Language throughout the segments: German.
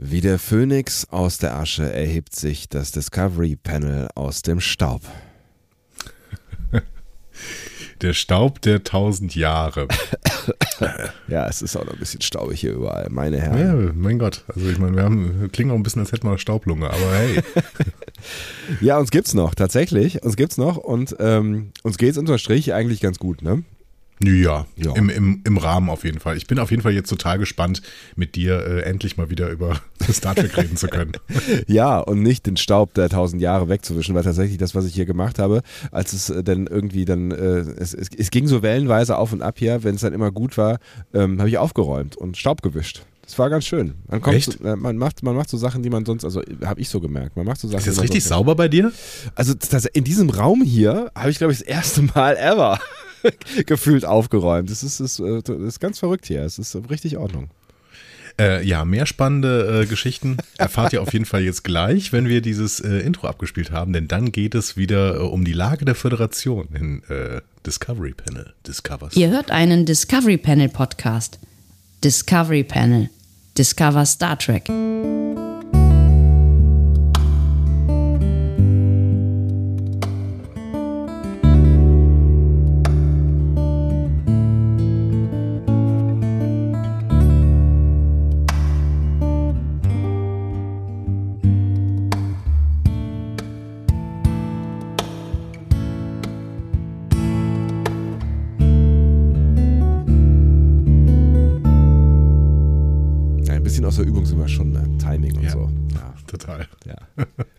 Wie der Phönix aus der Asche erhebt sich das Discovery Panel aus dem Staub. Der Staub der tausend Jahre. ja, es ist auch noch ein bisschen staubig hier überall, meine Herren. Ja, mein Gott. Also ich meine, wir haben, klingen auch ein bisschen, als hätten wir eine Staublunge, aber hey. ja, uns gibt's noch, tatsächlich. Uns gibt's noch und ähm, uns geht's unter Strich eigentlich ganz gut, ne? Ja, ja. Im, im, im Rahmen auf jeden Fall. Ich bin auf jeden Fall jetzt total gespannt, mit dir äh, endlich mal wieder über Star Trek reden zu können. ja, und nicht den Staub der tausend Jahre wegzuwischen, weil tatsächlich das, was ich hier gemacht habe, als es äh, dann irgendwie dann, äh, es, es, es, ging so wellenweise auf und ab hier, wenn es dann immer gut war, ähm, habe ich aufgeräumt und Staub gewischt. Das war ganz schön. Man, kommt Echt? Zu, man, macht, man macht so Sachen, die man sonst, also habe ich so gemerkt, man macht so Sachen. Ist das richtig sauber bei dir? Also das, in diesem Raum hier habe ich, glaube ich, das erste Mal ever gefühlt aufgeräumt. Das ist, das, äh, das ist ganz verrückt hier. Es ist richtig Ordnung. Äh, ja, mehr spannende äh, Geschichten erfahrt ihr auf jeden Fall jetzt gleich, wenn wir dieses äh, Intro abgespielt haben, denn dann geht es wieder äh, um die Lage der Föderation in äh, Discovery Panel. Discovers. Ihr hört einen Discovery Panel Podcast. Discovery Panel. Discover Star Trek.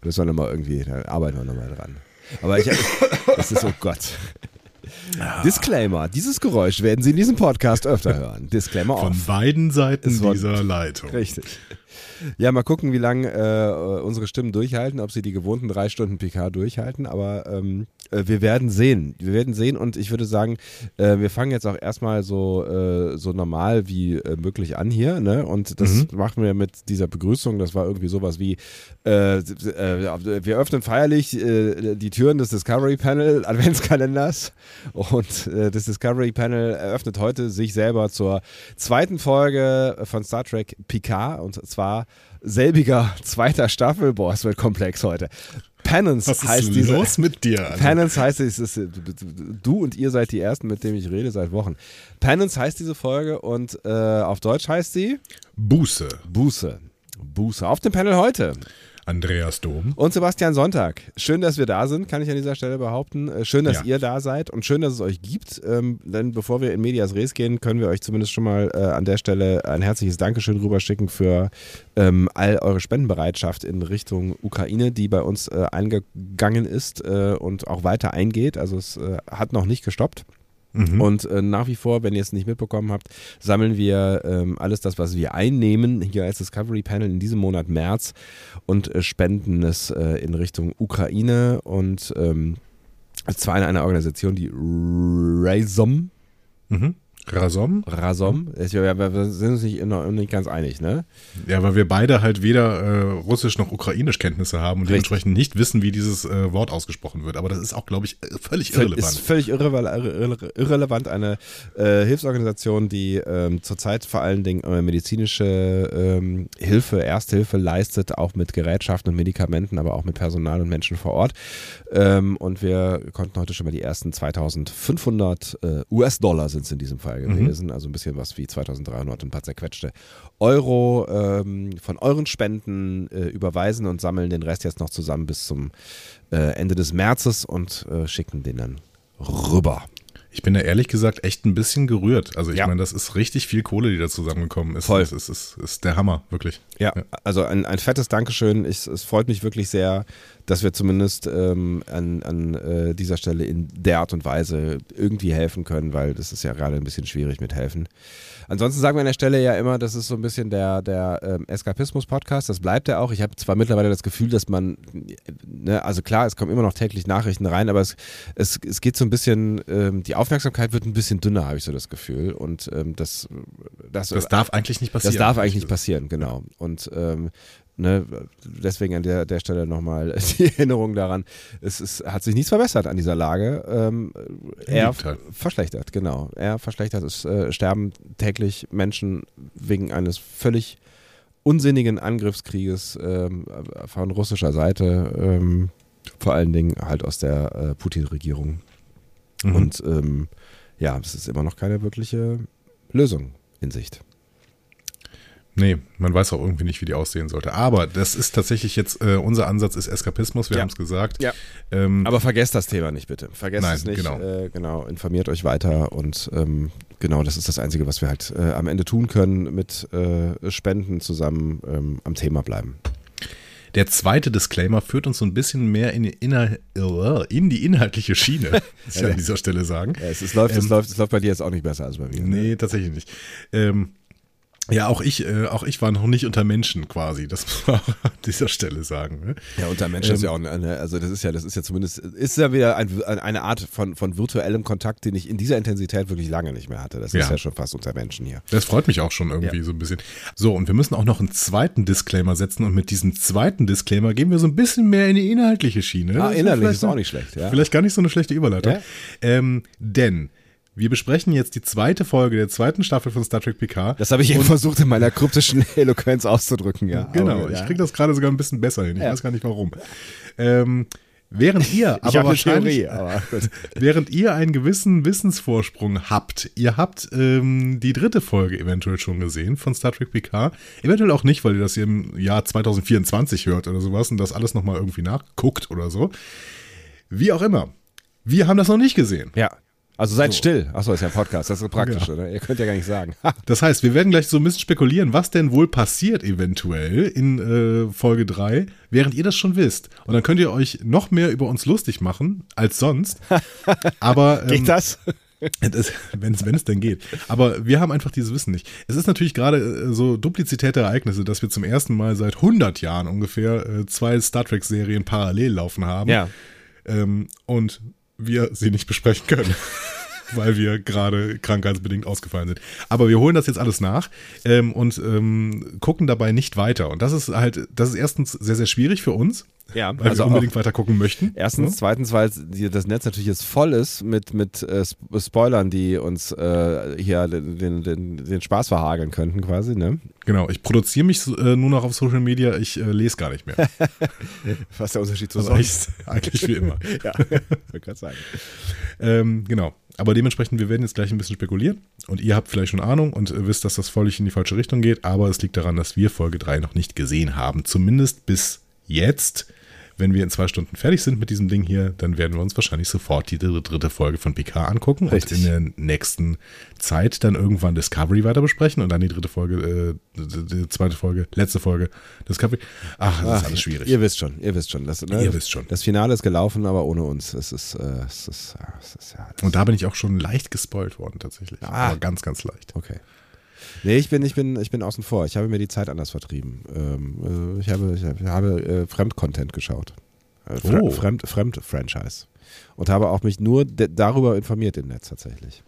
Müssen wir nochmal irgendwie, da arbeiten wir nochmal dran. Aber ich, das ist, oh Gott. Ja. Disclaimer: Dieses Geräusch werden Sie in diesem Podcast öfter hören. Disclaimer Von off. beiden Seiten dieser Leitung. Richtig. Ja, mal gucken, wie lange äh, unsere Stimmen durchhalten, ob sie die gewohnten drei Stunden PK durchhalten. Aber ähm, äh, wir werden sehen. Wir werden sehen und ich würde sagen, äh, wir fangen jetzt auch erstmal so, äh, so normal wie äh, möglich an hier. Ne? Und das mhm. machen wir mit dieser Begrüßung. Das war irgendwie sowas wie: äh, Wir öffnen feierlich die Türen des Discovery Panel Adventskalenders. Und das Discovery Panel eröffnet heute sich selber zur zweiten Folge von Star Trek Picard. Und zwar selbiger zweiter Staffel. Boah, es wird komplex heute. Penance Was heißt ist diese. los mit dir? Alter? Penance heißt, es ist, du und ihr seid die Ersten, mit denen ich rede seit Wochen. Penance heißt diese Folge und äh, auf Deutsch heißt sie Buße. Buße. Buße. Auf dem Panel heute. Andreas Dom. Und Sebastian Sonntag. Schön, dass wir da sind, kann ich an dieser Stelle behaupten. Äh, schön, dass ja. ihr da seid und schön, dass es euch gibt. Ähm, denn bevor wir in Medias Res gehen, können wir euch zumindest schon mal äh, an der Stelle ein herzliches Dankeschön rüberschicken für ähm, all eure Spendenbereitschaft in Richtung Ukraine, die bei uns äh, eingegangen ist äh, und auch weiter eingeht. Also es äh, hat noch nicht gestoppt. Mhm. Und äh, nach wie vor, wenn ihr es nicht mitbekommen habt, sammeln wir ähm, alles das, was wir einnehmen, hier als Discovery Panel in diesem Monat März und äh, spenden es äh, in Richtung Ukraine und ähm, zwar in einer Organisation, die Raysom. Mhm. Rasom? Rasom. Wir, sind uns nicht, noch nicht ganz einig, ne? Ja, weil wir beide halt weder äh, Russisch noch Ukrainisch Kenntnisse haben und Richtig. dementsprechend nicht wissen, wie dieses äh, Wort ausgesprochen wird. Aber das ist auch, glaube ich, äh, völlig irrelevant. Ist völlig irre irrelevant. Eine äh, Hilfsorganisation, die ähm, zurzeit vor allen Dingen äh, medizinische ähm, Hilfe, Ersthilfe leistet, auch mit Gerätschaften und Medikamenten, aber auch mit Personal und Menschen vor Ort. Ähm, und wir konnten heute schon mal die ersten 2500 äh, US-Dollar sind es in diesem Fall mhm. gewesen. Mhm. Also ein bisschen was wie 2300 und ein paar zerquetschte Euro ähm, von euren Spenden äh, überweisen und sammeln den Rest jetzt noch zusammen bis zum äh, Ende des Märzes und äh, schicken den dann rüber. Ich bin da ehrlich gesagt echt ein bisschen gerührt. Also ich ja. meine, das ist richtig viel Kohle, die da zusammengekommen ist. Voll. Das ist, ist, ist der Hammer, wirklich. Ja, ja. also ein, ein fettes Dankeschön. Ich, es freut mich wirklich sehr, dass wir zumindest ähm, an, an äh, dieser Stelle in der Art und Weise irgendwie helfen können, weil das ist ja gerade ein bisschen schwierig mit helfen. Ansonsten sagen wir an der Stelle ja immer, das ist so ein bisschen der, der ähm, Eskapismus-Podcast, das bleibt ja auch. Ich habe zwar mittlerweile das Gefühl, dass man, ne, also klar, es kommen immer noch täglich Nachrichten rein, aber es, es, es geht so ein bisschen, ähm, die Aufmerksamkeit wird ein bisschen dünner, habe ich so das Gefühl. Und ähm, das, das, das darf eigentlich nicht passieren. Das darf eigentlich nicht passieren, genau. Und ähm, Ne, deswegen an der, der Stelle nochmal die Erinnerung daran, es, es hat sich nichts verbessert an dieser Lage. Ähm, er verschlechtert, genau. Er verschlechtert. Es äh, sterben täglich Menschen wegen eines völlig unsinnigen Angriffskrieges ähm, von russischer Seite, ähm, vor allen Dingen halt aus der äh, Putin-Regierung. Mhm. Und ähm, ja, es ist immer noch keine wirkliche Lösung in Sicht. Nee, man weiß auch irgendwie nicht, wie die aussehen sollte. Aber das ist tatsächlich jetzt, äh, unser Ansatz ist Eskapismus, wir ja. haben es gesagt. Ja. Ähm, Aber vergesst das Thema nicht, bitte. Vergesst nein, es nicht. Genau. Äh, genau, informiert euch weiter und ähm, genau, das ist das Einzige, was wir halt äh, am Ende tun können, mit äh, Spenden zusammen ähm, am Thema bleiben. Der zweite Disclaimer führt uns so ein bisschen mehr in die, Inhal in die inhaltliche Schiene, muss ich an dieser Stelle sagen. Ja, es, es, läuft, ähm, es, läuft, es läuft bei dir jetzt auch nicht besser als bei mir. Ne? Nee, tatsächlich nicht. Ähm, ja, auch ich, äh, auch ich war noch nicht unter Menschen quasi. Das muss man an dieser Stelle sagen. Ne? Ja, unter Menschen ähm, ist ja auch eine, also das ist ja, das ist ja zumindest, ist ja wieder ein, eine Art von, von virtuellem Kontakt, den ich in dieser Intensität wirklich lange nicht mehr hatte. Das ja. ist ja schon fast unter Menschen hier. Das freut mich auch schon irgendwie ja. so ein bisschen. So, und wir müssen auch noch einen zweiten Disclaimer setzen und mit diesem zweiten Disclaimer gehen wir so ein bisschen mehr in die inhaltliche Schiene. Ah, inhaltlich ist auch nicht schlecht, ja. Vielleicht gar nicht so eine schlechte Überleitung. Ja? Ähm, denn wir besprechen jetzt die zweite Folge der zweiten Staffel von Star Trek Picard. Das habe ich eben versucht in meiner kryptischen Eloquenz auszudrücken, ja. Genau, aber, ja. ich kriege das gerade sogar ein bisschen besser hin. Ich ja. weiß gar nicht warum. Ähm, Während ihr aber wahrscheinlich, Theorie, aber während ihr einen gewissen Wissensvorsprung habt, ihr habt ähm, die dritte Folge eventuell schon gesehen von Star Trek Picard, eventuell auch nicht, weil ihr das hier im Jahr 2024 hört oder sowas und das alles nochmal irgendwie nachguckt oder so. Wie auch immer. Wir haben das noch nicht gesehen. Ja. Also seid so. still. Achso, ist ja ein Podcast, das ist praktisch, ja. oder? Ihr könnt ja gar nicht sagen. das heißt, wir werden gleich so ein bisschen spekulieren, was denn wohl passiert eventuell in äh, Folge 3, während ihr das schon wisst. Und dann könnt ihr euch noch mehr über uns lustig machen als sonst. Aber. Ähm, Geht das? wenn es denn geht. Aber wir haben einfach dieses Wissen nicht. Es ist natürlich gerade äh, so Duplizität der Ereignisse, dass wir zum ersten Mal seit 100 Jahren ungefähr äh, zwei Star Trek-Serien parallel laufen haben. Ja. Ähm, und wir sie nicht besprechen können. Weil wir gerade krankheitsbedingt ausgefallen sind. Aber wir holen das jetzt alles nach ähm, und ähm, gucken dabei nicht weiter. Und das ist halt, das ist erstens sehr, sehr schwierig für uns, ja, weil also wir unbedingt weiter gucken möchten. Erstens, ja. zweitens, weil das Netz natürlich jetzt voll ist mit, mit äh, Spoilern, die uns äh, hier den, den, den Spaß verhageln könnten, quasi. Ne? Genau, ich produziere mich äh, nur noch auf Social Media, ich äh, lese gar nicht mehr. Was ist der Unterschied zu sonst? Eigentlich wie immer. ja, ich kann sagen. Ähm, genau. Aber dementsprechend, wir werden jetzt gleich ein bisschen spekulieren. Und ihr habt vielleicht schon Ahnung und wisst, dass das völlig in die falsche Richtung geht. Aber es liegt daran, dass wir Folge 3 noch nicht gesehen haben. Zumindest bis jetzt wenn wir in zwei Stunden fertig sind mit diesem Ding hier, dann werden wir uns wahrscheinlich sofort die dritte Folge von PK angucken Richtig. und in der nächsten Zeit dann irgendwann Discovery weiter besprechen und dann die dritte Folge, äh, die zweite Folge, letzte Folge Discovery. Ach, das Ach, ist alles schwierig. Ihr wisst schon, ihr wisst schon. Das, ne, ihr wisst schon. Das Finale ist gelaufen, aber ohne uns. Es ist, äh, es ist, es ist ja, und da bin ich auch schon leicht gespoilt worden tatsächlich. Ah. Aber ganz, ganz leicht. Okay. Nee, ich bin, ich bin, ich bin außen vor. Ich habe mir die Zeit anders vertrieben. Ähm, äh, ich habe, ich habe äh, Fremdcontent geschaut. Äh, Fre oh. Fremd, Fremd-Franchise. Und habe auch mich nur darüber informiert im Netz tatsächlich.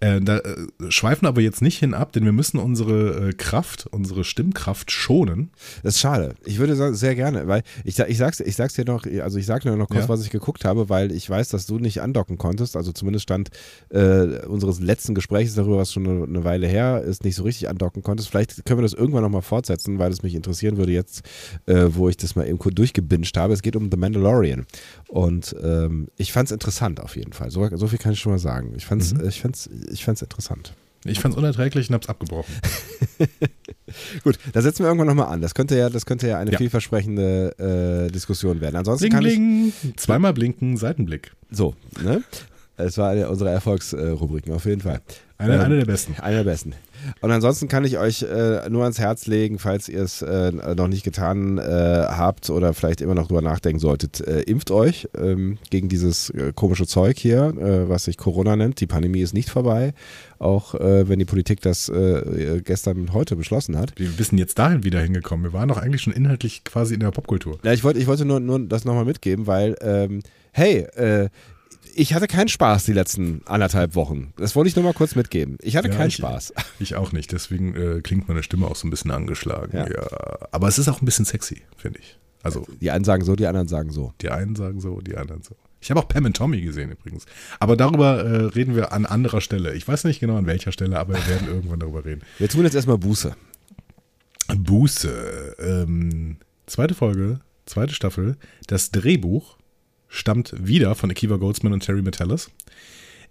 Äh, da äh, schweifen aber jetzt nicht hinab, denn wir müssen unsere äh, Kraft, unsere Stimmkraft schonen. Das ist schade. Ich würde sagen, sehr gerne, weil ich, ich, sag's, ich sag's dir noch, also ich sag dir noch kurz, ja. was ich geguckt habe, weil ich weiß, dass du nicht andocken konntest. Also zumindest stand äh, unseres letzten Gesprächs darüber, was schon eine, eine, Weile her ist, nicht so richtig andocken konntest. Vielleicht können wir das irgendwann nochmal fortsetzen, weil es mich interessieren würde jetzt, äh, wo ich das mal eben kurz durchgebinged habe. Es geht um The Mandalorian. Und ähm, ich fand es interessant auf jeden Fall. So, so, viel kann ich schon mal sagen. Ich fand es mhm. ich fand's, ich fand's interessant. Ich fand es unerträglich und habe es abgebrochen. Gut, da setzen wir irgendwann nochmal an. Das könnte ja, das könnte ja eine ja. vielversprechende äh, Diskussion werden. Ansonsten bling, bling. ich zweimal blinken, Seitenblick. So, ne? Es war eine, unsere Erfolgsrubriken auf jeden Fall. Eine, ähm, eine der besten. Eine der besten. Und ansonsten kann ich euch äh, nur ans Herz legen, falls ihr es äh, noch nicht getan äh, habt oder vielleicht immer noch drüber nachdenken solltet, äh, impft euch ähm, gegen dieses äh, komische Zeug hier, äh, was sich Corona nennt. Die Pandemie ist nicht vorbei, auch wenn die Politik das gestern und heute beschlossen hat. Wir wissen jetzt dahin wieder hingekommen. Wir waren doch eigentlich schon inhaltlich quasi in der Popkultur. Ja, ich wollte, ich wollte nur, nur das nochmal mitgeben, weil, ähm, hey, ich hatte keinen Spaß die letzten anderthalb Wochen. Das wollte ich nur mal kurz mitgeben. Ich hatte ja, keinen ich, Spaß. Ich auch nicht. Deswegen äh, klingt meine Stimme auch so ein bisschen angeschlagen. Ja. ja. Aber es ist auch ein bisschen sexy, finde ich. Also die einen sagen so, die anderen sagen so. Die einen sagen so, die anderen so. Ich habe auch Pam und Tommy gesehen übrigens. Aber darüber äh, reden wir an anderer Stelle. Ich weiß nicht genau an welcher Stelle, aber wir werden irgendwann darüber reden. Wir tun jetzt erstmal Buße. Buße. Ähm, zweite Folge, zweite Staffel. Das Drehbuch stammt wieder von Akiva Goldsman und Terry Metallis.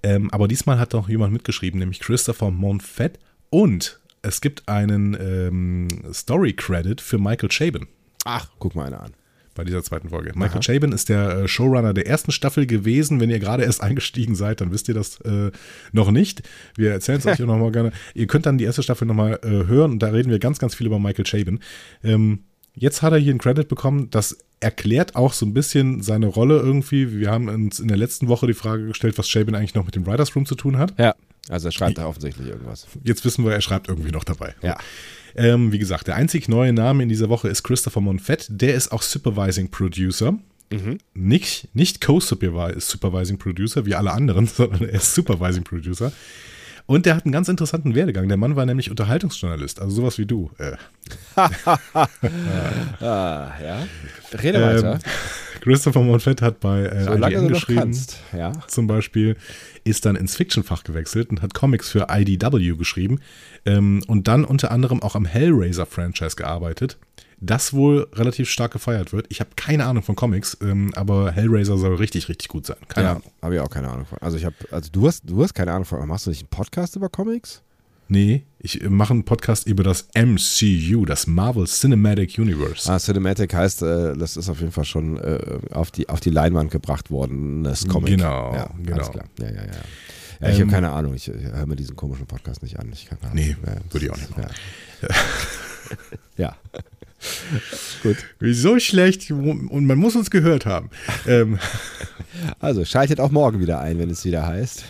Ähm, aber diesmal hat noch jemand mitgeschrieben, nämlich Christopher Monfett. Und es gibt einen ähm, Story-Credit für Michael Chabon. Ach, guck mal einer an. Bei dieser zweiten Folge. Michael Aha. Chabon ist der äh, Showrunner der ersten Staffel gewesen. Wenn ihr gerade erst eingestiegen seid, dann wisst ihr das äh, noch nicht. Wir erzählen es euch auch nochmal gerne. Ihr könnt dann die erste Staffel nochmal äh, hören und da reden wir ganz, ganz viel über Michael Chabon. Ähm, jetzt hat er hier einen Credit bekommen, das erklärt auch so ein bisschen seine Rolle irgendwie. Wir haben uns in der letzten Woche die Frage gestellt, was Chabon eigentlich noch mit dem Writers Room zu tun hat. Ja, also er schreibt da offensichtlich irgendwas. Jetzt wissen wir, er schreibt irgendwie noch dabei. Ja. Ähm, wie gesagt, der einzig neue Name in dieser Woche ist Christopher Monfett. Der ist auch Supervising Producer. Mhm. Nicht, nicht Co-Supervising Producer wie alle anderen, sondern er ist Supervising Producer. Und der hat einen ganz interessanten Werdegang. Der Mann war nämlich Unterhaltungsjournalist, also sowas wie du. Äh. ah, ja. Rede weiter. Ähm, Christopher Monfett hat bei äh, so IGN geschrieben, ja. zum Beispiel, ist dann ins Fiction-Fach gewechselt und hat Comics für IDW geschrieben ähm, und dann unter anderem auch am Hellraiser-Franchise gearbeitet das wohl relativ stark gefeiert wird. Ich habe keine Ahnung von Comics, ähm, aber Hellraiser soll richtig, richtig gut sein. Keine ja, Ahnung. Habe ich auch keine Ahnung von. Also ich habe, also du hast, du hast keine Ahnung von. Machst du nicht einen Podcast über Comics? Nee, ich mache einen Podcast über das MCU, das Marvel Cinematic Universe. Ah, Cinematic heißt, äh, das ist auf jeden Fall schon äh, auf, die, auf die Leinwand gebracht worden, das Comic. Genau, ja, genau. Alles klar. Ja, ja, ja. Ja, ich ähm, habe keine Ahnung. Ich, ich höre mir diesen komischen Podcast nicht an. Ich kann nee, ja, würde ich auch nicht machen. Ja. ja. Gut. So schlecht und man muss uns gehört haben. ähm. Also schaltet auch morgen wieder ein, wenn es wieder heißt.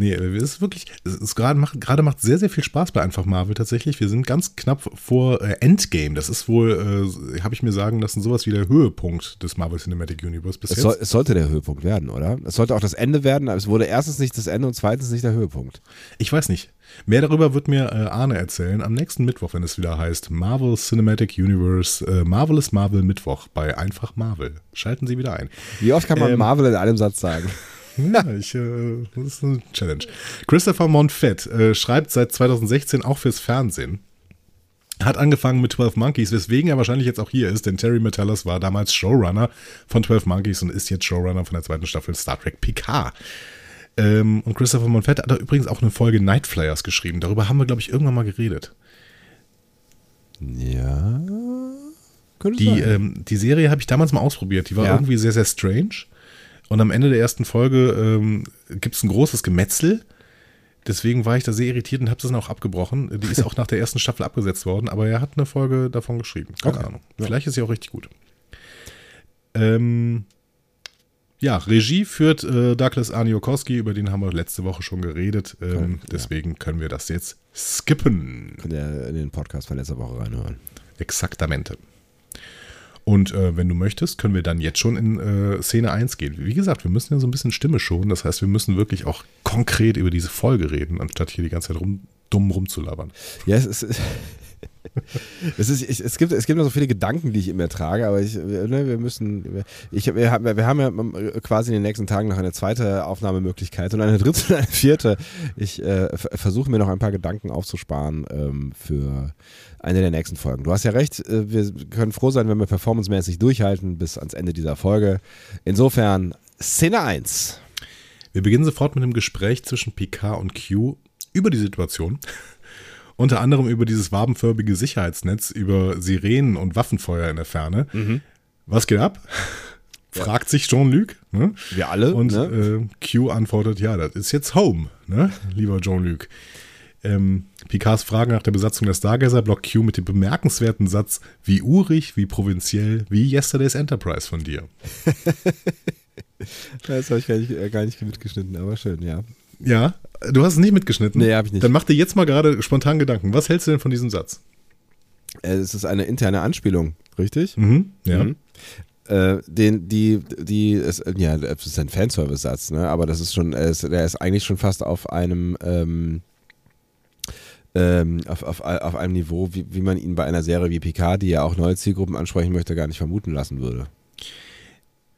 Nee, es ist wirklich, es ist gerade macht, gerade macht sehr, sehr viel Spaß bei Einfach Marvel tatsächlich. Wir sind ganz knapp vor äh, Endgame. Das ist wohl, äh, habe ich mir sagen lassen, sowas wie der Höhepunkt des Marvel Cinematic Universe bis es jetzt. Soll, es sollte der Höhepunkt werden, oder? Es sollte auch das Ende werden, aber es wurde erstens nicht das Ende und zweitens nicht der Höhepunkt. Ich weiß nicht. Mehr darüber wird mir äh, Arne erzählen am nächsten Mittwoch, wenn es wieder heißt Marvel Cinematic Universe, äh, Marvel ist Marvel Mittwoch bei Einfach Marvel. Schalten Sie wieder ein. Wie oft kann man ähm, Marvel in einem Satz sagen? Ja, ich, äh, das ist eine Challenge. Christopher Monfett äh, schreibt seit 2016 auch fürs Fernsehen. Hat angefangen mit 12 Monkeys, weswegen er wahrscheinlich jetzt auch hier ist, denn Terry Metallis war damals Showrunner von 12 Monkeys und ist jetzt Showrunner von der zweiten Staffel Star Trek Picard. Ähm, und Christopher Monfett hat da übrigens auch eine Folge Night Flyers geschrieben. Darüber haben wir, glaube ich, irgendwann mal geredet. Ja. Die, ähm, die Serie habe ich damals mal ausprobiert. Die war ja. irgendwie sehr, sehr strange. Und am Ende der ersten Folge ähm, gibt es ein großes Gemetzel. Deswegen war ich da sehr irritiert und habe das dann auch abgebrochen. Die ist auch nach der ersten Staffel abgesetzt worden, aber er hat eine Folge davon geschrieben. Keine okay. Ahnung. Ja. Vielleicht ist sie auch richtig gut. Ähm, ja, Regie führt äh, Douglas Aniokowski, über den haben wir letzte Woche schon geredet. Ähm, okay, deswegen ja. können wir das jetzt skippen. Könnt ihr in den Podcast von letzter Woche reinhören. Exaktamente. Und äh, wenn du möchtest, können wir dann jetzt schon in äh, Szene 1 gehen. Wie gesagt, wir müssen ja so ein bisschen Stimme schonen. Das heißt, wir müssen wirklich auch konkret über diese Folge reden, anstatt hier die ganze Zeit rum, dumm rumzulabern. Ja, es ist. es, ist, ich, es, gibt, es gibt noch so viele Gedanken, die ich immer trage, aber ich, ne, wir müssen, ich, wir, haben, wir haben ja quasi in den nächsten Tagen noch eine zweite Aufnahmemöglichkeit und eine dritte und eine vierte. Ich äh, versuche mir noch ein paar Gedanken aufzusparen ähm, für eine der nächsten Folgen. Du hast ja recht, äh, wir können froh sein, wenn wir performancemäßig durchhalten bis ans Ende dieser Folge. Insofern, Szene 1. Wir beginnen sofort mit einem Gespräch zwischen Picard und Q über die Situation. Unter anderem über dieses wabenförmige Sicherheitsnetz, über Sirenen und Waffenfeuer in der Ferne. Mhm. Was geht ab? Fragt sich Jean-Luc. Ne? Wir alle. Und ne? äh, Q antwortet, ja, das ist jetzt Home, ne? lieber Jean-Luc. Ähm, Picards Frage nach der Besatzung der Stargazer blockt Q mit dem bemerkenswerten Satz, wie urig, wie provinziell, wie Yesterday's Enterprise von dir. das habe ich gar nicht, äh, gar nicht mitgeschnitten, aber schön, ja. Ja, du hast es nicht mitgeschnitten? Nee, habe ich nicht. Dann mach dir jetzt mal gerade spontan Gedanken. Was hältst du denn von diesem Satz? Äh, es ist eine interne Anspielung, richtig? Mhm, ja. Mhm. Äh, den, die, die, ist, ja, das ist ein Fanservice-Satz, ne? aber das ist schon, der ist eigentlich schon fast auf einem, ähm, ähm, auf, auf, auf einem Niveau, wie, wie man ihn bei einer Serie wie Picard, die ja auch neue Zielgruppen ansprechen möchte, gar nicht vermuten lassen würde.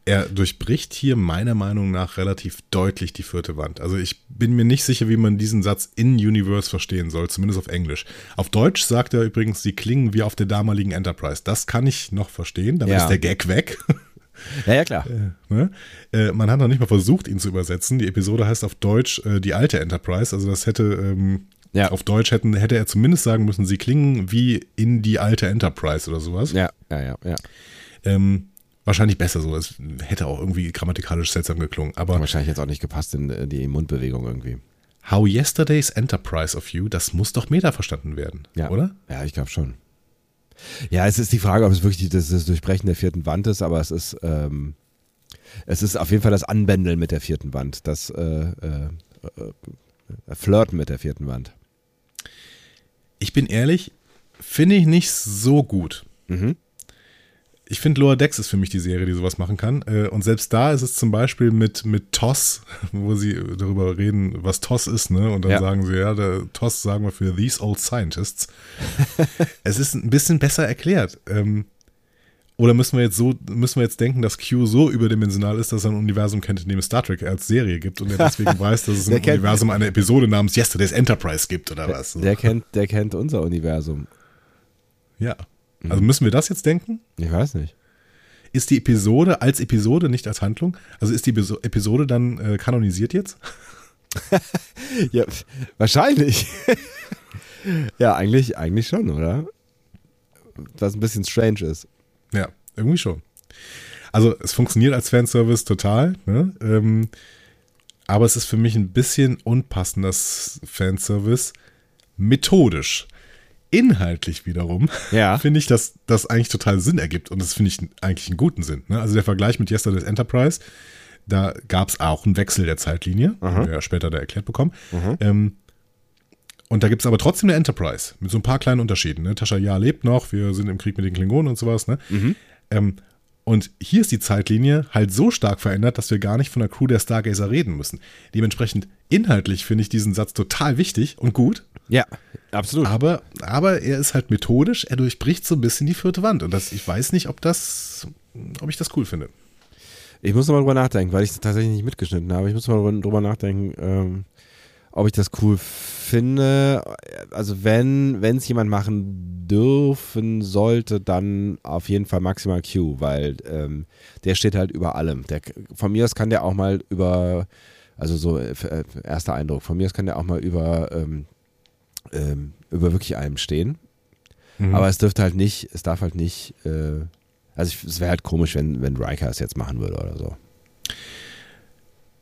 Er durchbricht hier meiner Meinung nach relativ deutlich die vierte Wand. Also ich bin mir nicht sicher, wie man diesen Satz in Universe verstehen soll, zumindest auf Englisch. Auf Deutsch sagt er übrigens, sie klingen wie auf der damaligen Enterprise. Das kann ich noch verstehen, dann ja. ist der Gag weg. Ja, ja, klar. Äh, ne? äh, man hat noch nicht mal versucht, ihn zu übersetzen. Die Episode heißt auf Deutsch äh, die alte Enterprise. Also das hätte ähm, ja. auf Deutsch hätten, hätte er zumindest sagen müssen, sie klingen wie in die alte Enterprise oder sowas. Ja, ja, ja, ja. Ähm, wahrscheinlich besser so. Es hätte auch irgendwie grammatikalisch seltsam geklungen. Aber wahrscheinlich jetzt auch nicht gepasst in äh, die Mundbewegung irgendwie. How Yesterday's Enterprise of You, das muss doch Meta verstanden werden, ja. oder? Ja, ich glaube schon. Ja, es ist die Frage, ob es wirklich das, das Durchbrechen der vierten Wand ist, aber es ist, ähm, es ist auf jeden Fall das Anbändeln mit der vierten Wand, das äh, äh, äh, Flirten mit der vierten Wand. Ich bin ehrlich, finde ich nicht so gut. Mhm ich finde Lower Decks ist für mich die Serie, die sowas machen kann. Äh, und selbst da ist es zum Beispiel mit, mit TOS, wo sie darüber reden, was TOS ist, ne? Und dann ja. sagen sie, ja, der TOS sagen wir für These Old Scientists. es ist ein bisschen besser erklärt. Ähm, oder müssen wir jetzt so, müssen wir jetzt denken, dass Q so überdimensional ist, dass er ein Universum kennt, in dem es Star Trek als Serie gibt und er deswegen weiß, dass es im Universum eine Episode namens Yesterday's Enterprise gibt oder was? Der kennt, der kennt unser Universum. Ja. Also müssen wir das jetzt denken? Ich weiß nicht. Ist die Episode als Episode, nicht als Handlung? Also ist die Episode dann äh, kanonisiert jetzt? ja, wahrscheinlich. ja, eigentlich, eigentlich schon, oder? Was ein bisschen strange ist. Ja, irgendwie schon. Also es funktioniert als Fanservice total, ne? ähm, aber es ist für mich ein bisschen unpassender Fanservice methodisch inhaltlich wiederum ja. finde ich, dass das eigentlich total Sinn ergibt. Und das finde ich eigentlich einen guten Sinn. Ne? Also der Vergleich mit Yesterday's Enterprise, da gab es auch einen Wechsel der Zeitlinie, den wir ja später da erklärt bekommen. Ähm, und da gibt es aber trotzdem eine Enterprise mit so ein paar kleinen Unterschieden. Ne? Tascha Ja lebt noch, wir sind im Krieg mit den Klingonen und sowas. Ne? Mhm. Ähm, und hier ist die Zeitlinie halt so stark verändert, dass wir gar nicht von der Crew der Stargazer reden müssen. Dementsprechend inhaltlich finde ich diesen Satz total wichtig und gut. Ja, absolut. Aber, aber er ist halt methodisch, er durchbricht so ein bisschen die vierte Wand. Und das, ich weiß nicht, ob das, ob ich das cool finde. Ich muss nochmal drüber nachdenken, weil ich es tatsächlich nicht mitgeschnitten habe. Ich muss mal drüber nachdenken, ähm, ob ich das cool finde. Also wenn es jemand machen dürfen sollte, dann auf jeden Fall maximal Q, weil ähm, der steht halt über allem. Der, von mir aus kann der auch mal über, also so äh, äh erster Eindruck, von mir aus kann der auch mal über ähm, ähm, über wirklich allem stehen. Mhm. Aber es dürfte halt nicht, es darf halt nicht, äh, also ich, es wäre halt komisch, wenn, wenn Riker es jetzt machen würde oder so.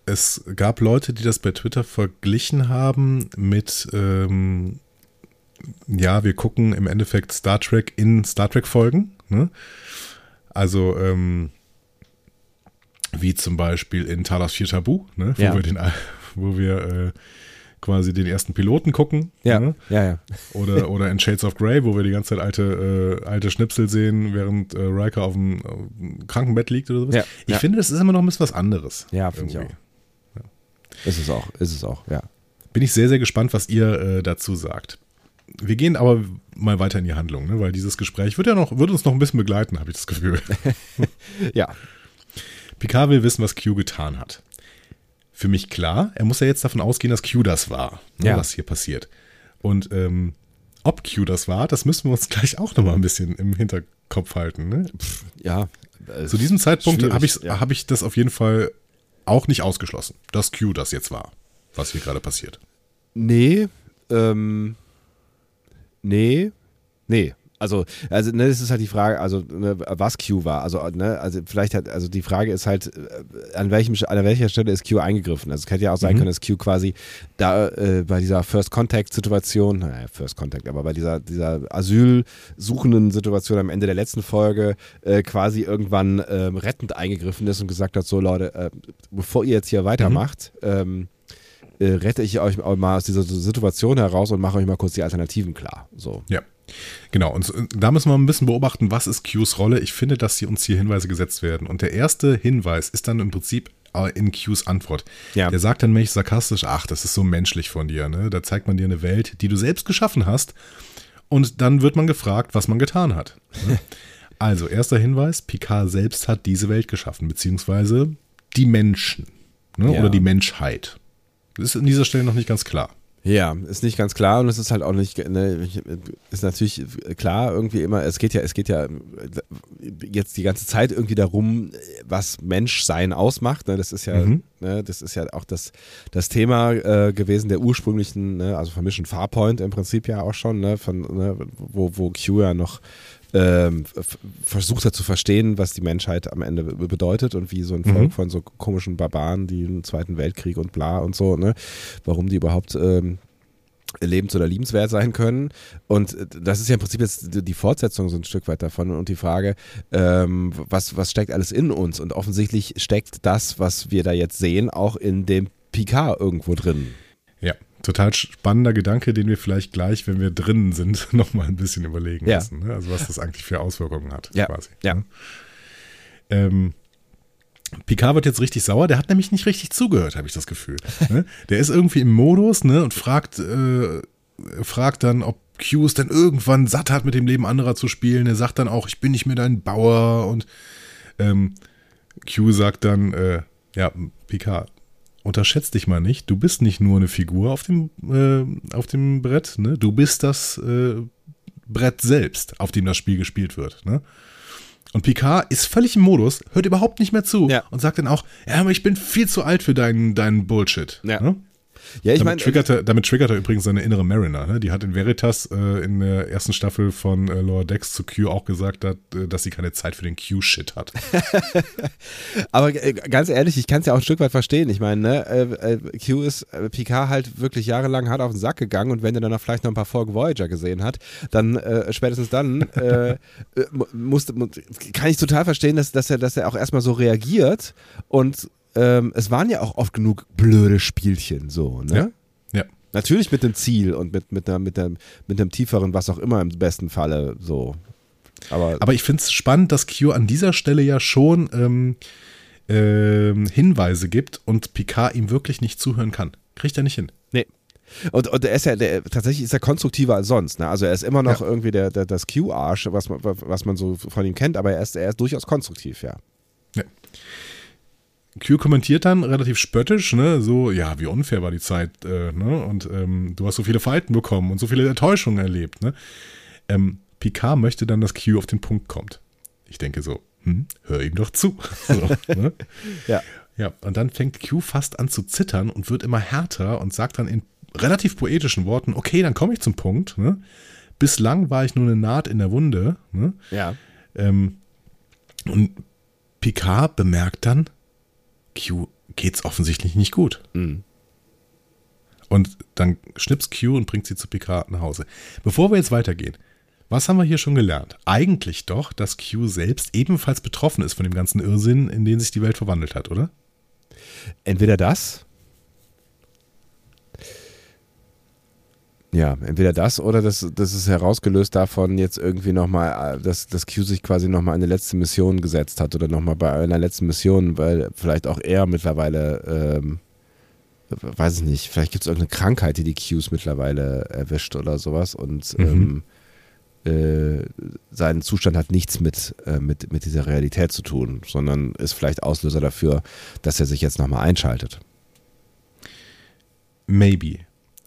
Es gab Leute, die das bei Twitter verglichen haben mit, ähm, ja, wir gucken im Endeffekt Star Trek in Star Trek Folgen. Ne? Also, ähm, wie zum Beispiel in Talas 4 Tabu, ne? wo ja. wir den, wo wir äh, quasi den ersten Piloten gucken. Ja, ne? ja, ja. Oder, oder in Shades of Grey, wo wir die ganze Zeit alte, äh, alte Schnipsel sehen, während äh, Riker auf dem, auf dem, Krankenbett liegt oder sowas. Ja, ich ja. finde, das ist immer noch ein bisschen was anderes. Ja, finde ich auch. Ja. Ist es auch, ist es auch, ja. Bin ich sehr, sehr gespannt, was ihr äh, dazu sagt. Wir gehen aber mal weiter in die Handlung, ne? weil dieses Gespräch wird ja noch, wird uns noch ein bisschen begleiten, habe ich das Gefühl. ja. Picard will wissen, was Q getan hat für mich klar. Er muss ja jetzt davon ausgehen, dass Q das war, ne, ja. was hier passiert. Und ähm, ob Q das war, das müssen wir uns gleich auch nochmal ein bisschen im Hinterkopf halten. Ne? Ja. Zu diesem Zeitpunkt habe ich, ja. hab ich das auf jeden Fall auch nicht ausgeschlossen, dass Q das jetzt war, was hier gerade passiert. Nee, ähm, nee, nee. Also, also ne, das ist halt die Frage, also ne, was Q war. Also, ne, also vielleicht hat, also die Frage ist halt, äh, an welchem an welcher Stelle ist Q eingegriffen? Also es hätte ja auch sein mhm. können, dass Q quasi da äh, bei dieser First Contact Situation, naja, First Contact, aber bei dieser, dieser asylsuchenden Situation am Ende der letzten Folge äh, quasi irgendwann ähm, rettend eingegriffen ist und gesagt hat, so Leute, äh, bevor ihr jetzt hier weitermacht, mhm. ähm, äh, rette ich euch mal aus dieser Situation heraus und mache euch mal kurz die Alternativen klar. So. Ja. Genau, und da müssen wir ein bisschen beobachten, was ist Qs Rolle. Ich finde, dass hier uns hier Hinweise gesetzt werden. Und der erste Hinweis ist dann im Prinzip äh, in Qs Antwort. Ja. Der sagt dann mäßig sarkastisch, ach, das ist so menschlich von dir. Ne? Da zeigt man dir eine Welt, die du selbst geschaffen hast. Und dann wird man gefragt, was man getan hat. Ne? Also, erster Hinweis: Picard selbst hat diese Welt geschaffen, beziehungsweise die Menschen ne? ja. oder die Menschheit. Das ist an dieser Stelle noch nicht ganz klar. Ja, ist nicht ganz klar und es ist halt auch nicht, ne, ist natürlich klar irgendwie immer, es geht ja, es geht ja jetzt die ganze Zeit irgendwie darum, was Menschsein ausmacht. Ne? Das ist ja, mhm. ne, das ist ja auch das, das Thema äh, gewesen der ursprünglichen, ne, also von Mission Farpoint im Prinzip ja auch schon, ne, von, ne, wo, wo Q ja noch ähm, versucht hat zu verstehen, was die Menschheit am Ende bedeutet und wie so ein Volk mhm. von so komischen Barbaren, die im Zweiten Weltkrieg und bla und so, ne, warum die überhaupt ähm, lebens- oder liebenswert sein können. Und das ist ja im Prinzip jetzt die Fortsetzung so ein Stück weit davon und die Frage, ähm, was, was steckt alles in uns? Und offensichtlich steckt das, was wir da jetzt sehen, auch in dem Picard irgendwo drin. Ja, total spannender Gedanke, den wir vielleicht gleich, wenn wir drinnen sind, nochmal ein bisschen überlegen ja. müssen. Ne? Also was das eigentlich für Auswirkungen hat, ja. quasi. Ja. Ne? Ähm, Picard wird jetzt richtig sauer, der hat nämlich nicht richtig zugehört, habe ich das Gefühl. Ne? Der ist irgendwie im Modus ne, und fragt, äh, fragt dann, ob Q es denn irgendwann satt hat, mit dem Leben anderer zu spielen. Er sagt dann auch, ich bin nicht mehr dein Bauer und ähm, Q sagt dann, äh, ja, Picard, unterschätzt dich mal nicht. Du bist nicht nur eine Figur auf dem, äh, auf dem Brett, ne? Du bist das äh, Brett selbst, auf dem das Spiel gespielt wird, ne? Und Picard ist völlig im Modus, hört überhaupt nicht mehr zu ja. und sagt dann auch, ja, aber ich bin viel zu alt für deinen, deinen Bullshit. Ja. Ne? Ja, ich damit, meine, triggert er, damit triggert er übrigens seine innere Mariner. Ne? Die hat in Veritas äh, in der ersten Staffel von äh, Lower Decks zu Q auch gesagt, hat, äh, dass sie keine Zeit für den Q-Shit hat. Aber äh, ganz ehrlich, ich kann es ja auch ein Stück weit verstehen. Ich meine, ne, äh, äh, Q ist Picard halt wirklich jahrelang hart auf den Sack gegangen und wenn er dann noch vielleicht noch ein paar Folgen Voyager gesehen hat, dann spätestens dann musste, kann ich total verstehen, dass, dass, er, dass er auch erstmal so reagiert und ähm, es waren ja auch oft genug blöde Spielchen so, ne? Ja. ja. Natürlich mit dem Ziel und mit, mit, einer, mit, einem, mit einem tieferen, was auch immer im besten Falle so. Aber, Aber ich finde es spannend, dass Q an dieser Stelle ja schon ähm, ähm, Hinweise gibt und Picard ihm wirklich nicht zuhören kann. Kriegt er nicht hin. Nee. Und, und er ist ja, der, tatsächlich ist er konstruktiver als sonst. Ne? Also er ist immer noch ja. irgendwie der, der, das Q-Arsch, was man, was man so von ihm kennt, aber er ist, er ist durchaus konstruktiv, ja. Ja. Q kommentiert dann relativ spöttisch, ne, so, ja, wie unfair war die Zeit, äh, ne, und ähm, du hast so viele Falten bekommen und so viele Enttäuschungen erlebt, ne. Ähm, Picard möchte dann, dass Q auf den Punkt kommt. Ich denke so, hm, hör ihm doch zu. So, ne? ja. Ja, und dann fängt Q fast an zu zittern und wird immer härter und sagt dann in relativ poetischen Worten, okay, dann komme ich zum Punkt, ne. Bislang war ich nur eine Naht in der Wunde, ne. Ja. Ähm, und Picard bemerkt dann, Q geht's offensichtlich nicht gut. Mhm. Und dann schnips Q und bringt sie zu Picard nach Hause. Bevor wir jetzt weitergehen, was haben wir hier schon gelernt? Eigentlich doch, dass Q selbst ebenfalls betroffen ist von dem ganzen Irrsinn, in den sich die Welt verwandelt hat, oder? Entweder das Ja, entweder das oder das, das ist herausgelöst davon jetzt irgendwie nochmal, äh, dass, dass Q sich quasi nochmal eine letzte Mission gesetzt hat oder nochmal bei einer letzten Mission, weil vielleicht auch er mittlerweile, ähm, weiß ich nicht, vielleicht gibt es irgendeine Krankheit, die die Qs mittlerweile erwischt oder sowas und mhm. ähm, äh, sein Zustand hat nichts mit, äh, mit, mit dieser Realität zu tun, sondern ist vielleicht Auslöser dafür, dass er sich jetzt nochmal einschaltet. Maybe.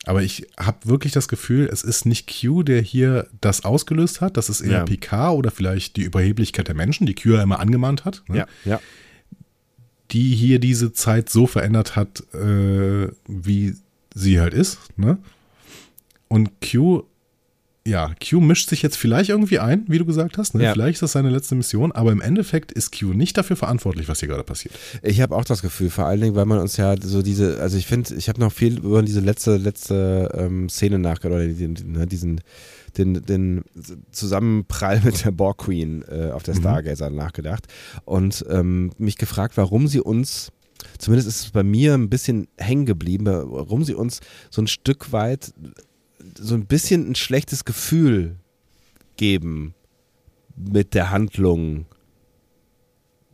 Aber ich habe wirklich das Gefühl, es ist nicht Q, der hier das ausgelöst hat. Das ist eher ja. Picard oder vielleicht die Überheblichkeit der Menschen, die Q ja immer angemahnt hat. Ne? Ja, ja. Die hier diese Zeit so verändert hat, äh, wie sie halt ist. Ne? Und Q ja, Q mischt sich jetzt vielleicht irgendwie ein, wie du gesagt hast. Ne? Ja. Vielleicht ist das seine letzte Mission, aber im Endeffekt ist Q nicht dafür verantwortlich, was hier gerade passiert. Ich habe auch das Gefühl, vor allen Dingen, weil man uns ja so diese, also ich finde, ich habe noch viel über diese letzte, letzte ähm, Szene nachgedacht, oder diesen, ne, diesen den, den Zusammenprall mit der Borg Queen äh, auf der mhm. Stargazer mhm. nachgedacht und ähm, mich gefragt, warum sie uns zumindest ist es bei mir ein bisschen hängen geblieben, warum sie uns so ein Stück weit so ein bisschen ein schlechtes Gefühl geben mit der Handlung,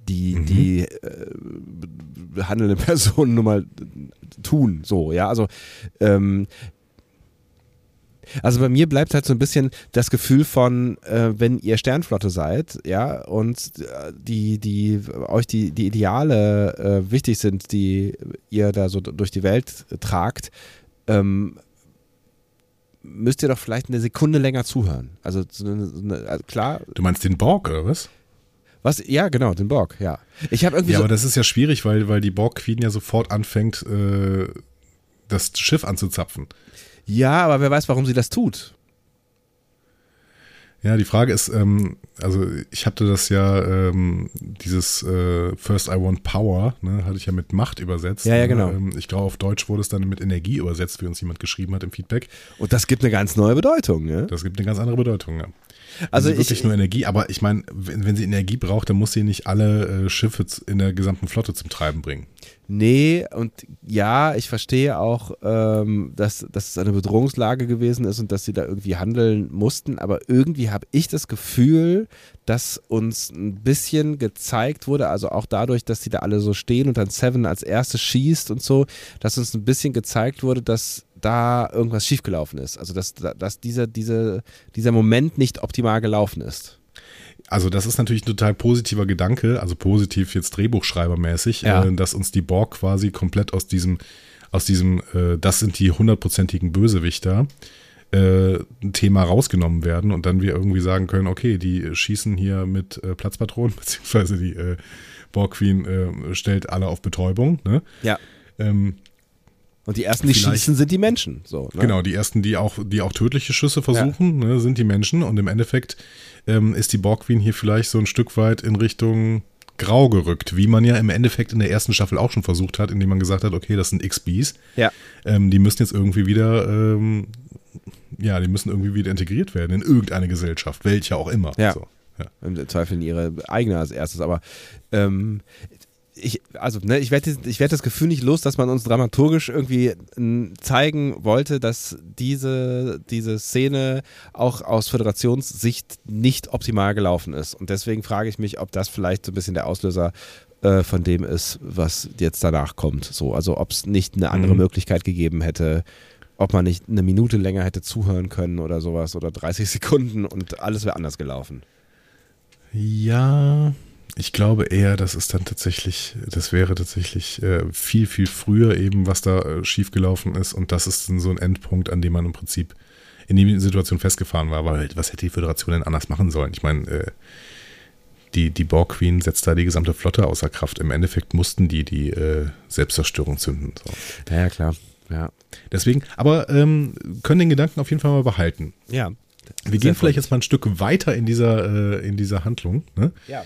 die mhm. die äh, handelnden Personen nun mal tun. So, ja, also ähm, Also bei mir bleibt halt so ein bisschen das Gefühl von, äh, wenn ihr Sternflotte seid, ja, und äh, die, die, euch die, die Ideale äh, wichtig sind, die ihr da so durch die Welt tragt, ähm, müsst ihr doch vielleicht eine Sekunde länger zuhören. Also, so eine, so eine, also klar. Du meinst den Borg, oder was? Was? Ja, genau, den Borg, ja. Ich habe irgendwie. Ja, so aber das ist ja schwierig, weil, weil die Borg Queen ja sofort anfängt, äh, das Schiff anzuzapfen. Ja, aber wer weiß, warum sie das tut. Ja, die Frage ist, ähm, also ich hatte das ja, ähm, dieses äh, First I Want Power, ne, hatte ich ja mit Macht übersetzt. Ja, ja, genau. Ne? Ähm, ich glaube, auf Deutsch wurde es dann mit Energie übersetzt, wie uns jemand geschrieben hat im Feedback. Und das gibt eine ganz neue Bedeutung, ne? Das gibt eine ganz andere Bedeutung, ja. Also sie ich, wirklich nur Energie, aber ich meine, wenn, wenn sie Energie braucht, dann muss sie nicht alle äh, Schiffe in der gesamten Flotte zum Treiben bringen. Nee, und ja, ich verstehe auch, ähm, dass, dass es eine Bedrohungslage gewesen ist und dass sie da irgendwie handeln mussten, aber irgendwie habe ich das Gefühl, dass uns ein bisschen gezeigt wurde, also auch dadurch, dass sie da alle so stehen und dann Seven als erstes schießt und so, dass uns ein bisschen gezeigt wurde, dass da irgendwas schiefgelaufen ist. Also dass, dass dieser, diese, dieser Moment nicht optimal gelaufen ist. Also das ist natürlich ein total positiver Gedanke, also positiv jetzt Drehbuchschreibermäßig, Ja. äh, dass uns die Borg quasi komplett aus diesem, aus diesem, äh, das sind die hundertprozentigen Bösewichter, äh, Thema rausgenommen werden und dann wir irgendwie sagen können, okay, die schießen hier mit äh, Platzpatronen, beziehungsweise die äh, Borg Queen äh, stellt alle auf Betäubung. Ne? Ja. Ähm, Und die ersten, die Vielleicht- schießen, sind die Menschen. So, ne? Genau, die ersten, die auch, die auch tödliche Schüsse versuchen, ne, sind die Menschen. Und im Endeffekt ähm, ist die Borg Queen hier vielleicht so ein Stück weit in Richtung Grau gerückt, wie man ja im Endeffekt in der ersten Staffel auch schon versucht hat, indem man gesagt hat, okay, das sind XBs. Ja. Ähm, die müssen jetzt irgendwie wieder, ähm, ja, die müssen irgendwie wieder integriert werden in irgendeine Gesellschaft, welche auch immer. Ja. So, ja. Im Zweifel in ihre eigene als erstes, aber ähm, ich, also, ne, ich werde ich werd das Gefühl nicht los, dass man uns dramaturgisch irgendwie zeigen wollte, dass diese, diese Szene auch aus Föderationssicht nicht optimal gelaufen ist. Und deswegen frage ich mich, ob das vielleicht so ein bisschen der Auslöser äh, von dem ist, was jetzt danach kommt. So, also ob es nicht eine andere Mhm. Möglichkeit gegeben hätte, ob man nicht eine Minute länger hätte zuhören können oder sowas oder 30 Sekunden und alles wäre anders gelaufen. Ja, ich glaube eher, das ist dann tatsächlich, das wäre tatsächlich äh, viel, viel früher eben, was da äh, schiefgelaufen ist. Und das ist dann so ein Endpunkt, an dem man im Prinzip in die Situation festgefahren war. Weil was hätte die Föderation denn anders machen sollen? Ich meine, äh, die, die Borg Queen setzt da die gesamte Flotte außer Kraft. Im Endeffekt mussten die die äh, Selbstzerstörung zünden. So. Ja, klar. Ja. Deswegen, aber ähm, können den Gedanken auf jeden Fall mal behalten. Ja. Wir gehen vielleicht jetzt mal ein Stück weiter in dieser, äh, in dieser Handlung. Ne? Ja.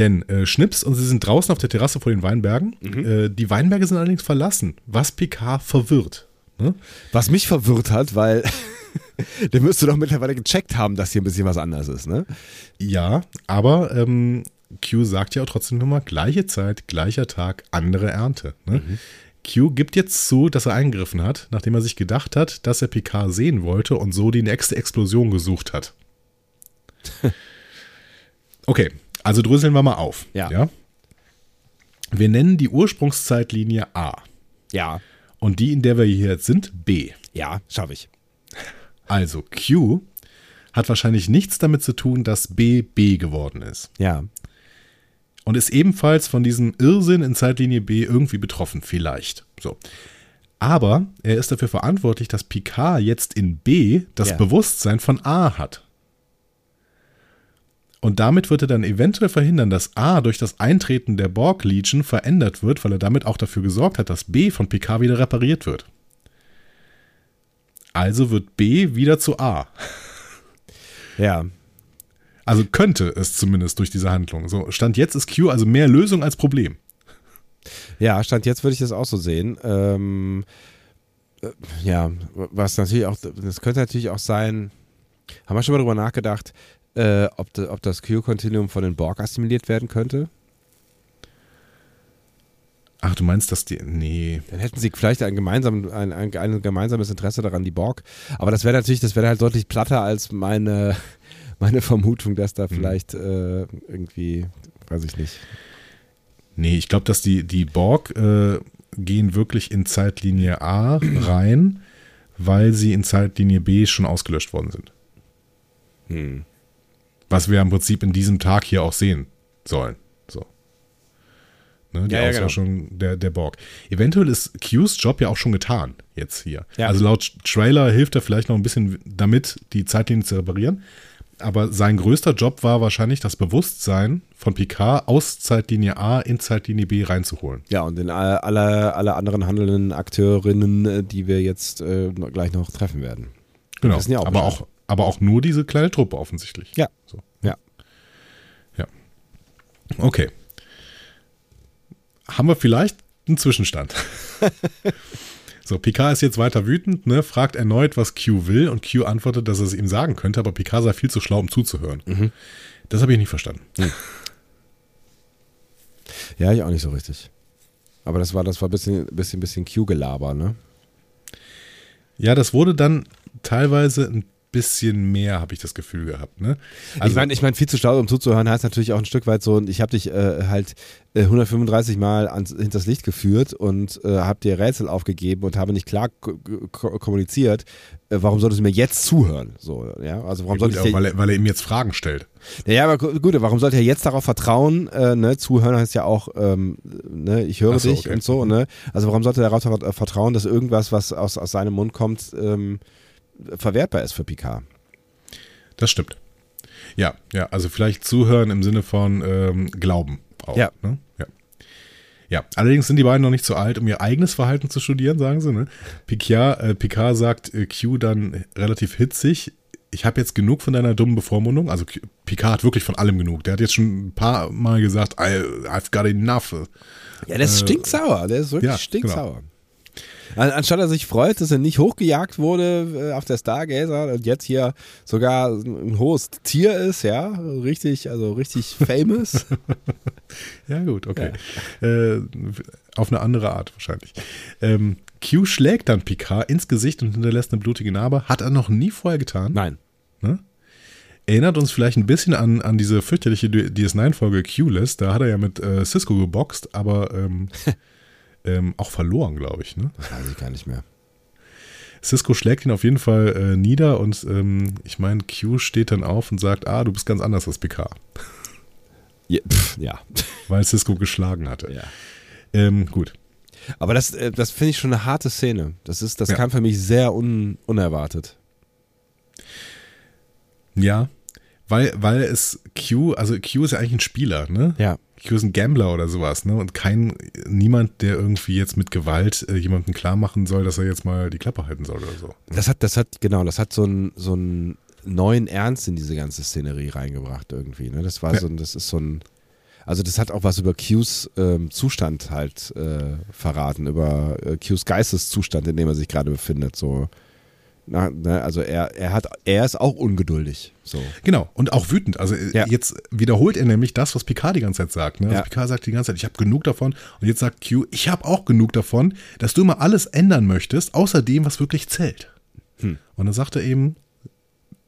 Denn äh, Schnips und sie sind draußen auf der Terrasse vor den Weinbergen. Äh, die Weinberge sind allerdings verlassen, was Picard verwirrt. Ne? Was mich verwirrt hat, weil der müsste doch mittlerweile gecheckt haben, dass hier ein bisschen was anders ist, ne? Ja, aber ähm, Q sagt ja auch trotzdem nochmal, gleiche Zeit, gleicher Tag, andere Ernte. Ne? Q gibt jetzt zu, dass er eingegriffen hat, nachdem er sich gedacht hat, dass er Picard sehen wollte und so die nächste Explosion gesucht hat. okay, also dröseln wir mal auf. Ja. Wir nennen die Ursprungszeitlinie A. Ja. Und die, in der wir hier jetzt sind, B. Ja, schaffe ich. Also Q hat wahrscheinlich nichts damit zu tun, dass B B geworden ist. Ja. Und ist ebenfalls von diesem Irrsinn in Zeitlinie B irgendwie betroffen, vielleicht. So. Aber er ist dafür verantwortlich, dass Picard jetzt in B das Ja. Bewusstsein von A hat. Und damit wird er dann eventuell verhindern, dass A durch das Eintreten der Borg Legion verändert wird, weil er damit auch dafür gesorgt hat, dass B von Picard wieder repariert wird. Also wird B wieder zu A. Ja. Also könnte es zumindest durch diese Handlung. So, Stand jetzt ist Q also mehr Lösung als Problem. Ja, Stand jetzt würde ich das auch so sehen. Ähm, äh, ja, was natürlich auch, das könnte natürlich auch sein, haben wir schon mal drüber nachgedacht, äh, ob, de, ob das Q-Continuum von den Borg assimiliert werden könnte? Ach, du meinst, dass die. Nee. Dann hätten sie vielleicht ein, gemeinsam, ein, ein, ein gemeinsames Interesse daran, die Borg. Aber das wäre natürlich, das wäre halt deutlich platter als meine, meine Vermutung, dass da vielleicht äh, irgendwie, weiß ich nicht. Nee, ich glaube, dass die, die Borg äh, gehen wirklich in Zeitlinie A rein, weil sie in Zeitlinie B schon ausgelöscht worden sind. Hm. Was wir im Prinzip in diesem Tag hier auch sehen sollen. So. Ne, die Ja, ja, Auslöschung der, der Borg. Eventuell ist Qs Job ja auch schon getan, jetzt hier. Ja. Also laut Trailer hilft er vielleicht noch ein bisschen damit, die Zeitlinie zu reparieren. Aber sein größter Job war wahrscheinlich das Bewusstsein von Picard aus Zeitlinie A in Zeitlinie B reinzuholen. Ja, und in alle, alle, alle anderen handelnden Akteurinnen, äh, die wir jetzt äh, gleich noch treffen werden. Genau. auch aber, auch, aber auch nur diese kleine Truppe offensichtlich. Ja. So. Ja. Ja. Okay. Haben wir vielleicht einen Zwischenstand? so, Picard ist jetzt weiter wütend, ne, fragt erneut, was Q will und Q antwortet, dass er es ihm sagen könnte, aber Picard sei viel zu schlau, um zuzuhören. Mhm. Das habe ich nicht verstanden. Ja, ich auch nicht so richtig. Aber das war, das war ein bisschen, bisschen, bisschen Q-Gelaber, ne? Ja, das wurde dann teilweise ein bisschen mehr, habe ich das Gefühl gehabt. Ne? ich meine, ich mein, viel zu schlau, um zuzuhören, heißt natürlich auch ein Stück weit so, und ich habe dich äh, halt äh, 135 Mal ans, hinters Licht geführt und äh, habe dir Rätsel aufgegeben und habe nicht klar ko ko kommuniziert. Äh, warum solltest du mir jetzt zuhören? So, ja, also warum Gut, sollte ich weil, er, weil er ihm jetzt Fragen stellt. ja, ja, aber gu- gut, warum sollte er jetzt darauf vertrauen? Äh, ne? Zuhören heißt ja auch, ähm, ne, ich höre so, dich okay. und so, ne? Also warum sollte er darauf ver- vertrauen, dass irgendwas, was aus, aus seinem Mund kommt, ähm, verwertbar ist für Picard? Das stimmt. Ja, ja, also vielleicht zuhören im Sinne von ähm, Glauben auch. Ja. Ne? ja. Ja, allerdings sind die beiden noch nicht so alt, um ihr eigenes Verhalten zu studieren, sagen sie. Ne? Picard, äh, Picard sagt äh, Q dann relativ hitzig, ich habe jetzt genug von deiner dummen Bevormundung. Also Q- Picard hat wirklich von allem genug. Der hat jetzt schon ein paar Mal gesagt, I, I've got enough. Ja, der ist stinksauer, der ist wirklich Äh, ja, stinksauer. An, anstatt er sich freut, dass er nicht hochgejagt wurde äh, auf der Stargazer und jetzt hier sogar ein hohes Tier ist, ja, richtig, also richtig famous. Ja, gut, okay. Äh, auf eine andere Art wahrscheinlich. Ähm, Q schlägt dann Picard ins Gesicht und hinterlässt eine blutige Narbe. Hat er noch nie vorher getan. Nein. Erinnert uns vielleicht ein bisschen an, an diese fürchterliche DS9-Folge Q-Less. Da hat er ja mit äh, Cisco geboxt, aber ähm, ähm, auch verloren, glaube ich. Ne? Das weiß ich gar nicht mehr. Cisco schlägt ihn auf jeden Fall äh, nieder und ähm, ich meine, Q steht dann auf und sagt, ah, du bist ganz anders als Picard, Ja, pff, ja. weil Cisco geschlagen hatte. ja. Ähm, gut. Aber das, äh, das finde ich schon eine harte Szene. Das, ist, das Ja. kam für mich sehr un, unerwartet. Ja, weil, weil es Q, also Q ist ja eigentlich ein Spieler, ne? Ja. Q ist ein Gambler oder sowas, ne? Und kein, niemand, der irgendwie jetzt mit Gewalt äh, jemandem klar machen soll, dass er jetzt mal die Klappe halten soll oder so. Das hat, das hat, genau, das hat so einen so einen neuen Ernst in diese ganze Szenerie reingebracht irgendwie. Ne? Das war Ja. so ein, das ist so ein, also das hat auch was über Qs ähm, Zustand halt äh, verraten, über äh, Qs Geisteszustand, in dem er sich gerade befindet. So, Na, ne? Also er, er hat, er ist auch ungeduldig. So. Genau, und auch wütend. Also äh, Ja. jetzt wiederholt er nämlich das, was Picard die ganze Zeit sagt. Ne? Also Ja. Picard sagt die ganze Zeit, ich habe genug davon. Und jetzt sagt Q, ich habe auch genug davon, dass du immer alles ändern möchtest, außer dem, was wirklich zählt. Hm. Und dann sagt er eben,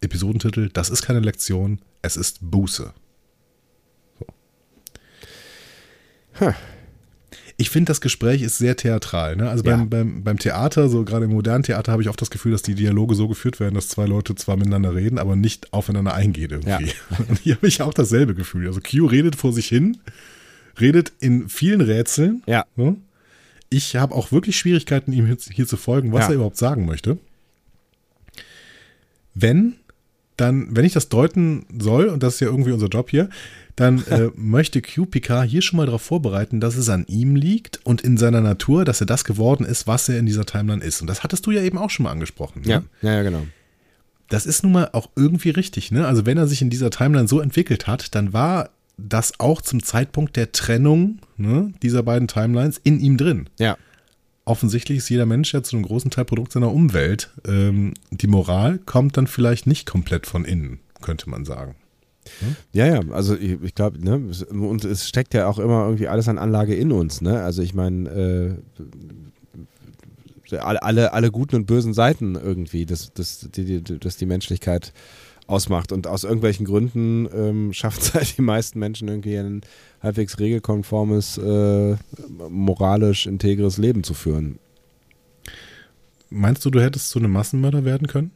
Episodentitel, das ist keine Lektion, es ist Buße. So. Huh. Ich finde, das Gespräch ist sehr theatral. Ne? Also Ja. beim, beim, beim Theater, so gerade im modernen Theater, habe ich oft das Gefühl, dass die Dialoge so geführt werden, dass zwei Leute zwar miteinander reden, aber nicht aufeinander eingehen irgendwie. Und hier habe ich auch dasselbe Gefühl. Also Q redet vor sich hin, redet in vielen Rätseln. Ja. Ne? Ich habe auch wirklich Schwierigkeiten, ihm hier, hier zu folgen, was Ja. er überhaupt sagen möchte. Wenn, dann, wenn ich das deuten soll, und das ist ja irgendwie unser Job hier, dann äh, möchte Q Picard hier schon mal darauf vorbereiten, dass es an ihm liegt und in seiner Natur, dass er das geworden ist, was er in dieser Timeline ist. Und das hattest du ja eben auch schon mal angesprochen. Ja, Ne? ja, ja, genau. Das ist nun mal auch irgendwie richtig. Ne? Also wenn er sich in dieser Timeline so entwickelt hat, dann war das auch zum Zeitpunkt der Trennung ne, dieser beiden Timelines in ihm drin Ja. Offensichtlich ist jeder Mensch ja zu einem großen Teil Produkt seiner Umwelt. Ähm, die Moral kommt dann vielleicht nicht komplett von innen, könnte man sagen. Ja, ja, also ich, ich glaube, ne, und es steckt ja auch immer irgendwie alles an Anlage in uns, ne? Also ich meine, äh, alle, alle, guten und bösen Seiten irgendwie, das, das, die, die, das die Menschlichkeit ausmacht. Und aus irgendwelchen Gründen ähm, schafft es halt die meisten Menschen irgendwie ein halbwegs regelkonformes, äh, moralisch integres Leben zu führen. meinst du, du hättest zu einem Massenmörder werden können?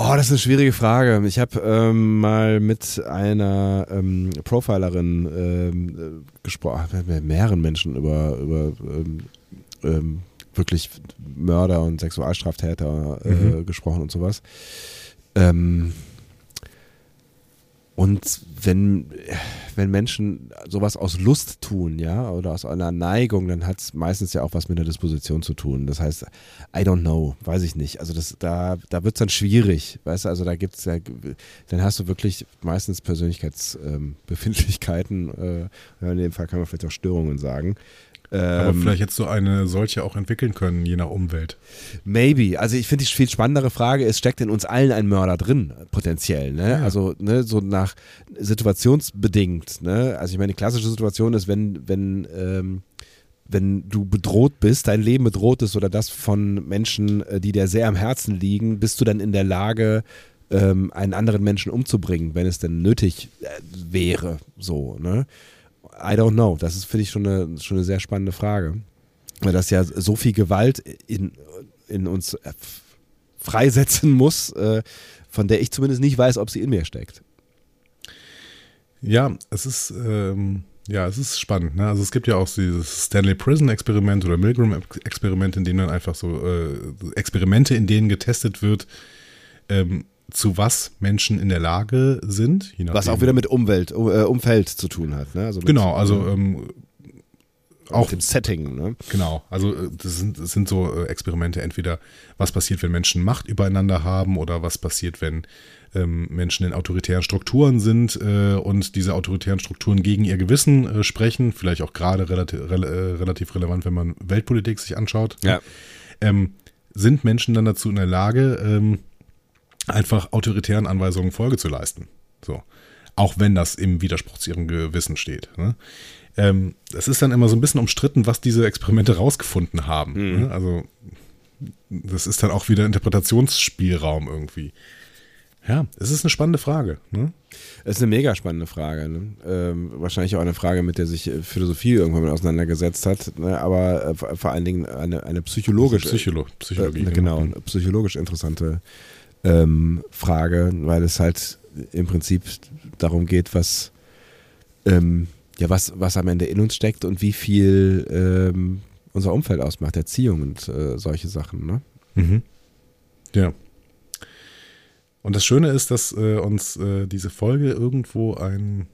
Oh, das ist eine schwierige Frage. Ich habe ähm, mal mit einer ähm, Profilerin ähm, gesprochen, mit mehreren Menschen über, über ähm, ähm, wirklich Mörder und Sexualstraftäter äh, mhm. gesprochen und sowas. Ähm, und wenn, wenn Menschen sowas aus Lust tun, ja, oder aus einer Neigung, dann hat es meistens ja auch was mit der Disposition zu tun. Das heißt, I don't know, weiß ich nicht. Also das, da, da wird es dann schwierig, weißt du, also da gibt es ja, dann hast du wirklich meistens Persönlichkeitsbefindlichkeiten, ähm, äh, in dem Fall kann man vielleicht auch Störungen sagen. Aber ähm, vielleicht hättest du eine solche auch entwickeln können, je nach Umwelt. Maybe. Also ich finde die viel spannendere Frage ist, steckt in uns allen ein Mörder drin, potenziell. Ne? Ja. Also ne, so nach situationsbedingt. Ne? Also ich meine, die klassische Situation ist, wenn, wenn, ähm, wenn du bedroht bist, dein Leben bedroht ist oder das von Menschen, äh, die dir sehr am Herzen liegen, bist du dann in der Lage, ähm, einen anderen Menschen umzubringen, wenn es denn nötig äh, wäre. So, ne? I don't know. Das ist, finde ich, schon eine, schon eine sehr spannende Frage. Weil das ja so viel Gewalt in, in uns äh, freisetzen muss, äh, von der ich zumindest nicht weiß, ob sie in mir steckt. Ja, es ist, ähm, ja, es ist spannend. Ne? Also es gibt ja auch dieses Stanley Prison Experiment oder Milgram Experiment, in dem dann einfach so äh, Experimente, in denen getestet wird, ähm, zu was Menschen in der Lage sind. was auch wieder mit Umwelt, äh, Umfeld zu tun hat. Ne? Also genau, also ähm, auch mit dem Setting. Ne? Genau, also äh, das sind, das sind so äh, Experimente, entweder was passiert, wenn Menschen Macht übereinander haben oder was passiert, wenn ähm, Menschen in autoritären Strukturen sind äh, und diese autoritären Strukturen gegen ihr Gewissen äh, sprechen. Vielleicht auch gerade relativ, re äh, relativ relevant, wenn man Weltpolitik sich anschaut. Ja. Ähm, sind Menschen dann dazu in der Lage, ähm, einfach autoritären Anweisungen Folge zu leisten. So. Auch wenn das im Widerspruch zu ihrem Gewissen steht. Ne? Ähm, es ist dann immer so ein bisschen umstritten, was diese Experimente rausgefunden haben. Mhm. Ne? Also, das ist dann auch wieder Interpretationsspielraum irgendwie. Ja, es ist eine spannende Frage. Ne? Es ist eine mega spannende Frage. Ne? Ähm, wahrscheinlich auch eine Frage, mit der sich Philosophie irgendwann mal auseinandergesetzt hat, ne? aber äh, vor allen Dingen eine, eine psychologisch, Psycholo Psychologie. Äh, genau, genau, psychologisch interessante ähm, Frage, weil es halt im Prinzip darum geht, was, ähm, ja, was, was am Ende in uns steckt und wie viel ähm, unser Umfeld ausmacht, Erziehung und äh, solche Sachen. Ne? Mhm. Ja. Und das Schöne ist, dass äh, uns äh, diese Folge irgendwo ein,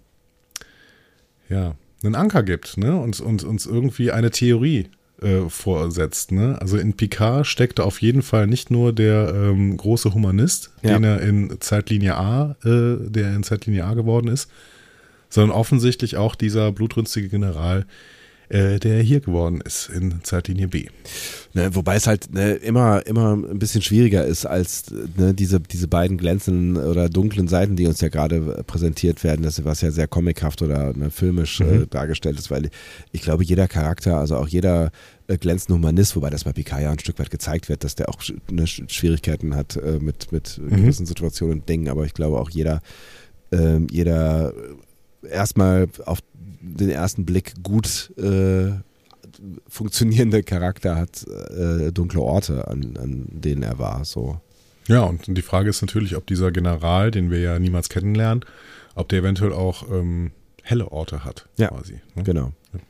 ja, einen Anker gibt, ne? Und, und uns irgendwie eine Theorie äh, vorsetzt. Ne? Also in Picard steckte auf jeden Fall nicht nur der ähm, große Humanist, ja. den er in Zeitlinie A, äh, der in Zeitlinie A geworden ist, sondern offensichtlich auch dieser blutrünstige General, äh, der hier geworden ist in Zeitlinie B. Ne, wobei es halt ne, immer, immer ein bisschen schwieriger ist als ne, diese, diese beiden glänzenden oder dunklen Seiten, die uns ja gerade präsentiert werden, das was ja sehr comichaft oder ne, filmisch äh, mhm. äh, dargestellt ist, weil ich glaube, jeder Charakter, also auch jeder äh, glänzende Humanist, wobei das bei Picard ja ein Stück weit gezeigt wird, dass der auch ne, Schwierigkeiten hat äh, mit, mit mhm. gewissen Situationen und Dingen, aber ich glaube auch jeder, ähm, jeder erstmal auf den ersten Blick gut äh, funktionierende Charakter hat äh, dunkle Orte, an, an denen er war. So. Ja, und die Frage ist natürlich, ob dieser General, den wir ja niemals kennenlernen, ob der eventuell auch ähm, helle Orte hat. Ja, quasi, ne? genau. Ja.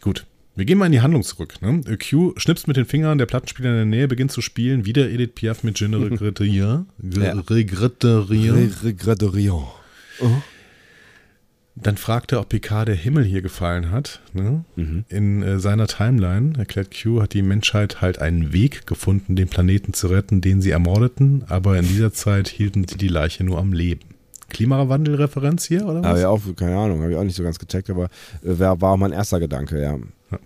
Gut. Wir gehen mal in die Handlung zurück. Ne? Q schnipst mit den Fingern, der Plattenspieler in der Nähe beginnt zu spielen. Wieder Edith Piaf mit Je ne regrette rien. -huh. Dann fragt er, ob Picard der Himmel hier gefallen hat. Ne? Mhm. In äh, seiner Timeline, erklärt Q, hat die Menschheit halt einen Weg gefunden, den Planeten zu retten, den sie ermordeten, aber in dieser Zeit hielten sie die Leiche nur am Leben. Klimawandelreferenz hier, oder was? Aber ja, auch, keine Ahnung, habe ich auch nicht so ganz gecheckt, aber äh, war, war mein erster Gedanke, ja. ja.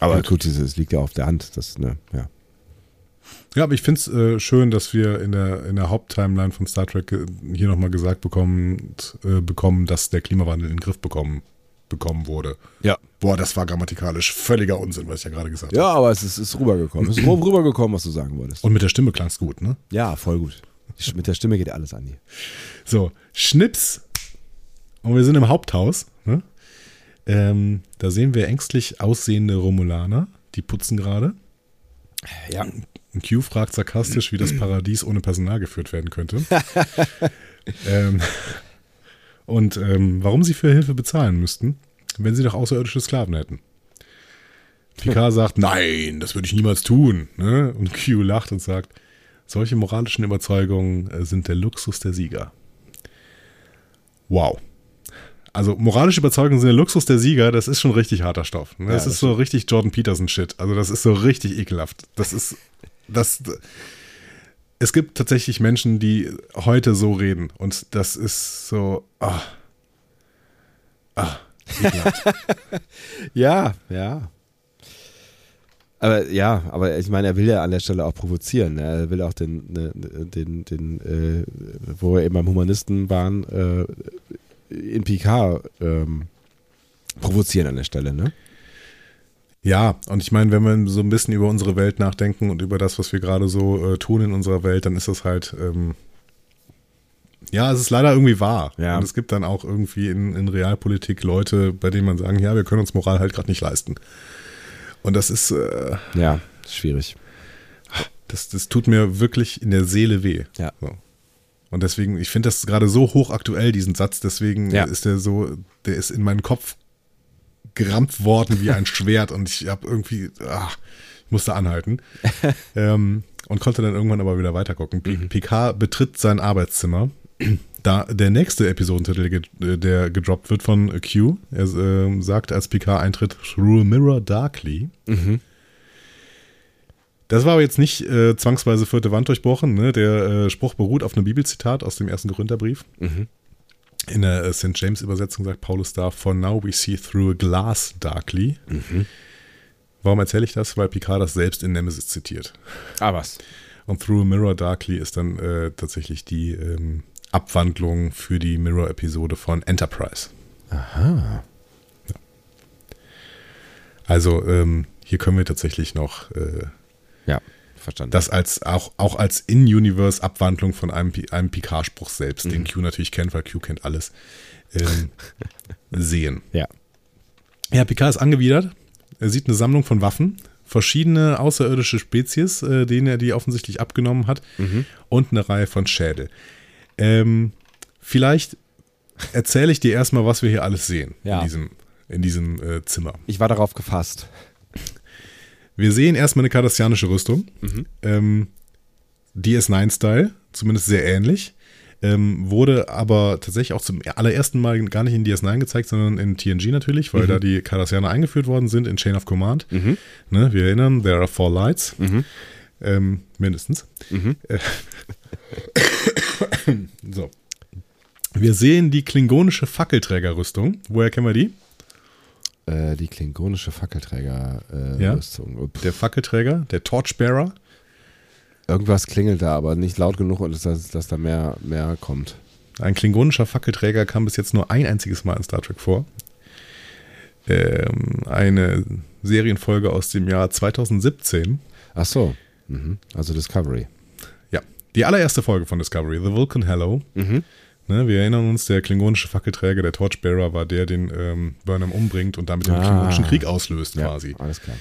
Aber gut, es liegt ja auf der Hand, das, ne, ja. Ja, aber ich finde es äh, schön, dass wir in der, in der Haupttimeline von Star Trek äh, hier nochmal gesagt bekommen, äh, bekommen, dass der Klimawandel in den Griff bekommen, bekommen wurde. Ja. Boah, das war grammatikalisch völliger Unsinn, was ich ja gerade gesagt habe. Ja, aber es ist, ist rübergekommen. Es ist rübergekommen, was du sagen wolltest. Und mit der Stimme klang es gut, ne? Ja, voll gut. Mit der Stimme geht alles an hier. So, Schnips. Und wir sind im Haupthaus. Ne? Ähm, da sehen wir ängstlich aussehende Romulaner. Die putzen gerade. Ja. Q fragt sarkastisch, wie das Paradies ohne Personal geführt werden könnte. ähm, und ähm, warum sie für Hilfe bezahlen müssten, wenn sie doch außerirdische Sklaven hätten. Picard sagt, nein, das würde ich niemals tun. Ne? Und Q lacht und sagt, solche moralischen Überzeugungen äh, sind der Luxus der Sieger. Wow. Also moralische Überzeugungen sind der Luxus der Sieger, das ist schon richtig harter Stoff. Ne? Das, ja, das ist so richtig Jordan Peterson-Shit. Also das ist so richtig ekelhaft. Das ist, das, es gibt tatsächlich Menschen, die heute so reden und das ist so, ah, ah, ja, ja. Aber ja, aber ich meine, er will ja an der Stelle auch provozieren. Ne? Er will auch den, ne, den, den, äh, wo wir eben beim Humanisten waren, äh, in Picard ähm, provozieren an der Stelle, ne? Ja, und ich meine, wenn wir so ein bisschen über unsere Welt nachdenken und über das, was wir gerade so äh, tun in unserer Welt, dann ist das halt, ähm, ja, es ist leider irgendwie wahr. Ja. Und es gibt dann auch irgendwie in, in Realpolitik Leute, bei denen man sagen, ja, wir können uns Moral halt gerade nicht leisten. Und das ist. Äh, ja, schwierig. Das, das tut mir wirklich in der Seele weh. Ja. So. Und deswegen, ich finde das gerade so hochaktuell, diesen Satz, deswegen ja. ist der so, der ist in meinen Kopf gerammt worden wie ein Schwert und ich habe irgendwie, ach, ich musste anhalten. ähm, und konnte dann irgendwann aber wieder weitergucken. Mhm. Picard betritt sein Arbeitszimmer da der nächste Episodentitel, der gedroppt wird von Q, er äh, sagt, als Picard eintritt, Through a Mirror Darkly. Mhm. Das war aber jetzt nicht äh, zwangsweise vierte Wand durchbrochen. Ne? Der äh, Spruch beruht auf einem Bibelzitat aus dem ersten Gründerbrief. Mhm. In der äh, St. James-Übersetzung sagt Paulus da: For now we see through a glass darkly. Mhm. Warum erzähle ich das? Weil Picard das selbst in Nemesis zitiert. Ah, was? Und Through a Mirror Darkly ist dann äh, tatsächlich die ähm, Abwandlung für die Mirror-Episode von Enterprise. Aha. Ja. Also ähm, hier können wir tatsächlich noch äh, ja, verstanden. das als auch, auch als In-Universe-Abwandlung von einem, einem Picard-Spruch selbst, mhm. den Q natürlich kennt, weil Q kennt alles, ähm, sehen. Ja. Ja, Picard ist angewidert. Er sieht eine Sammlung von Waffen, verschiedene außerirdische Spezies, äh, denen er die offensichtlich abgenommen hat, mhm. und eine Reihe von Schädel. Ähm, vielleicht erzähle ich dir erstmal, was wir hier alles sehen ja. in diesem, in diesem äh, Zimmer. Ich war darauf gefasst. Wir sehen erstmal eine kardassianische Rüstung. Mhm. Ähm, DS9-Style, zumindest sehr ähnlich. Ähm, wurde aber tatsächlich auch zum allerersten Mal gar nicht in DS9 gezeigt, sondern in TNG natürlich, weil mhm. da die Cardassianer eingeführt worden sind in Chain of Command. Mhm. Ne, wir erinnern, there are four lights. Mhm. Ähm, mindestens. Äh, so. Wir sehen die klingonische Fackelträgerrüstung. Woher kennen wir die? Äh, die klingonische Fackelträgerrüstung. Äh, ja. Der Fackelträger, der Torchbearer. Irgendwas klingelt da, aber nicht laut genug, dass, dass da mehr, mehr kommt. Ein klingonischer Fackelträger kam bis jetzt nur ein einziges Mal in Star Trek vor. Ähm, eine Serienfolge aus dem Jahr 2017. Ach so, mhm. also Discovery. Die allererste Folge von Discovery, The Vulcan Hello. Mhm. Ne, wir erinnern uns, der klingonische Fackelträger, der Torchbearer, war der, den ähm, Burnham umbringt und damit den ah, klingonischen Krieg auslöst, ja, quasi. Alles klar.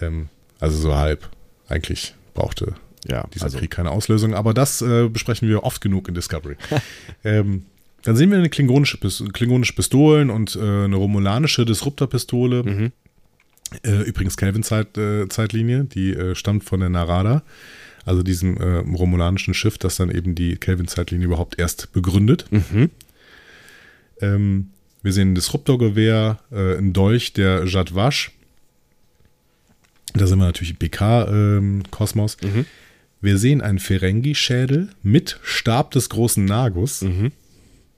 Ähm, also so halb. Eigentlich brauchte ja, dieser also. Krieg keine Auslösung, aber das äh, besprechen wir oft genug in Discovery. ähm, dann sehen wir eine klingonische, klingonische Pistolen und äh, eine romulanische Disruptor-Pistole. Mhm. Äh, übrigens Kelvin-Zeitlinie, äh, die äh, stammt von der Narada also diesem äh, romulanischen Schiff, das dann eben die Kelvin-Zeitlinie überhaupt erst begründet. Mhm. Ähm, wir sehen ein Disruptorgewehr, äh, ein Dolch der Jadwasch. Da sind wir natürlich im PK-Kosmos. Ähm, mhm. Wir sehen einen Ferengi-Schädel mit Stab des großen Nagus. Mhm.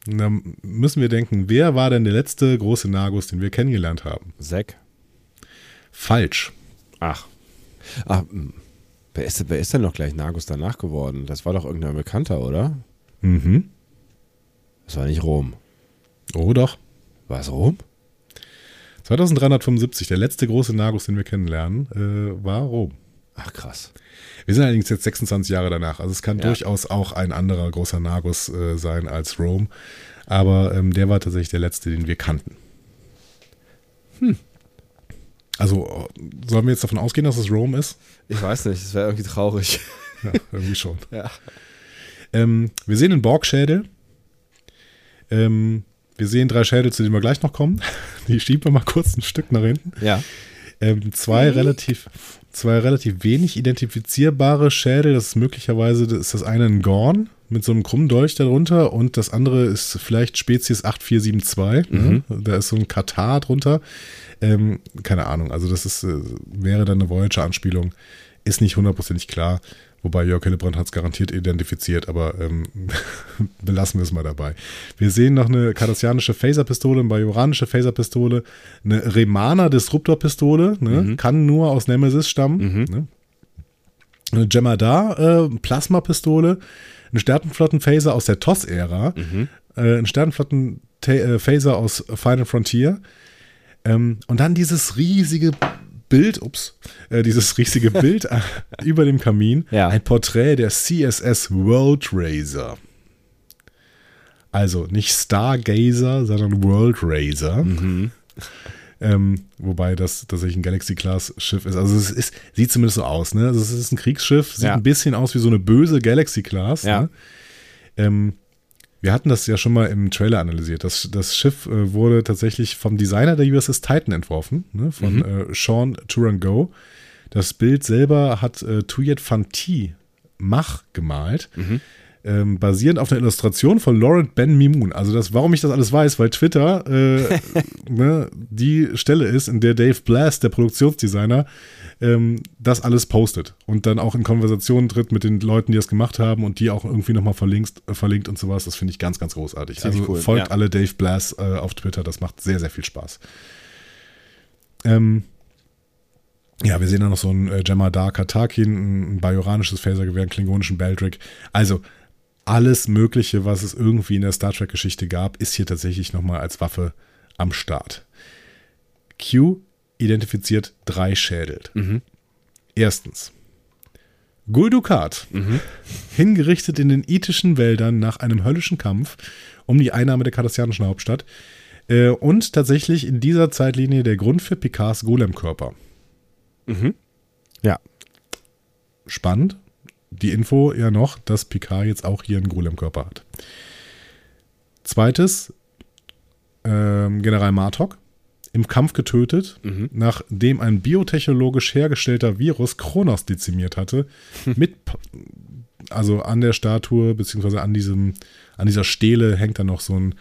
Da müssen wir denken, wer war denn der letzte große Nagus, den wir kennengelernt haben? Zack. Falsch. Ach. Ach, Wer ist, wer ist denn noch gleich Nagus danach geworden? Das war doch irgendein Bekannter, oder? Mhm. Das war nicht Rom. Oh, doch. War es Rom? 2375, der letzte große Nagus, den wir kennenlernen, äh, war Rom. Ach, krass. Wir sind allerdings jetzt 26 Jahre danach. Also es kann ja. durchaus auch ein anderer großer Nagus äh, sein als Rom. Aber ähm, der war tatsächlich der letzte, den wir kannten. Hm. Also sollen wir jetzt davon ausgehen, dass es Rome ist? Ich weiß nicht, das wäre irgendwie traurig. Ja, irgendwie schon. ja. Ähm, wir sehen einen Borgschädel. Ähm, wir sehen drei Schädel, zu denen wir gleich noch kommen. Die schieben wir mal kurz ein Stück nach hinten. Ja. Ähm, zwei relativ, zwei relativ wenig identifizierbare Schädel. Das ist möglicherweise, das ist das eine ein Gorn mit so einem krummen Dolch darunter und das andere ist vielleicht Spezies 8472. Mhm. Da ist so ein Katar drunter. Ähm, keine Ahnung, also das ist, äh, wäre dann eine Voyager-Anspielung. Ist nicht hundertprozentig klar. Wobei Jörg Hillebrand hat es garantiert identifiziert, aber ähm, belassen wir es mal dabei. Wir sehen noch eine kardassianische Phaser-Pistole, eine bajoranische Phaser-Pistole, eine Remana-Disruptor-Pistole, ne? mhm. kann nur aus Nemesis stammen. Mhm. Ne? Eine Jemadar äh, Plasma-Pistole, eine Sternenflotten-Phaser aus der TOS-Ära, mhm. äh, ein Sternenflotten-Phaser äh, aus Final Frontier. Ähm, und dann dieses riesige Bild, ups, äh, dieses riesige Bild äh, über dem Kamin, ja. ein Porträt der CSS World Racer. Also nicht Stargazer, sondern World Racer. Mhm. Ähm, wobei das tatsächlich ein Galaxy-Class-Schiff ist. Also es ist, sieht zumindest so aus, ne? Also es ist ein Kriegsschiff, sieht ja. ein bisschen aus wie so eine böse Galaxy-Class. Ja. Ne? Ähm, wir hatten das ja schon mal im Trailer analysiert. Das, das Schiff äh, wurde tatsächlich vom Designer der USS Titan entworfen, ne, von mhm. äh, Sean Turango. Das Bild selber hat äh, Tuyet Fanti Mach gemalt. Mhm ähm, basierend auf einer Illustration von Laurent Ben Mimoun. Also das, warum ich das alles weiß, weil Twitter äh, ne, die Stelle ist, in der Dave Blast, der Produktionsdesigner, ähm, das alles postet und dann auch in Konversationen tritt mit den Leuten, die das gemacht haben und die auch irgendwie nochmal verlinkt, verlinkt und sowas. Das finde ich ganz, ganz großartig. Ziemlich also cool, folgt ja. alle Dave Blast äh, auf Twitter, das macht sehr, sehr viel Spaß. Ähm, ja, wir sehen da noch so ein äh, Jemadar Katakin, ein bajoranisches Phasergewehr, einen klingonischen Beldrick. Also alles Mögliche, was es irgendwie in der Star Trek-Geschichte gab, ist hier tatsächlich nochmal als Waffe am Start. Q identifiziert drei Schädel. Mhm. Erstens. Guldukat, mhm. hingerichtet in den itischen Wäldern nach einem höllischen Kampf um die Einnahme der kardassianischen Hauptstadt äh, und tatsächlich in dieser Zeitlinie der Grund für Picards Golemkörper. Mhm. Ja. Spannend die Info ja noch, dass Picard jetzt auch hier einen Golem-Körper hat. Zweites, ähm, General Martok im Kampf getötet, mhm. nachdem ein biotechnologisch hergestellter Virus Kronos dezimiert hatte, mit, also an der Statue, beziehungsweise an diesem, an dieser Stele hängt dann noch so ein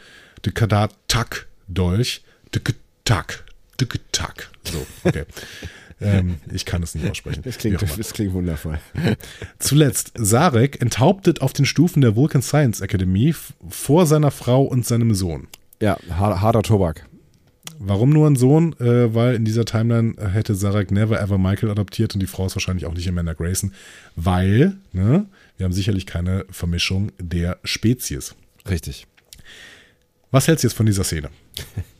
Dekadat-Tak-Dolch. Dekatak, Dekatak. So, okay. Ähm, ich kann es nicht aussprechen. Das klingt, das klingt wundervoll. Zuletzt, Sarek enthauptet auf den Stufen der Vulcan Science Academy vor seiner Frau und seinem Sohn. Ja, harter Tobak. Warum nur ein Sohn? Äh, weil in dieser Timeline hätte Sarek never ever Michael adoptiert und die Frau ist wahrscheinlich auch nicht Amanda Grayson, weil ne, wir haben sicherlich keine Vermischung der Spezies. Richtig. Was hältst du jetzt von dieser Szene?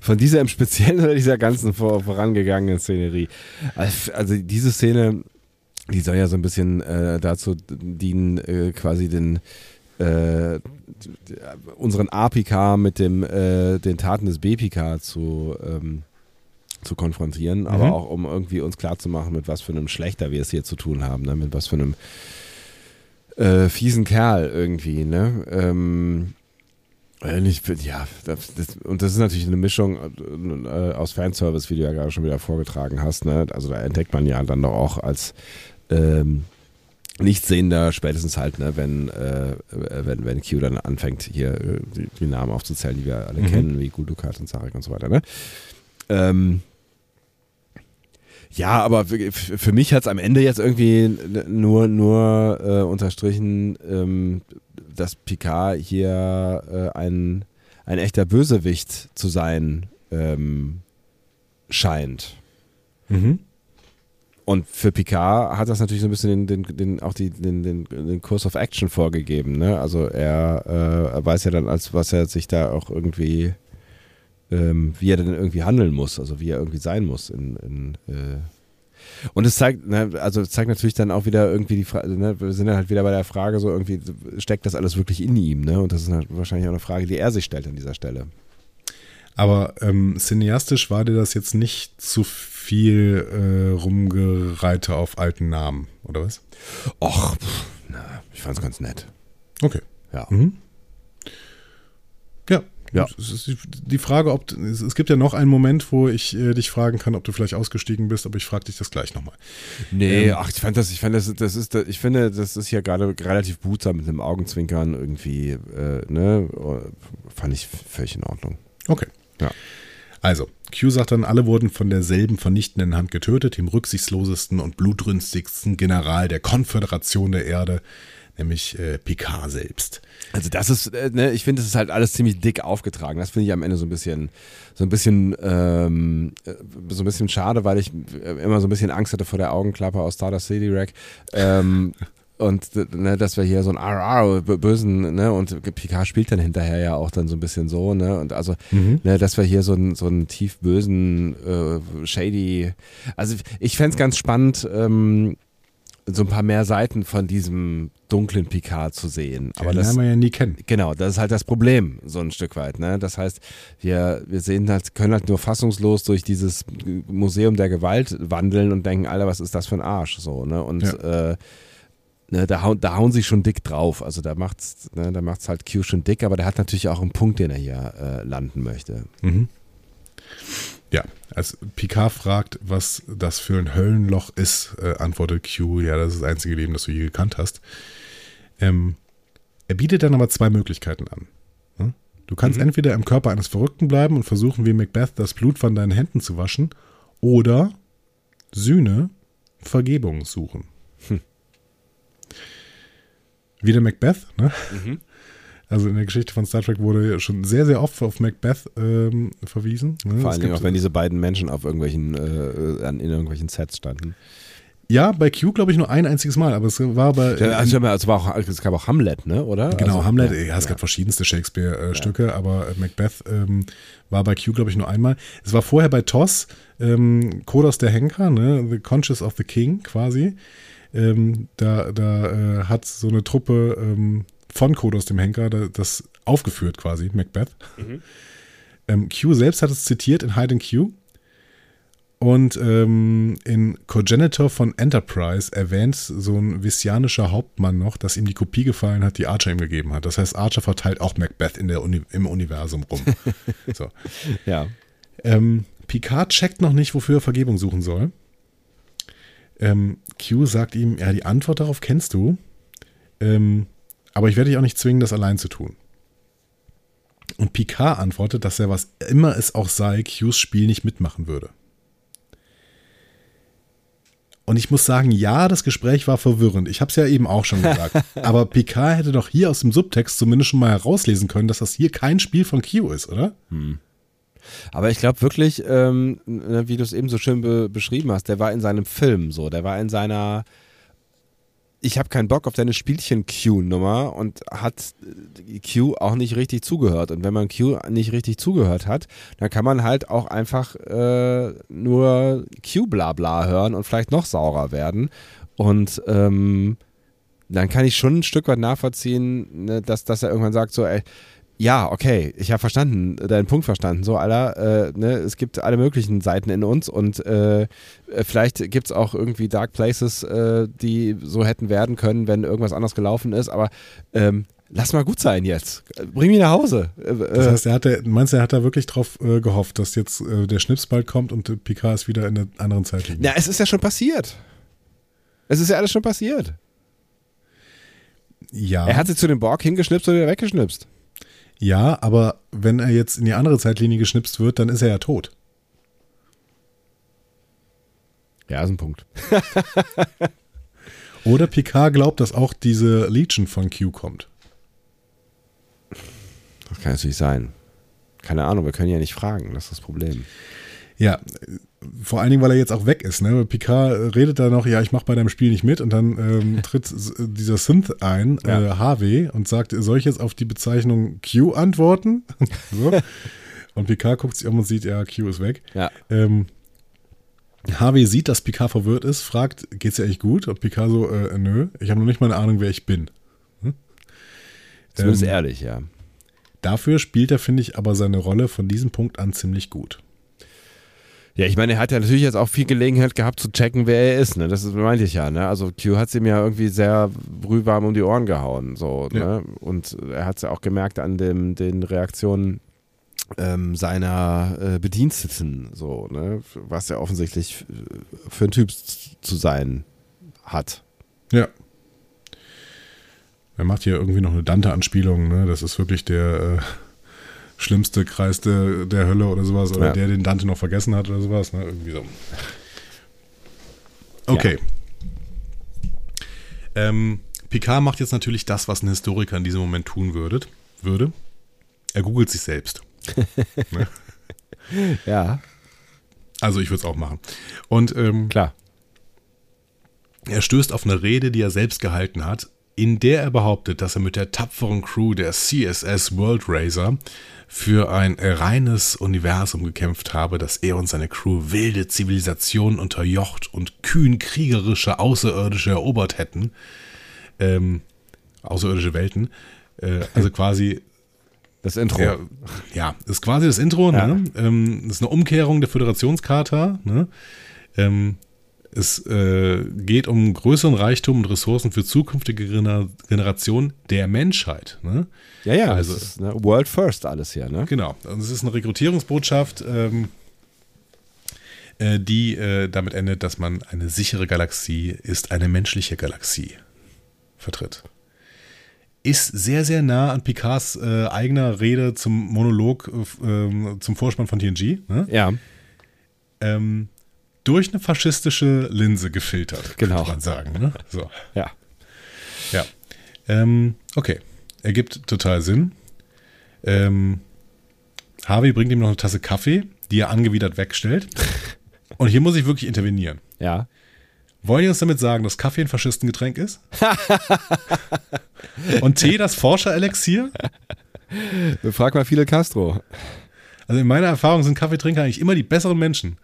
Von dieser im Speziellen oder dieser ganzen vor, vorangegangenen Szenerie? Also diese Szene, die soll ja so ein bisschen äh, dazu dienen, äh, quasi den äh, unseren A-PK mit dem, äh, den Taten des B-PK zu, ähm, zu konfrontieren, mhm. aber auch um irgendwie uns klarzumachen, mit was für einem Schlechter wir es hier zu tun haben, ne? mit was für einem äh, fiesen Kerl irgendwie. Ne? Ähm, nicht, ja, das, das, und das ist natürlich eine Mischung äh, aus Fanservice, wie du ja gerade schon wieder vorgetragen hast. Ne? Also da entdeckt man ja dann doch auch als ähm, Nichtsehender spätestens halt, ne, wenn, äh, wenn, wenn Q dann anfängt, hier äh, die, die, Namen aufzuzählen, die wir alle mhm. kennen, wie Gulukat und Zarek und so weiter. Ne? Ähm, ja, aber für mich hat es am Ende jetzt irgendwie nur, nur äh, unterstrichen, ähm, dass Picard hier äh, ein, ein echter Bösewicht zu sein ähm, scheint. Mhm. Und für Picard hat das natürlich so ein bisschen den, den, den auch die, den, den, den Kurs of Action vorgegeben. Ne? Also er, äh, er weiß ja dann, als was er sich da auch irgendwie, ähm, wie er denn irgendwie handeln muss, also wie er irgendwie sein muss in, in äh, und es zeigt, ne, also es zeigt natürlich dann auch wieder irgendwie die Frage, ne, wir sind halt wieder bei der Frage, so irgendwie, steckt das alles wirklich in ihm, ne? Und das ist halt wahrscheinlich auch eine Frage, die er sich stellt an dieser Stelle. Aber ähm, cineastisch war dir das jetzt nicht zu viel äh, Rumgereite auf alten Namen, oder was? Och, na, ich fand's ganz nett. Okay. Ja. Mhm. Ja. Ja. Es ist die Frage, ob es gibt ja noch einen Moment, wo ich äh, dich fragen kann, ob du vielleicht ausgestiegen bist, aber ich frage dich das gleich nochmal. Nee, Ähm. ach, ich fand das, ich fand das, das ist, ich finde, das ist hier gerade relativ behutsam mit dem Augenzwinkern irgendwie, äh, ne, fand ich völlig in Ordnung. Okay. Ja. Also, Q sagt dann, alle wurden von derselben vernichtenden Hand getötet, dem rücksichtslosesten und blutrünstigsten General der Konföderation der Erde, nämlich äh, Picard selbst. Also das ist, äh, ne, ich finde, es ist halt alles ziemlich dick aufgetragen. Das finde ich am Ende so ein bisschen, so ein bisschen, ähm, äh, so ein bisschen schade, weil ich äh, immer so ein bisschen Angst hatte vor der Augenklappe aus Stardust City Rack. Ähm, und ne, dass wir hier so einen RR bösen, ne, und Picard spielt dann hinterher ja auch dann so ein bisschen so, ne, und also, ne, dass wir hier so einen, so einen tief bösen, äh, shady, also ich fände es ganz spannend, ähm, so ein paar mehr Seiten von diesem dunklen Picard zu sehen. Aber Den das, lernen wir ja nie kennen. Genau, das ist halt das Problem, so ein Stück weit. Ne? Das heißt, wir, wir sehen halt, können halt nur fassungslos durch dieses Museum der Gewalt wandeln und denken, Alter, was ist das für ein Arsch? So, ne? Und äh, ne, da, hauen, da hauen sie schon dick drauf. Also da macht's, ne, da macht's halt Q schon dick, aber der hat natürlich auch einen Punkt, den er hier äh, landen möchte. Mhm. Ja, als Picard fragt, was das für ein Höllenloch ist, äh, antwortet Q, ja, das ist das einzige Leben, das du je gekannt hast. Ähm, er bietet dann aber zwei Möglichkeiten an. Hm? Du kannst entweder im Körper eines Verrückten bleiben und versuchen, wie Macbeth das Blut von deinen Händen zu waschen, oder Sühne, Vergebung suchen. Wieder Macbeth, ne? Also in der Geschichte von Star Trek wurde schon sehr, sehr oft auf Macbeth ähm, verwiesen. Ne? Vor allen Dingen auch, wenn diese beiden Menschen auf irgendwelchen, äh, an, in irgendwelchen Sets standen. Ja, bei Q glaube ich nur ein einziges Mal, aber es war bei. Ja, also, es, war auch, es gab auch Hamlet, ne? oder? Genau, also, Hamlet, ja, ja, es ja. gab verschiedenste Shakespeare-Stücke, aber äh, Macbeth ähm, war bei Q, glaube ich, nur einmal. Es war vorher bei Toss, ähm, Kodos der Henker, ne, The Conscious of the King quasi. Ähm, da da äh, hat so eine Truppe ähm, von Kodos dem Henker da, das aufgeführt quasi, Macbeth. Ähm, Q selbst hat es zitiert in Hide and Q. Und ähm, in Cogenitor von Enterprise erwähnt so ein visianischer Hauptmann noch, dass ihm die Kopie gefallen hat, die Archer ihm gegeben hat. Das heißt, Archer verteilt auch Macbeth in der Uni im Universum rum. so. Ja. ähm, Picard checkt noch nicht, wofür er Vergebung suchen soll. Ähm, Q sagt ihm, ja, die Antwort darauf kennst du, ähm, aber ich werde dich auch nicht zwingen, das allein zu tun. Und Picard antwortet, dass er, was immer es auch sei, Qs Spiel nicht mitmachen würde. Und ich muss sagen, ja, das Gespräch war verwirrend. Ich habe es ja eben auch schon gesagt. Aber Picard hätte doch hier aus dem Subtext zumindest schon mal herauslesen können, dass das hier kein Spiel von Q ist, oder? Aber ich glaube wirklich, ähm, ne, wie du es eben so schön be beschrieben hast, der war in seinem Film so, der war in seiner ich habe keinen Bock auf deine Spielchen-Q-Nummer und hat äh, Q auch nicht richtig zugehört. Und wenn man Q nicht richtig zugehört hat, dann kann man halt auch einfach äh, nur Q-Blabla hören und vielleicht noch saurer werden. Und ähm, dann kann ich schon ein Stück weit nachvollziehen, ne, dass, dass er irgendwann sagt, so, ey, ja, okay, ich habe verstanden, deinen Punkt verstanden. So, aller, äh, ne, es gibt alle möglichen Seiten in uns und äh, vielleicht gibt es auch irgendwie Dark Places, äh, die so hätten werden können, wenn irgendwas anders gelaufen ist, aber ähm, lass mal gut sein jetzt. Bring mich nach Hause. Äh, Das heißt, er hat, der, meinst du, er hat da wirklich drauf äh, gehofft, dass jetzt äh, der Schnips bald kommt und äh, Picard ist wieder in einer anderen Zeitlinie? Na, es ist ja schon passiert. Es ist ja alles schon passiert. Ja, Er hat sich zu dem Borg hingeschnipst und wieder weggeschnipst. Ja, aber wenn er jetzt in die andere Zeitlinie geschnipst wird, dann ist er ja tot. Ja, ist ein Punkt. Oder Picard glaubt, dass auch diese Legion von Q kommt. Das kann natürlich sein. Keine Ahnung, wir können ja nicht fragen, das ist das Problem. Ja, vor allen Dingen, weil er jetzt auch weg ist. Ne? Picard redet da noch, ja, ich mache bei deinem Spiel nicht mit und dann ähm, tritt dieser Synth ein, Ja. äh, HW, und sagt, soll ich jetzt auf die Bezeichnung Q antworten? so. Und Picard guckt sich um und sieht, ja, Q ist weg. Ja. Ähm, HW sieht, dass Picard verwirrt ist, fragt, geht's dir eigentlich gut? Und Picard so, äh, nö, ich habe noch nicht mal eine Ahnung, wer ich bin. Zumindest Ähm, ehrlich, ja. Dafür spielt er, finde ich, aber seine Rolle von diesem Punkt an ziemlich gut. Ja, ich meine, er hat ja natürlich jetzt auch viel Gelegenheit gehabt zu checken, wer er ist, ne? Das meinte ich ja, ne? Also Q hat es ihm ja irgendwie sehr brühwarm um die Ohren gehauen, so, ja. ne? Und er hat es ja auch gemerkt an dem, den Reaktionen ähm, seiner äh, Bediensteten, so, ne? Was er offensichtlich für ein Typ zu sein hat. Ja. Er macht hier irgendwie noch eine Dante-Anspielung, ne? Das ist wirklich der. Äh schlimmste Kreis der, der Hölle oder sowas, oder ja. der den Dante noch vergessen hat oder sowas, ne? Irgendwie so. Okay. Ja. Ähm, Picard macht jetzt natürlich das, was ein Historiker in diesem Moment tun würde. würde. Er googelt sich selbst. ne? Ja. Also ich würde es auch machen. Und ähm, klar. Er stößt auf eine Rede, die er selbst gehalten hat, in der er behauptet, dass er mit der tapferen Crew der CSS World Racer für ein reines Universum gekämpft habe, dass er und seine Crew wilde Zivilisationen unterjocht und kühn kriegerische Außerirdische erobert hätten. Ähm, außerirdische Welten. Äh, also quasi. Das Intro. Ja, ja, ist quasi das Intro. Ja. Ne? Ähm, ist eine Umkehrung der Föderationscharta. Ne? Ähm, es äh, geht um größeren Reichtum und Ressourcen für zukünftige Generationen der Menschheit. Ne? Ja, ja, also ist, ne, World First alles hier. Ne? Genau. Und es ist eine Rekrutierungsbotschaft, ähm, äh, die äh, damit endet, dass man eine sichere Galaxie ist eine menschliche Galaxie vertritt. Ist sehr, sehr nah an Picards äh, eigener Rede zum Monolog äh, ähm, zum Vorspann von TNG. Ne? Ja. Ähm, durch eine faschistische Linse gefiltert, genau. kann man sagen. Ne? So. Ja. Ja. Ähm, okay. Ergibt total Sinn. Ähm, Harvey bringt ihm noch eine Tasse Kaffee, die er angewidert wegstellt. Und hier muss ich wirklich intervenieren. Ja. Wollen die uns damit sagen, dass Kaffee ein Faschistengetränk ist? Und Tee das Forscher-Elixier? Frag mal Fidel Castro. Also in meiner Erfahrung sind Kaffeetrinker eigentlich immer die besseren Menschen.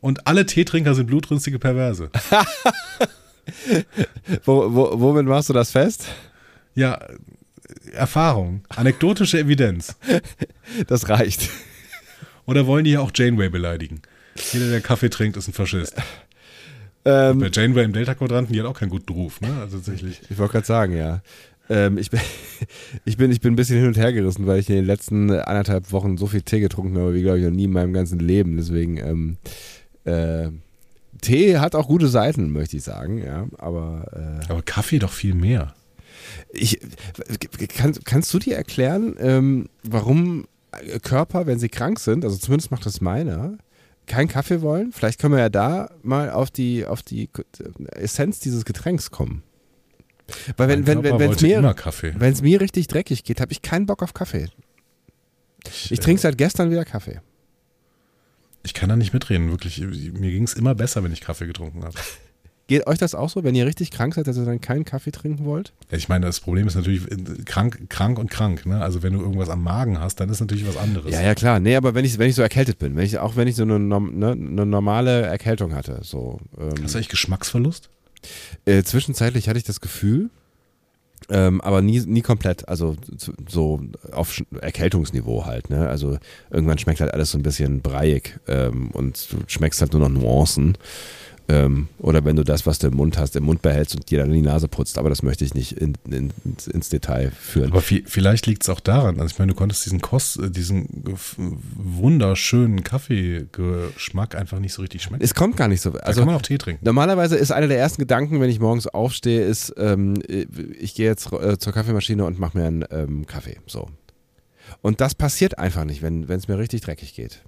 Und alle Teetrinker sind blutrünstige Perverse. wo, wo, womit machst du das fest? Ja, Erfahrung, anekdotische Evidenz. Das reicht. Oder wollen die ja auch Janeway beleidigen? Jeder, der Kaffee trinkt, ist ein Faschist. Ähm, bei Janeway im Delta-Quadranten, die hat auch keinen guten Ruf, ne? Also tatsächlich. Ich wollte gerade sagen, ja. Ähm, ich, bin, ich, bin, ich bin ein bisschen hin und her gerissen, weil ich in den letzten anderthalb Wochen so viel Tee getrunken habe, wie glaube ich noch nie in meinem ganzen Leben. Deswegen, ähm, äh, Tee hat auch gute Seiten, möchte ich sagen, ja. Aber, äh, aber Kaffee doch viel mehr. Ich, kann, kannst du dir erklären, ähm, warum Körper, wenn sie krank sind, also zumindest macht das meiner, keinen Kaffee wollen? Vielleicht können wir ja da mal auf die, auf die Essenz dieses Getränks kommen. Weil wenn, wenn, wenn, es mir, mir richtig dreckig geht, habe ich keinen Bock auf Kaffee. Ich, ich trinke seit gestern wieder Kaffee. Ich kann da nicht mitreden, wirklich. Mir ging es immer besser, wenn ich Kaffee getrunken habe. Geht euch das auch so, wenn ihr richtig krank seid, dass ihr dann keinen Kaffee trinken wollt? Ja, ich meine, das Problem ist natürlich äh, krank, krank und krank. Ne? Also wenn du irgendwas am Magen hast, dann ist natürlich was anderes. Ja, ja, klar. Nee, aber wenn ich, wenn ich so erkältet bin, wenn ich, auch wenn ich so eine, ne, eine normale Erkältung hatte. So, ähm, hast du eigentlich Geschmacksverlust? Äh, zwischenzeitlich hatte ich das Gefühl, ähm, aber nie, nie komplett, also so auf Erkältungsniveau halt, ne? Also irgendwann schmeckt halt alles so ein bisschen breiig ähm, und du schmeckst halt nur noch Nuancen. Ähm, oder wenn du das, was du im Mund hast, im Mund behältst und dir dann die Nase putzt. Aber das möchte ich nicht in, in, ins Detail führen. Aber vielleicht liegt es auch daran. Also ich meine, du konntest diesen Kost, äh, diesen wunderschönen Kaffeegeschmack einfach nicht so richtig schmecken. Es kommt gar nicht so. Also da kann man auch Tee trinken. Normalerweise ist einer der ersten Gedanken, wenn ich morgens aufstehe, ist, ähm, ich gehe jetzt äh, zur Kaffeemaschine und mache mir einen ähm, Kaffee. So. Und das passiert einfach nicht, wenn es mir richtig dreckig geht.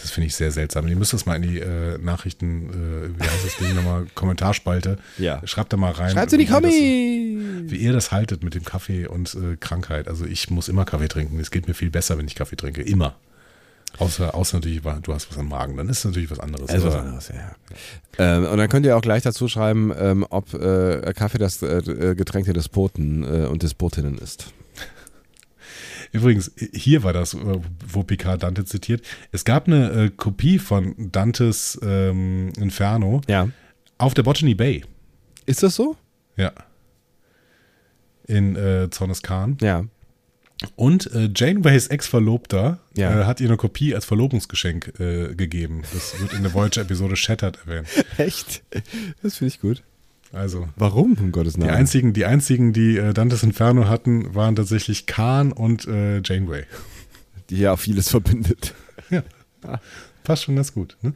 Das finde ich sehr seltsam. Ihr müsst das mal in die äh, Nachrichten, äh, wie heißt das Ding nochmal, Kommentarspalte. Ja. Schreibt da mal rein. Schreibt in die Kommis! Wie ihr das haltet mit dem Kaffee und äh, Krankheit. Also ich muss immer Kaffee trinken. Es geht mir viel besser, wenn ich Kaffee trinke. Immer. Außer, außer natürlich, du hast was am Magen, dann ist es natürlich was anderes. Also was anderes, ja. ja. Ähm, und dann könnt ihr auch gleich dazu schreiben, ähm, ob äh, Kaffee das äh, Getränk der Despoten äh, und Despotinnen ist. Übrigens, hier war das, äh, wo Picard Dante zitiert. Es gab eine äh, Kopie von Dantes ähm, Inferno ja. auf der Botany Bay. Ist das so? Ja. In äh, Zornes Khan. Ja. Und äh, Janeways Ex-Verlobter Ja. äh, hat ihr eine Kopie als Verlobungsgeschenk äh, gegeben. Das wird in der Voyager-Episode Shattered erwähnt. Echt? Das finde ich gut. Also Warum, um Gottes die Namen? einzigen, die einzigen, die äh, Dantes Inferno hatten, waren tatsächlich Khan und äh, Janeway. die ja vieles verbindet. Passt schon ganz gut. Ne?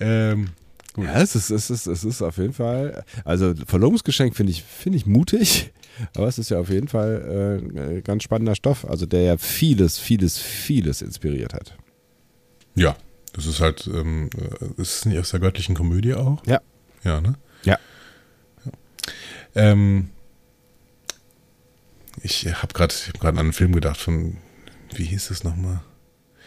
Ähm, gut. Ja, es ist, es ist, es ist auf jeden Fall, also Verlobungsgeschenk finde ich, finde ich mutig, aber es ist ja auf jeden Fall äh, ganz spannender Stoff, also der ja vieles, vieles, vieles inspiriert hat. Ja, das ist halt, ähm, äh, ist es nicht aus der göttlichen Komödie auch? Ja. Ja, ne? Ja. Ähm, ich habe gerade hab an einen Film gedacht von, wie hieß es nochmal?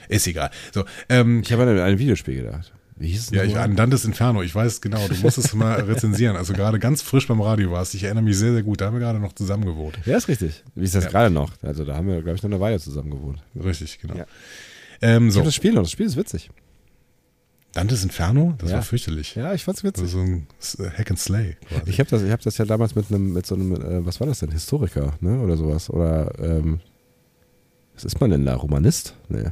Ist egal. So, ähm, Ich habe an ein Videospiel gedacht. Wie hieß es ja, ich, an Dantes Inferno, ich weiß genau, du musst es mal rezensieren. Also gerade ganz frisch beim Radio warst. Ich erinnere mich sehr, sehr gut. Da haben wir gerade noch zusammen gewohnt. Ja, ist richtig. Wie ist das Ja. gerade noch? Also da haben wir, glaube ich, noch eine Weile zusammen gewohnt. Richtig, genau. Ja. Ähm, Ich so, habe das Spiel noch, das Spiel ist witzig. Dantes Inferno, das Ja. war fürchterlich. Ja, ich fand's witzig. Also so ein S- Hack and Slay. Quasi. Ich habe das, ich hab das ja damals mit einem, mit so einem, äh, was war das denn? Historiker, ne? Oder sowas. Oder, ähm, was ist man denn da? Romanist? Nee.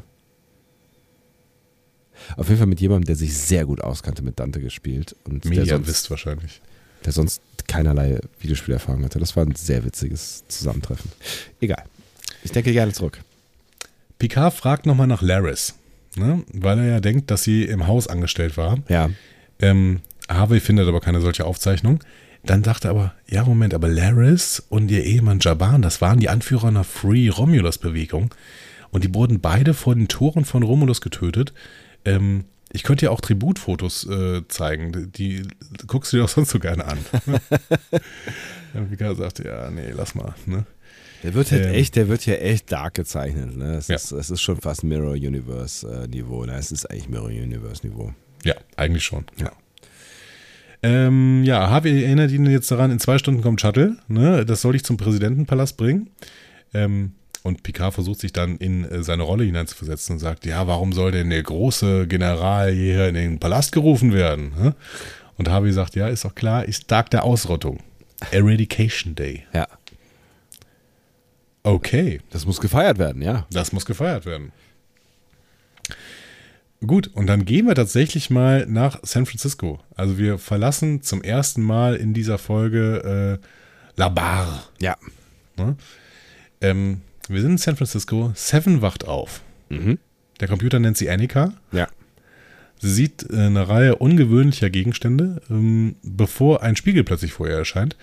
Auf jeden Fall mit jemandem, der sich sehr gut auskannte mit Dante gespielt und der Media sonst, wisst wahrscheinlich. der sonst keinerlei Videospielerfahrung hatte. Das war ein sehr witziges Zusammentreffen. Egal. Ich denke gerne zurück. Picard fragt nochmal nach Laris, ne? weil er ja denkt, dass sie im Haus angestellt war. Ja. Ähm, Harvey findet aber keine solche Aufzeichnung. Dann dachte er aber, ja Moment, aber Laris und ihr Ehemann Jaban, das waren die Anführer einer Free Romulus-Bewegung. Und die wurden beide vor den Toren von Romulus getötet. Ähm, ich könnte ja auch Tributfotos äh, zeigen. Die, die guckst du dir auch sonst so gerne an. Picard sagte, ja, nee, lass mal. Ne? Der wird halt Ähm. echt, der wird hier echt dark gezeichnet. Ne? Es, Ja. ist, es ist schon fast Mirror Universe äh, Niveau. Ne? Es ist eigentlich Mirror Universe Niveau. Ja, eigentlich schon. Ja. Ähm, ja, Harvey erinnert ihn jetzt daran, in zwei Stunden kommt Shuttle. Ne? Das soll ich zum Präsidentenpalast bringen. Ähm, und Picard versucht sich dann in äh, seine Rolle hineinzuversetzen und sagt, ja, warum soll denn der große General hier in den Palast gerufen werden? ne? Und Harvey sagt, ja, ist doch klar, ist Tag der Ausrottung. Eradication Day. Ja. Okay, Das muss gefeiert werden, ja. das muss gefeiert werden. Gut, und dann gehen wir tatsächlich mal nach San Francisco. Also wir verlassen zum ersten Mal in dieser Folge äh, La Barre. Ja. Ne? Ähm, wir sind in San Francisco. Seven wacht auf. Mhm. Der Computer nennt sie Annika. Ja. Sie sieht äh, eine Reihe ungewöhnlicher Gegenstände, ähm, bevor ein Spiegel plötzlich vor ihr erscheint.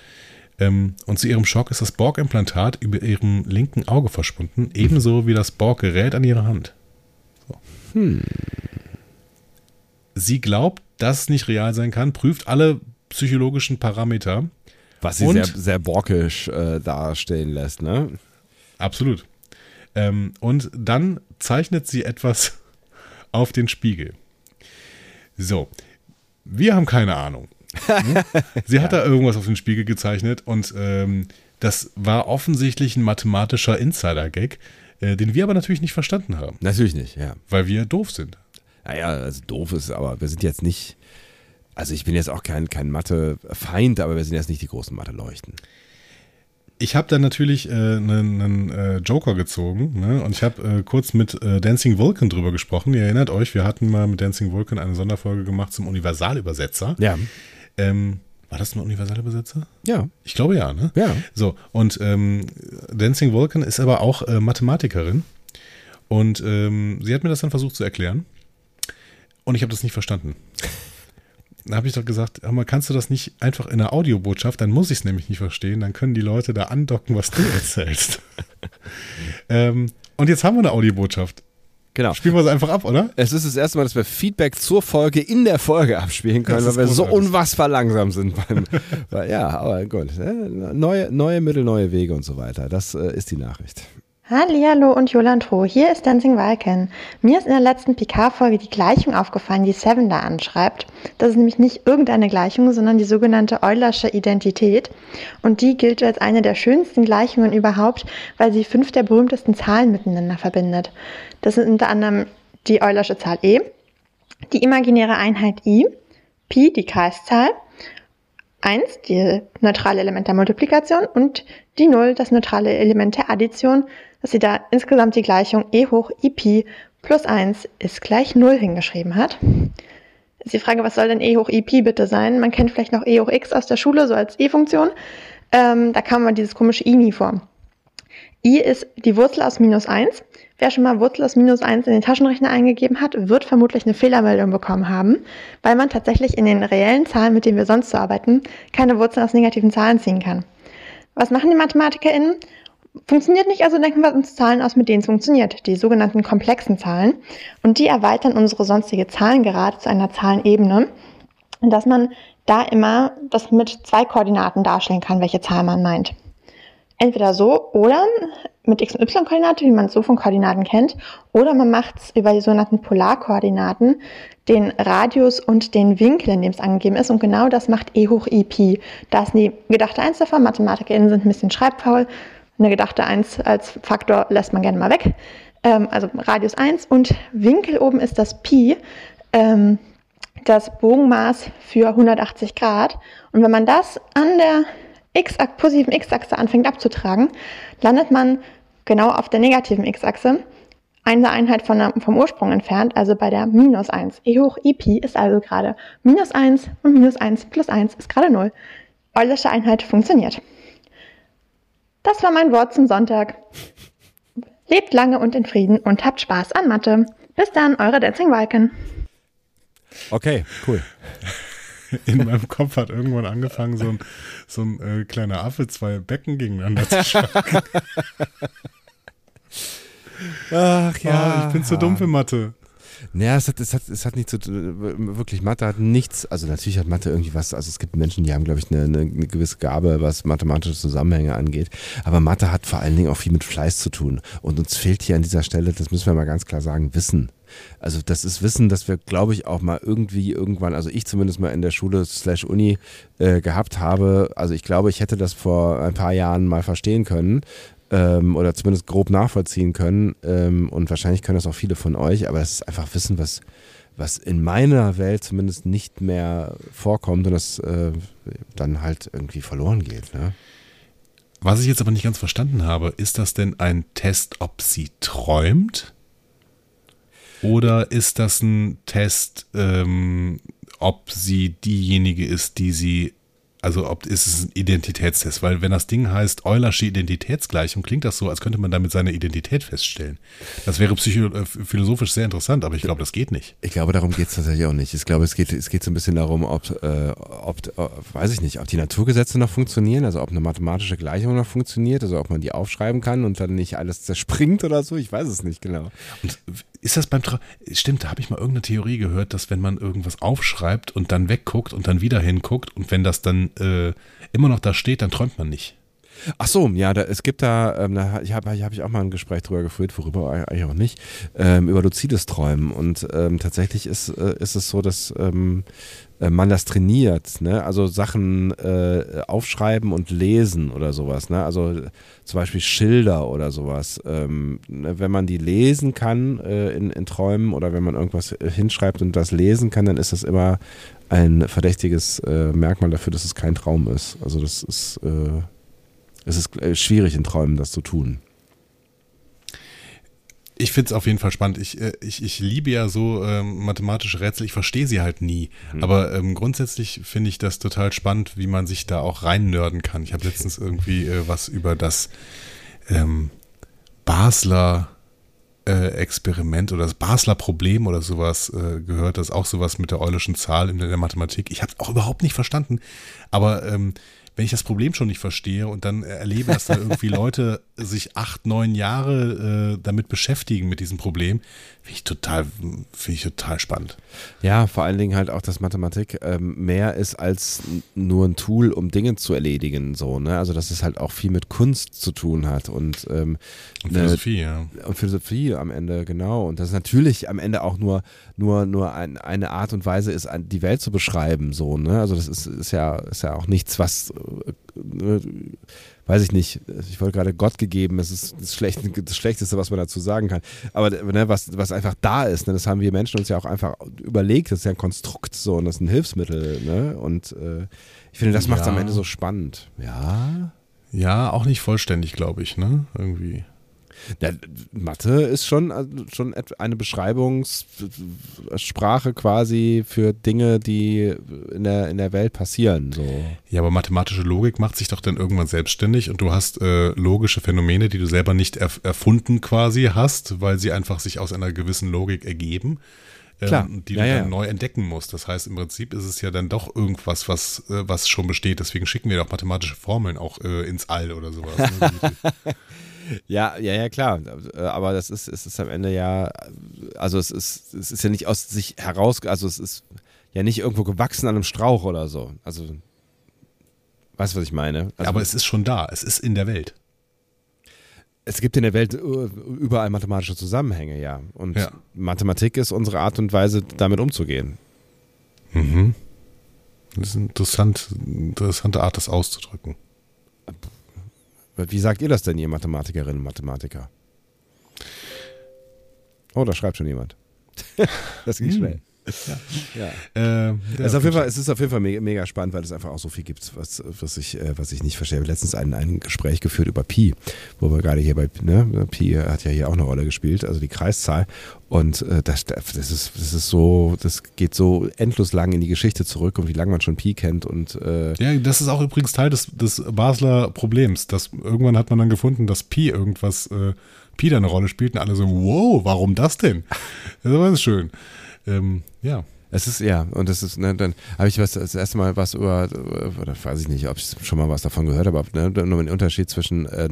Ähm, und zu ihrem Schock ist das Borg-Implantat über ihrem linken Auge verschwunden, ebenso wie das Borg-Gerät an ihrer Hand. So. Sie glaubt, dass es nicht real sein kann, prüft alle psychologischen Parameter. Was sie sehr, sehr borkisch äh, darstellen lässt, ne? Absolut. Ähm, und dann zeichnet sie etwas auf den Spiegel. So, wir haben keine Ahnung. Hm? Sie hat da irgendwas auf den Spiegel gezeichnet und ähm, das war offensichtlich ein mathematischer Insider-Gag, äh, den wir aber natürlich nicht verstanden haben, Natürlich nicht, ja. weil wir doof sind. Naja, also doof ist, aber wir sind jetzt nicht. Also ich bin jetzt auch kein, kein Mathe-Feind, aber wir sind jetzt nicht die großen Mathe-Leuchten. Ich habe dann natürlich äh, einen, einen äh, Joker gezogen ne? und ich habe äh, kurz mit äh, Dancing Vulcan drüber gesprochen. Ihr erinnert euch, wir hatten mal mit Dancing Vulcan eine Sonderfolge gemacht zum Universalübersetzer. Ja. Ähm, war das ein Universalübersetzer? Ja. Ich glaube ja, ne? Ja. So, und ähm, Dancing Vulcan ist aber auch äh, Mathematikerin. Und ähm, sie hat mir das dann versucht zu erklären. Und ich habe das nicht verstanden. Dann habe ich doch gesagt, hör mal, kannst du das nicht einfach in einer Audiobotschaft, dann muss ich es nämlich nicht verstehen, dann können die Leute da andocken, was du erzählst. ähm, und jetzt haben wir eine Audiobotschaft. Genau. Spielen wir sie einfach ab, oder? Es ist das erste Mal, dass wir Feedback zur Folge in der Folge abspielen können, weil wir so unfassbar langsam sind. Beim, weil, ja, aber gut. ne? Neue, neue Mittel, neue Wege und so weiter. Das äh, ist die Nachricht. Hallihallo und Jolantro, hier ist Dancing Vulcan. Mir ist in der letzten PK-Folge die Gleichung aufgefallen, die Seven da anschreibt. Das ist nämlich nicht irgendeine Gleichung, sondern die sogenannte Eulersche Identität. Und die gilt als eine der schönsten Gleichungen überhaupt, weil sie fünf der berühmtesten Zahlen miteinander verbindet. Das sind unter anderem die Eulersche Zahl e, die imaginäre Einheit i, Pi, die Kreiszahl, 1, die neutrale Element der Multiplikation und die 0, das neutrale Element der Addition dass sie da insgesamt die Gleichung e hoch i Pi plus 1 ist gleich 0 hingeschrieben hat. Ist die Frage, was soll denn e hoch i Pi bitte sein? Man kennt vielleicht noch e hoch x aus der Schule, so als e-Funktion. Ähm, da kam man dieses komische i nie vor. i ist die Wurzel aus minus 1. Wer schon mal Wurzel aus minus 1 in den Taschenrechner eingegeben hat, wird vermutlich eine Fehlermeldung bekommen haben, weil man tatsächlich in den reellen Zahlen, mit denen wir sonst so arbeiten, keine Wurzeln aus negativen Zahlen ziehen kann. Was machen die MathematikerInnen? Funktioniert nicht, also denken wir uns Zahlen aus, mit denen es funktioniert, die sogenannten komplexen Zahlen. Und die erweitern unsere sonstige Zahlengerade zu einer Zahlenebene, dass man da immer das mit zwei Koordinaten darstellen kann, welche Zahl man meint. Entweder so oder mit x- und y-Koordinate, wie man es so von Koordinaten kennt, oder man macht es über die sogenannten Polarkoordinaten, den Radius und den Winkel, in dem es angegeben ist. Und genau das macht e hoch i Pi. Da ist die gedachte 1 davon. MathematikerInnen sind ein bisschen schreibfaul. Eine gedachte 1 als Faktor lässt man gerne mal weg. Ähm, also Radius 1 und Winkel oben ist das Pi, ähm, das Bogenmaß für 180 Grad. Und wenn man das an der x positiven x-Achse anfängt abzutragen, landet man genau auf der negativen x-Achse, eine Einheit von der, vom Ursprung entfernt, also bei der minus 1. e hoch i Pi ist also gerade minus 1 und minus 1 plus 1 ist gerade 0. Eulersche Einheit funktioniert. Das war mein Wort zum Sonntag. Lebt lange und in Frieden und habt Spaß an Mathe. Bis dann, eure Dancing Walken. Okay, cool. In meinem Kopf hat irgendwann angefangen, so ein, so ein äh, kleiner Affe zwei Becken gegeneinander zu schlagen. Ach Ah, ich bin zu dumm für Mathe. Naja, es hat, es, hat, es hat nicht zu wirklich Mathe hat nichts, also natürlich hat Mathe irgendwie was, also es gibt Menschen, die haben, glaube ich, eine, eine, eine gewisse Gabe, was mathematische Zusammenhänge angeht. Aber Mathe hat vor allen Dingen auch viel mit Fleiß zu tun. Und uns fehlt hier an dieser Stelle, das müssen wir mal ganz klar sagen, Wissen. Also das ist Wissen, das wir, glaube ich, auch mal irgendwie irgendwann, also ich zumindest mal in der Schule slash Uni äh, gehabt habe. Also ich glaube, ich hätte das vor ein paar Jahren mal verstehen können ähm, oder zumindest grob nachvollziehen können. Ähm, und wahrscheinlich können das auch viele von euch, aber das ist einfach Wissen, was, was in meiner Welt zumindest nicht mehr vorkommt und das äh, dann halt irgendwie verloren geht. Ne? Was ich jetzt aber nicht ganz verstanden habe, ist das denn ein Test, ob sie träumt? Oder ist das ein Test, ähm, ob sie diejenige ist, die sie, also ob ist es ein Identitätstest? Weil wenn das Ding heißt Eulersche Identitätsgleichung, klingt das so, als könnte man damit seine Identität feststellen. Das wäre psycho äh, philosophisch sehr interessant, aber ich glaube, das geht nicht. Ich glaube, darum geht es tatsächlich auch nicht. Ich glaube, es geht, es geht so ein bisschen darum, ob, äh, ob, äh, weiß ich nicht, ob die Naturgesetze noch funktionieren, also ob eine mathematische Gleichung noch funktioniert, also ob man die aufschreiben kann und dann nicht alles zerspringt oder so. Ich weiß es nicht genau. Und ist das beim Traum? Stimmt, da habe ich mal irgendeine Theorie gehört, dass wenn man irgendwas aufschreibt und dann wegguckt und dann wieder hinguckt und wenn das dann äh, immer noch da steht, dann träumt man nicht. Ach so, ja, da, es gibt da, ähm, da ich habe hab ich auch mal ein Gespräch drüber geführt, worüber eigentlich auch nicht, ähm, über luzides Träumen. Und ähm, tatsächlich ist, äh, ist es so, dass ähm, äh, man das trainiert, ne? Also Sachen äh, aufschreiben und lesen oder sowas, ne? Also zum Beispiel Schilder oder sowas. Ähm, ne? Wenn man die lesen kann äh, in, in Träumen oder wenn man irgendwas äh, hinschreibt und das lesen kann, dann ist das immer ein verdächtiges äh, Merkmal dafür, dass es kein Traum ist. Also das ist äh, es ist äh, schwierig in Träumen, das zu tun. Ich finde es auf jeden Fall spannend. Ich, äh, ich, ich liebe ja so ähm, mathematische Rätsel. Ich verstehe sie halt nie. Mhm. Aber ähm, grundsätzlich finde ich das total spannend, wie man sich da auch reinnörden kann. Ich habe letztens irgendwie äh, was über das ähm, Basler äh, Experiment oder das Basler Problem oder sowas äh, gehört. Das ist auch sowas mit der Eulerschen Zahl in der Mathematik. Ich habe es auch überhaupt nicht verstanden. Aber ähm, wenn ich das Problem schon nicht verstehe und dann erlebe, dass da irgendwie Leute sich acht, neun Jahre äh, damit beschäftigen mit diesem Problem, finde ich total, finde ich total spannend. Ja, vor allen Dingen halt auch, dass Mathematik ähm, mehr ist als nur ein Tool, um Dinge zu erledigen, so, ne? Also dass es halt auch viel mit Kunst zu tun hat und, ähm, Und Philosophie, ja. und Philosophie am Ende, genau. Und das natürlich am Ende auch nur, nur, nur ein, eine Art und Weise ist, die Welt zu beschreiben, so, ne? Also das ist, ist ja, ist ja auch nichts, was, weiß ich nicht, ich wollte gerade Gott gegeben, es ist das, Schlecht, das Schlechteste, was man dazu sagen kann. Aber ne, was, was einfach da ist, ne, das haben wir Menschen uns ja auch einfach überlegt, das ist ja ein Konstrukt so und das ist ein Hilfsmittel, ne? Und äh, ich finde, das macht es Ja. am Ende so spannend. Ja. Ja, auch nicht vollständig, glaube ich, ne? Irgendwie. Ja, Mathe ist schon, also schon eine Beschreibungssprache quasi für Dinge, die in der, in der Welt passieren. So. Ja, aber mathematische Logik macht sich doch dann irgendwann selbstständig und du hast äh, logische Phänomene, die du selber nicht erf erfunden quasi hast, weil sie einfach sich aus einer gewissen Logik ergeben. Ähm, Klar. die Ja, du dann ja. neu entdecken musst. Das heißt, im Prinzip ist es ja dann doch irgendwas, was, äh, was schon besteht. Deswegen schicken wir doch mathematische Formeln auch äh, ins All oder sowas. Ne? Ja, ja, ja, klar. Äh, Aber das ist, es ist am Ende ja, also es ist, es ist ja nicht aus sich heraus, also es ist ja nicht irgendwo gewachsen an einem Strauch oder so. Also, weißt du, was ich meine? Also, aber es ist schon da. Es ist in der Welt. es gibt in der Welt äh, überall mathematische Zusammenhänge, ja. Und Ja. Mathematik ist unsere Art und Weise, damit umzugehen. Mhm. Das ist eine interessant, interessante Art, das auszudrücken. Wie sagt ihr das denn, ihr Mathematikerinnen und Mathematiker? Oh, da schreibt schon jemand. das ging Hm. schnell. Ja. Äh, Es ist, auf jeden Fall, es ist auf jeden Fall mega, mega spannend, weil es einfach auch so viel gibt, was, was, ich, äh, was ich nicht verstehe. Ich habe letztens ein, ein Gespräch geführt über Pi, wo wir gerade hier bei, ne, Pi hat ja hier auch eine Rolle gespielt, also die Kreiszahl. Und äh, das, das, ist, das ist so, das geht so endlos lang in die Geschichte zurück und wie lange man schon Pi kennt und äh, Ja, das ist auch übrigens Teil des, des Basler Problems. Dass irgendwann hat man dann gefunden, dass Pi irgendwas, äh, Pi da eine Rolle spielt und alle so, wow, warum das denn? Das war ganz schön. Ähm, ja. Es ist, ja, und das ist, ne, dann habe ich was, das erste Mal was über, oder weiß ich nicht, ob ich schon mal was davon gehört habe, ne, nur den Unterschied zwischen, äh,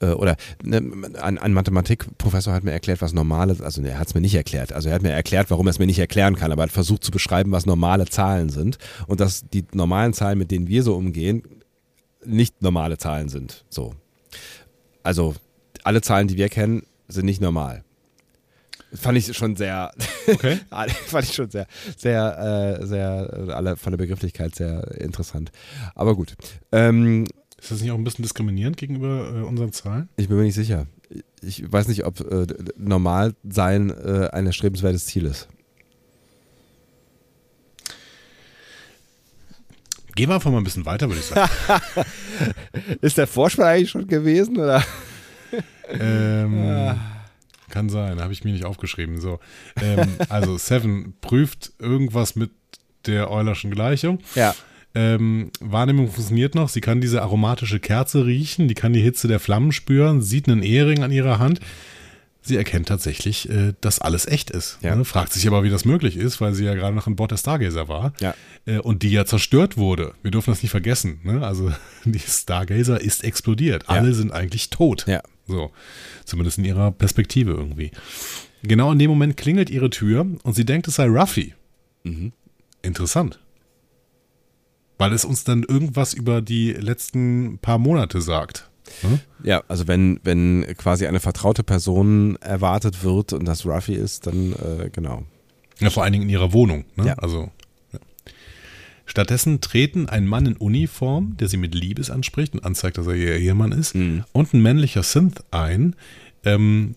äh, oder ne, ein, ein Mathematikprofessor hat mir erklärt, was normale, also er hat es mir nicht erklärt, also er hat mir erklärt, warum er es mir nicht erklären kann, aber er hat versucht zu beschreiben, was normale Zahlen sind und dass die normalen Zahlen, mit denen wir so umgehen, nicht normale Zahlen sind, so. Also, alle Zahlen, die wir kennen, sind nicht normal. Fand ich schon sehr, Okay. fand ich schon sehr, sehr, äh, sehr, alle von der Begrifflichkeit sehr interessant. Aber gut. Ähm, Ist das nicht auch ein bisschen diskriminierend gegenüber äh, unseren Zahlen? ich bin mir nicht sicher. Ich weiß nicht, ob äh, normal sein äh, ein erstrebenswertes Ziel ist. Gehen wir einfach mal ein bisschen weiter, würde ich sagen. Ist der Vorspann eigentlich schon gewesen? Oder? ähm, kann sein, habe ich mir nicht aufgeschrieben. So. Ähm, also Seven prüft irgendwas mit der Eulerschen Gleichung. Ja. Ähm, Wahrnehmung funktioniert noch. Sie kann diese aromatische Kerze riechen, die kann die Hitze der Flammen spüren, sieht einen Ehering an ihrer Hand. Sie erkennt tatsächlich, äh, dass alles echt ist. Ja. Ne? Fragt sich aber, wie das möglich ist, weil sie ja gerade noch an Bord der Stargazer war. Ja. Äh, und die ja zerstört wurde. Wir dürfen das nicht vergessen. Ne? Also die Stargazer ist explodiert. Ja. Alle sind eigentlich tot. Ja. So. Zumindest in ihrer Perspektive irgendwie. Genau in dem Moment klingelt ihre Tür und sie denkt, es sei Ruffy. Mhm. Interessant. Weil es uns dann irgendwas über die letzten paar Monate sagt. Hm? Ja, also wenn, wenn quasi eine vertraute Person erwartet wird und das Ruffy ist, dann äh, genau. Ja, vor allen Dingen in ihrer Wohnung. Ne? Ja. Also. Stattdessen treten ein Mann in Uniform, der sie mit Liebes anspricht und anzeigt, dass er ihr Ehemann ist, Mhm. und ein männlicher Synth ein, ähm,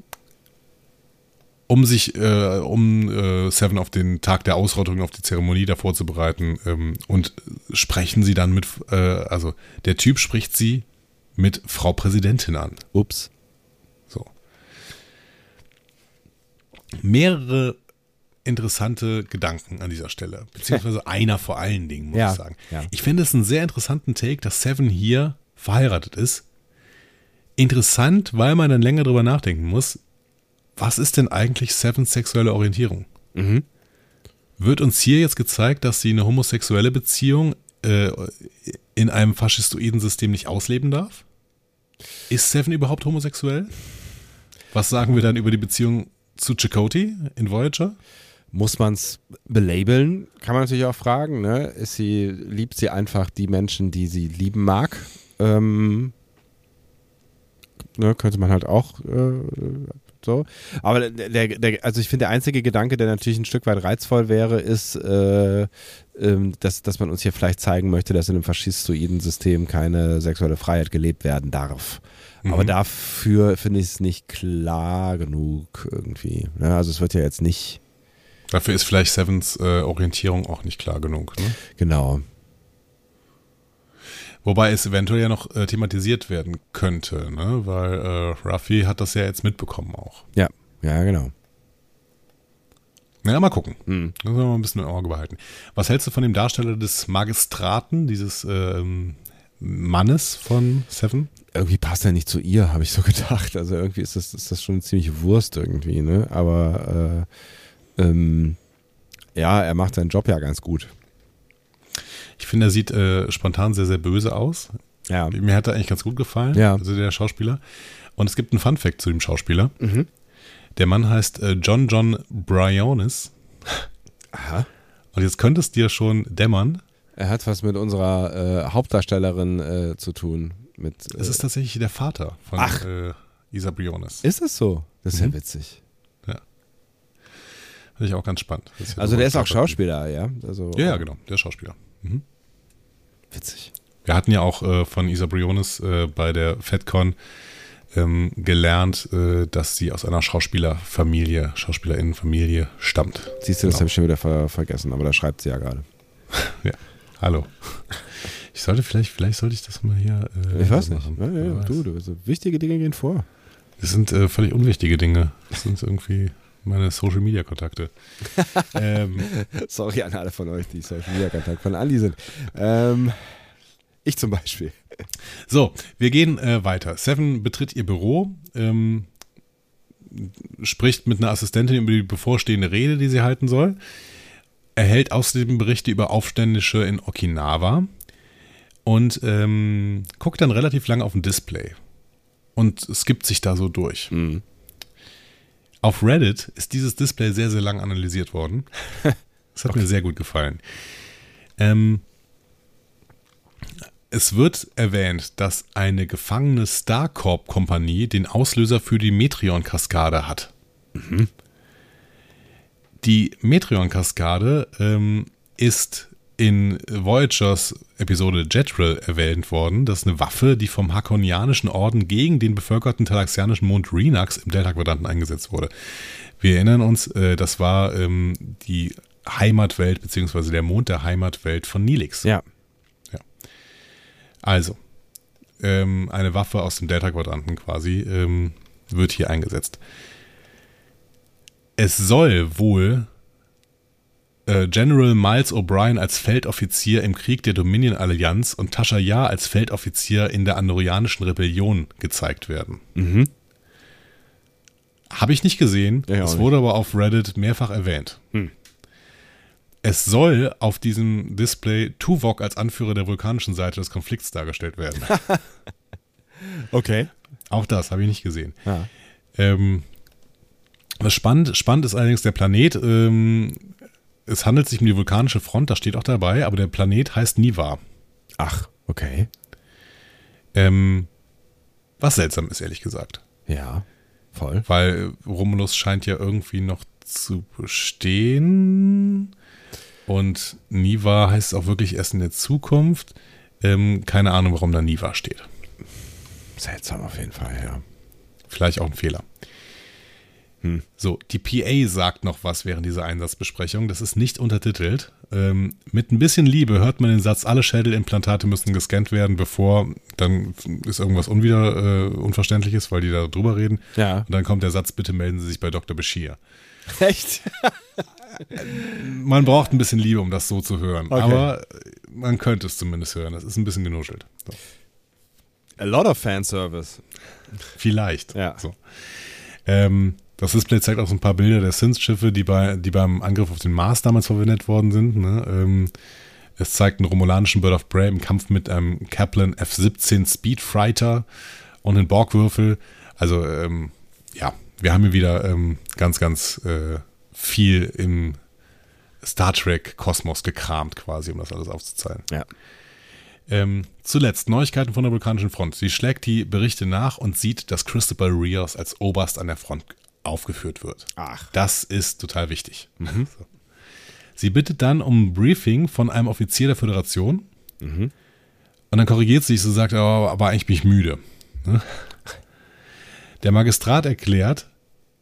um sich, äh, um äh, Seven auf den Tag der Ausrottung, auf die Zeremonie da vorzubereiten. Ähm, und sprechen sie dann mit, äh, also der Typ spricht sie mit Frau Präsidentin an. Ups. So. Mehrere interessante Gedanken an dieser Stelle, beziehungsweise einer vor allen Dingen, muss Ja, ich sagen. ja. Ich finde es einen sehr interessanten Take, dass Seven hier verheiratet ist. Interessant, weil man dann länger drüber nachdenken muss, was ist denn eigentlich Sevens sexuelle Orientierung? Mhm. Wird uns hier jetzt gezeigt, dass sie eine homosexuelle Beziehung äh, in einem faschistoiden System nicht ausleben darf? Ist Seven überhaupt homosexuell? Was sagen wir dann über die Beziehung zu Chakotay in Voyager? Muss man es belabeln? Kann man natürlich auch fragen. Ne? Ist sie, liebt sie einfach die Menschen, die sie lieben mag? Ähm, ne, könnte man halt auch äh, so. Aber der, der, also ich finde, der einzige Gedanke, der natürlich ein Stück weit reizvoll wäre, ist, äh, ähm, dass, dass man uns hier vielleicht zeigen möchte, dass in einem faschistoiden System keine sexuelle Freiheit gelebt werden darf. Aber Mhm. dafür finde ich es nicht klar genug irgendwie. Ne? Also es wird ja jetzt nicht Dafür ist vielleicht Sevens äh, Orientierung auch nicht klar genug. Ne? Genau. Wobei es eventuell ja noch äh, thematisiert werden könnte, ne? weil äh, Ruffy hat das ja jetzt mitbekommen auch. Ja, ja, genau. Naja, mal gucken. Hm. Das wir mal ein bisschen im Auge behalten. Was hältst du von dem Darsteller des Magistraten, dieses ähm, Mannes von Seven? Irgendwie passt er nicht zu ihr, habe ich so gedacht. Also irgendwie ist das, ist das schon ziemlich Wurst irgendwie, ne? Aber äh, ähm, ja, er macht seinen Job ja ganz gut. Ich finde, er sieht äh, spontan sehr, sehr böse aus. Ja. Mir hat er eigentlich ganz gut gefallen, Ja. also der Schauspieler. Und es gibt einen Fun-Fact zu dem Schauspieler. Mhm. Der Mann heißt äh, John John Briones. Aha. Und jetzt könnte es dir schon dämmern. Er hat was mit unserer äh, Hauptdarstellerin äh, zu tun. Mit, äh, Es ist tatsächlich der Vater von Ach. äh, Isa Briones. ist es so? Das ist Mhm. ja witzig. Finde ich auch ganz spannend. Das ja Also so der ist auch Schauspieler, ja? Also, Ja, ja, genau. Der ist Schauspieler. Mhm. Witzig. Wir hatten ja auch äh, von Isa Briones äh, bei der FedCon ähm, gelernt, äh, dass sie aus einer Schauspielerfamilie, Schauspielerinnenfamilie stammt. Siehst du, das Genau. habe ich schon wieder ver vergessen, aber da schreibt sie ja gerade. Hallo. Ich sollte vielleicht, vielleicht sollte ich das mal hier. Äh, Ich weiß nicht. Ja, ja, du, du, wichtige Dinge gehen vor. Das sind äh, völlig unwichtige Dinge. Das sind irgendwie meine Social Media Kontakte. ähm, Sorry an alle von euch, die Social Media Kontakt von Andi sind. Ähm, ich zum Beispiel. so, wir gehen äh, weiter. Seven betritt ihr Büro, ähm, spricht mit einer Assistentin über die bevorstehende Rede, die sie halten soll, erhält außerdem Berichte über Aufständische in Okinawa und ähm, guckt dann relativ lange auf ein Display und skippt sich da so durch. Mhm. Auf Reddit ist dieses Display sehr, sehr lang analysiert worden. Das hat mir sehr gut gefallen. Ähm, es wird erwähnt, dass eine gefangene Starcorp-Kompanie den Auslöser für die Metreon-Kaskade hat. Die Metreon-Kaskade ähm, ist in Voyagers Episode Jetrel erwähnt worden. Das ist eine Waffe, die vom Hakonianischen Orden gegen den bevölkerten talaxianischen Mond Renax im Delta-Quadranten eingesetzt wurde. Wir erinnern uns, äh, das war ähm, die Heimatwelt, beziehungsweise der Mond der Heimatwelt von Nilix. Ja. Also, ähm, eine Waffe aus dem Delta-Quadranten quasi ähm, wird hier eingesetzt. Es soll wohl General Miles O'Brien als Feldoffizier im Krieg der Dominion-Allianz und Tasha Yar als Feldoffizier in der Andorianischen Rebellion gezeigt werden. Mhm. Habe ich nicht gesehen. Ja, es nicht. wurde aber auf Reddit mehrfach erwähnt. Hm. Es soll auf diesem Display Tuvok als Anführer der vulkanischen Seite des Konflikts dargestellt werden. Okay. Auch das habe ich nicht gesehen. Ja. Ähm, was spannend, spannend ist allerdings der Planet. Ähm, es handelt sich um die vulkanische Front, das steht auch dabei, aber der Planet heißt Niva. Ach, okay. Ähm, was seltsam ist, ehrlich gesagt. Ja, voll. Weil Romulus scheint ja irgendwie noch zu bestehen. Und Niva heißt auch wirklich erst in der Zukunft. Ähm, keine Ahnung, warum da Niva steht. Seltsam auf jeden Fall, ja. Vielleicht auch ein Fehler. Hm. So, die PA sagt noch was während dieser Einsatzbesprechung. Das ist nicht untertitelt. Ähm, mit ein bisschen Liebe hört man den Satz, alle Schädelimplantate müssen gescannt werden, bevor dann ist irgendwas unwider, äh, Unverständliches, weil die da drüber reden. Ja. Und dann kommt der Satz, bitte melden Sie sich bei Dr. Bashir. Echt? Man braucht ein bisschen Liebe, um das so zu hören. Okay. Aber man könnte es zumindest hören. Das ist ein bisschen genuschelt. So. A lot of Fanservice. Vielleicht. Ja. So. Ähm, das Display zeigt auch so ein paar Bilder der Synth-Schiffe, die, bei, die beim Angriff auf den Mars damals verwendet worden sind. Ne? Ähm, es zeigt einen romulanischen Bird of Prey im Kampf mit einem Kaplan F-17 Speedfighter und einen Borgwürfel. Also, ähm, ja, wir haben hier wieder ähm, ganz, ganz äh, viel im Star Trek-Kosmos gekramt, quasi, um das alles aufzuzeigen. Ja. Ähm, zuletzt Neuigkeiten von der vulkanischen Front. Sie schlägt die Berichte nach und sieht, dass Christopher Rios als Oberst an der Front aufgeführt wird. Ach. Das ist total wichtig. So. Sie bittet dann um ein Briefing von einem Offizier der Föderation. Und dann korrigiert sie sich und sagt, oh, aber eigentlich bin ich müde. Ne? Der Magistrat erklärt,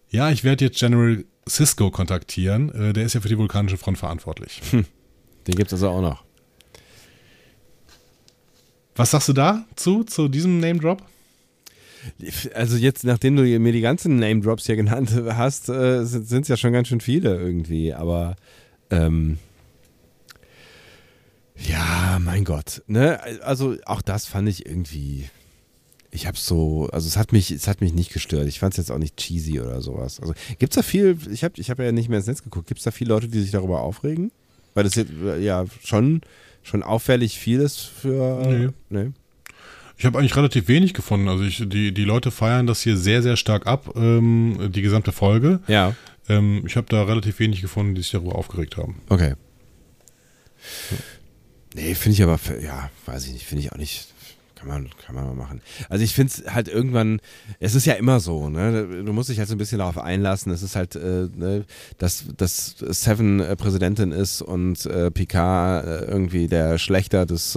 ja, ich werde jetzt General Cisco kontaktieren. Äh, Der ist ja für die vulkanische Front verantwortlich. Den gibt es also auch noch. Was sagst du da zu, zu diesem Name Drop? Also jetzt, nachdem du mir die ganzen Name Drops hier genannt hast, äh, sind es ja schon ganz schön viele irgendwie. Aber ähm, ja, mein Gott. Ne? Also auch das fand ich irgendwie. Ich habe so, also es hat mich, es hat mich nicht gestört. Ich fand es jetzt auch nicht cheesy oder sowas. Also gibt es da viel, ich habe ich hab ja nicht mehr ins Netz geguckt, gibt es da viele Leute, die sich darüber aufregen? Weil das jetzt ja schon, schon auffällig viel ist für. Nee. nee. Ich habe eigentlich relativ wenig gefunden. Also ich, die, die Leute feiern das hier sehr, sehr stark ab, ähm, die gesamte Folge. Ja. Ähm, ich habe da relativ wenig gefunden, die sich darüber aufgeregt haben. Okay. Nee, finde ich aber, ja, weiß ich nicht, finde ich auch nicht. Kann man, kann man mal machen. Also ich finde es halt irgendwann, es ist ja immer so, ne? Du musst dich halt so ein bisschen darauf einlassen. Es ist halt, äh, ne, dass, dass Seven äh, Präsidentin ist und äh, Picard äh, irgendwie der Schlechter des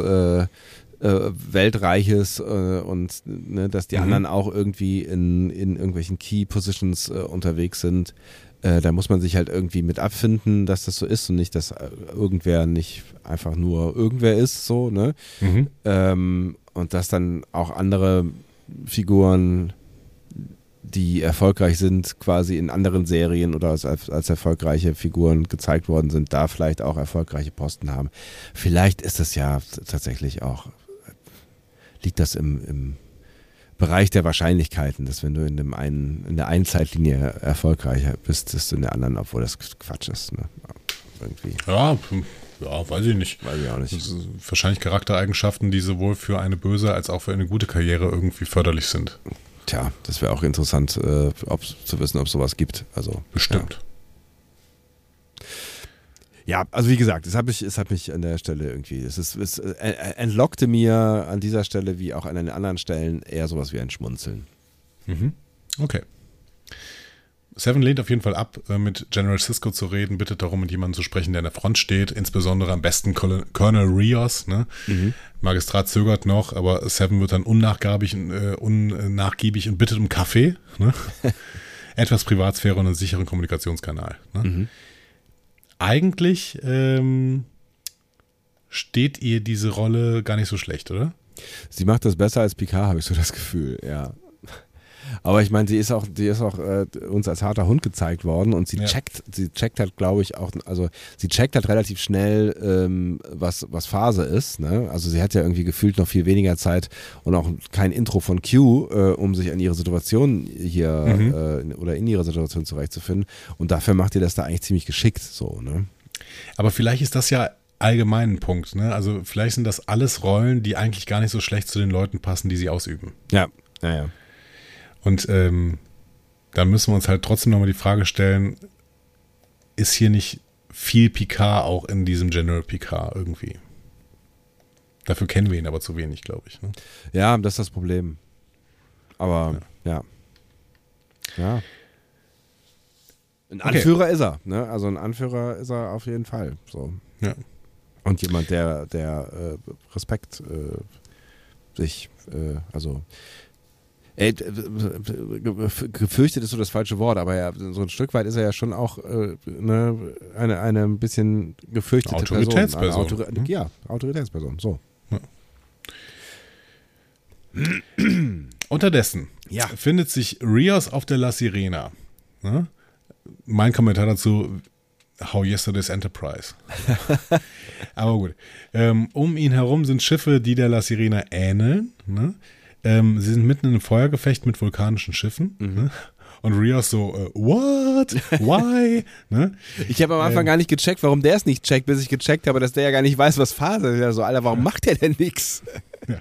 äh, Weltreiches äh, und ne, dass die mhm. anderen auch irgendwie in, in irgendwelchen Key Positions äh, unterwegs sind. Äh, da muss man sich halt irgendwie mit abfinden, dass das so ist und nicht, dass äh, irgendwer nicht einfach nur irgendwer ist, so, ne? Mhm. Ähm, und dass dann auch andere Figuren, die erfolgreich sind, quasi in anderen Serien oder als, als erfolgreiche Figuren gezeigt worden sind, da vielleicht auch erfolgreiche Posten haben. Vielleicht ist es ja tatsächlich auch liegt das im, im Bereich der Wahrscheinlichkeiten, dass wenn du in, dem einen, in der einen Zeitlinie erfolgreicher bist, dass du in der anderen, obwohl das Quatsch ist. Ne? Irgendwie. Ja, ja, weiß ich nicht. Weiß ich auch nicht. wahrscheinlich Charaktereigenschaften, die sowohl für eine böse als auch für eine gute Karriere irgendwie förderlich sind. Tja, das wäre auch interessant, äh, ob, zu wissen, ob es sowas gibt. Also, Bestimmt. Ja. Ja, also wie gesagt, es hat mich, es hat mich an der Stelle irgendwie, es, ist, es äh, entlockte mir an dieser Stelle wie auch an den anderen Stellen eher sowas wie ein Schmunzeln. Mhm. Okay. Seven lehnt auf jeden Fall ab, äh, mit General Cisco zu reden, bittet darum, mit jemandem zu sprechen, der an der Front steht, insbesondere am besten Colonel Rios. Ne? Mhm. Magistrat zögert noch, aber Seven wird dann unnachgiebig, äh, unnachgiebig und bittet um Kaffee. Ne? Etwas Privatsphäre und einen sicheren Kommunikationskanal. Ne? Mhm eigentlich ähm, steht ihr diese Rolle gar nicht so schlecht, oder? Sie macht das besser als Picard, habe ich so das Gefühl, ja. Aber ich meine, sie ist auch, die ist auch äh, uns als harter Hund gezeigt worden und sie ja. checkt, sie checkt halt, glaube ich, auch, also sie checkt halt relativ schnell, ähm, was, was Phase ist. Ne? Also sie hat ja irgendwie gefühlt noch viel weniger Zeit und auch kein Intro von Q, äh, um sich an ihre Situation hier mhm. äh, oder in ihrer Situation zurechtzufinden. Und dafür macht ihr das da eigentlich ziemlich geschickt so, ne? Aber vielleicht ist das ja allgemein ein Punkt, ne? Also vielleicht sind das alles Rollen, die eigentlich gar nicht so schlecht zu den Leuten passen, die sie ausüben. Ja, ja, ja. Und ähm, da müssen wir uns halt trotzdem nochmal die Frage stellen, ist hier nicht viel Picard auch in diesem General Picard irgendwie? Dafür kennen wir ihn aber zu wenig, glaube ich. Ne? Ja, das ist das Problem. Aber ja. Ja. ja. Ein Anführer okay. ist er, ne? Also ein Anführer ist er auf jeden Fall. So. Ja. Und jemand, der, der äh, Respekt äh, sich, äh, also Ey, gefürchtet ist so das falsche Wort, aber ja, so ein Stück weit ist er ja schon auch äh, ne, eine, eine ein bisschen gefürchtete Autoritätsperson. Person. Autor mhm. Ja, Autoritätsperson, so. Ja. Unterdessen ja. findet sich Rios auf der La Sirena. Ne? Mein Kommentar dazu, How Yesterday's Enterprise. Aber gut. Ähm, um ihn herum sind Schiffe, die der La Sirena ähneln. Ne? Ähm, sie sind mitten in einem Feuergefecht mit vulkanischen Schiffen. Mhm. Ne? Und Rios so, uh, what? Why? ne? Ich habe am Anfang ähm, gar nicht gecheckt, warum der es nicht checkt, bis ich gecheckt habe, dass der ja gar nicht weiß, was Phase ist. Ja, so, Alter, warum macht der denn nichts? Ja.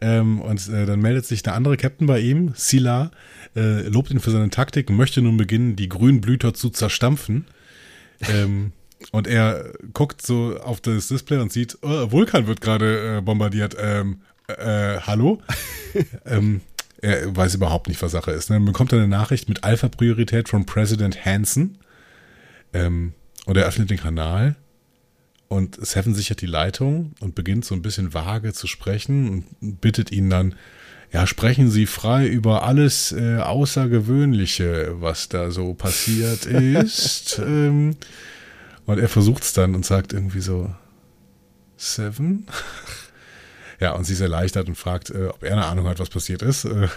Ähm, und äh, dann meldet sich der andere Captain bei ihm, Sila, äh, lobt ihn für seine Taktik und möchte nun beginnen, die grünen Blüter zu zerstampfen. ähm, und er guckt so auf das Display und sieht, oh, Vulkan wird gerade äh, bombardiert. Ähm, äh, hallo? ähm, er weiß überhaupt nicht, was Sache ist. Ne? Man bekommt eine Nachricht mit Alpha-Priorität von President Hansen. Ähm, und er öffnet den Kanal und Seven sichert die Leitung und beginnt so ein bisschen vage zu sprechen und bittet ihn dann, ja, sprechen Sie frei über alles äh, Außergewöhnliche, was da so passiert ist. ähm, und er versucht es dann und sagt irgendwie so, Seven? Ja, und sie ist erleichtert und fragt, äh, ob er eine Ahnung hat, was passiert ist. Äh,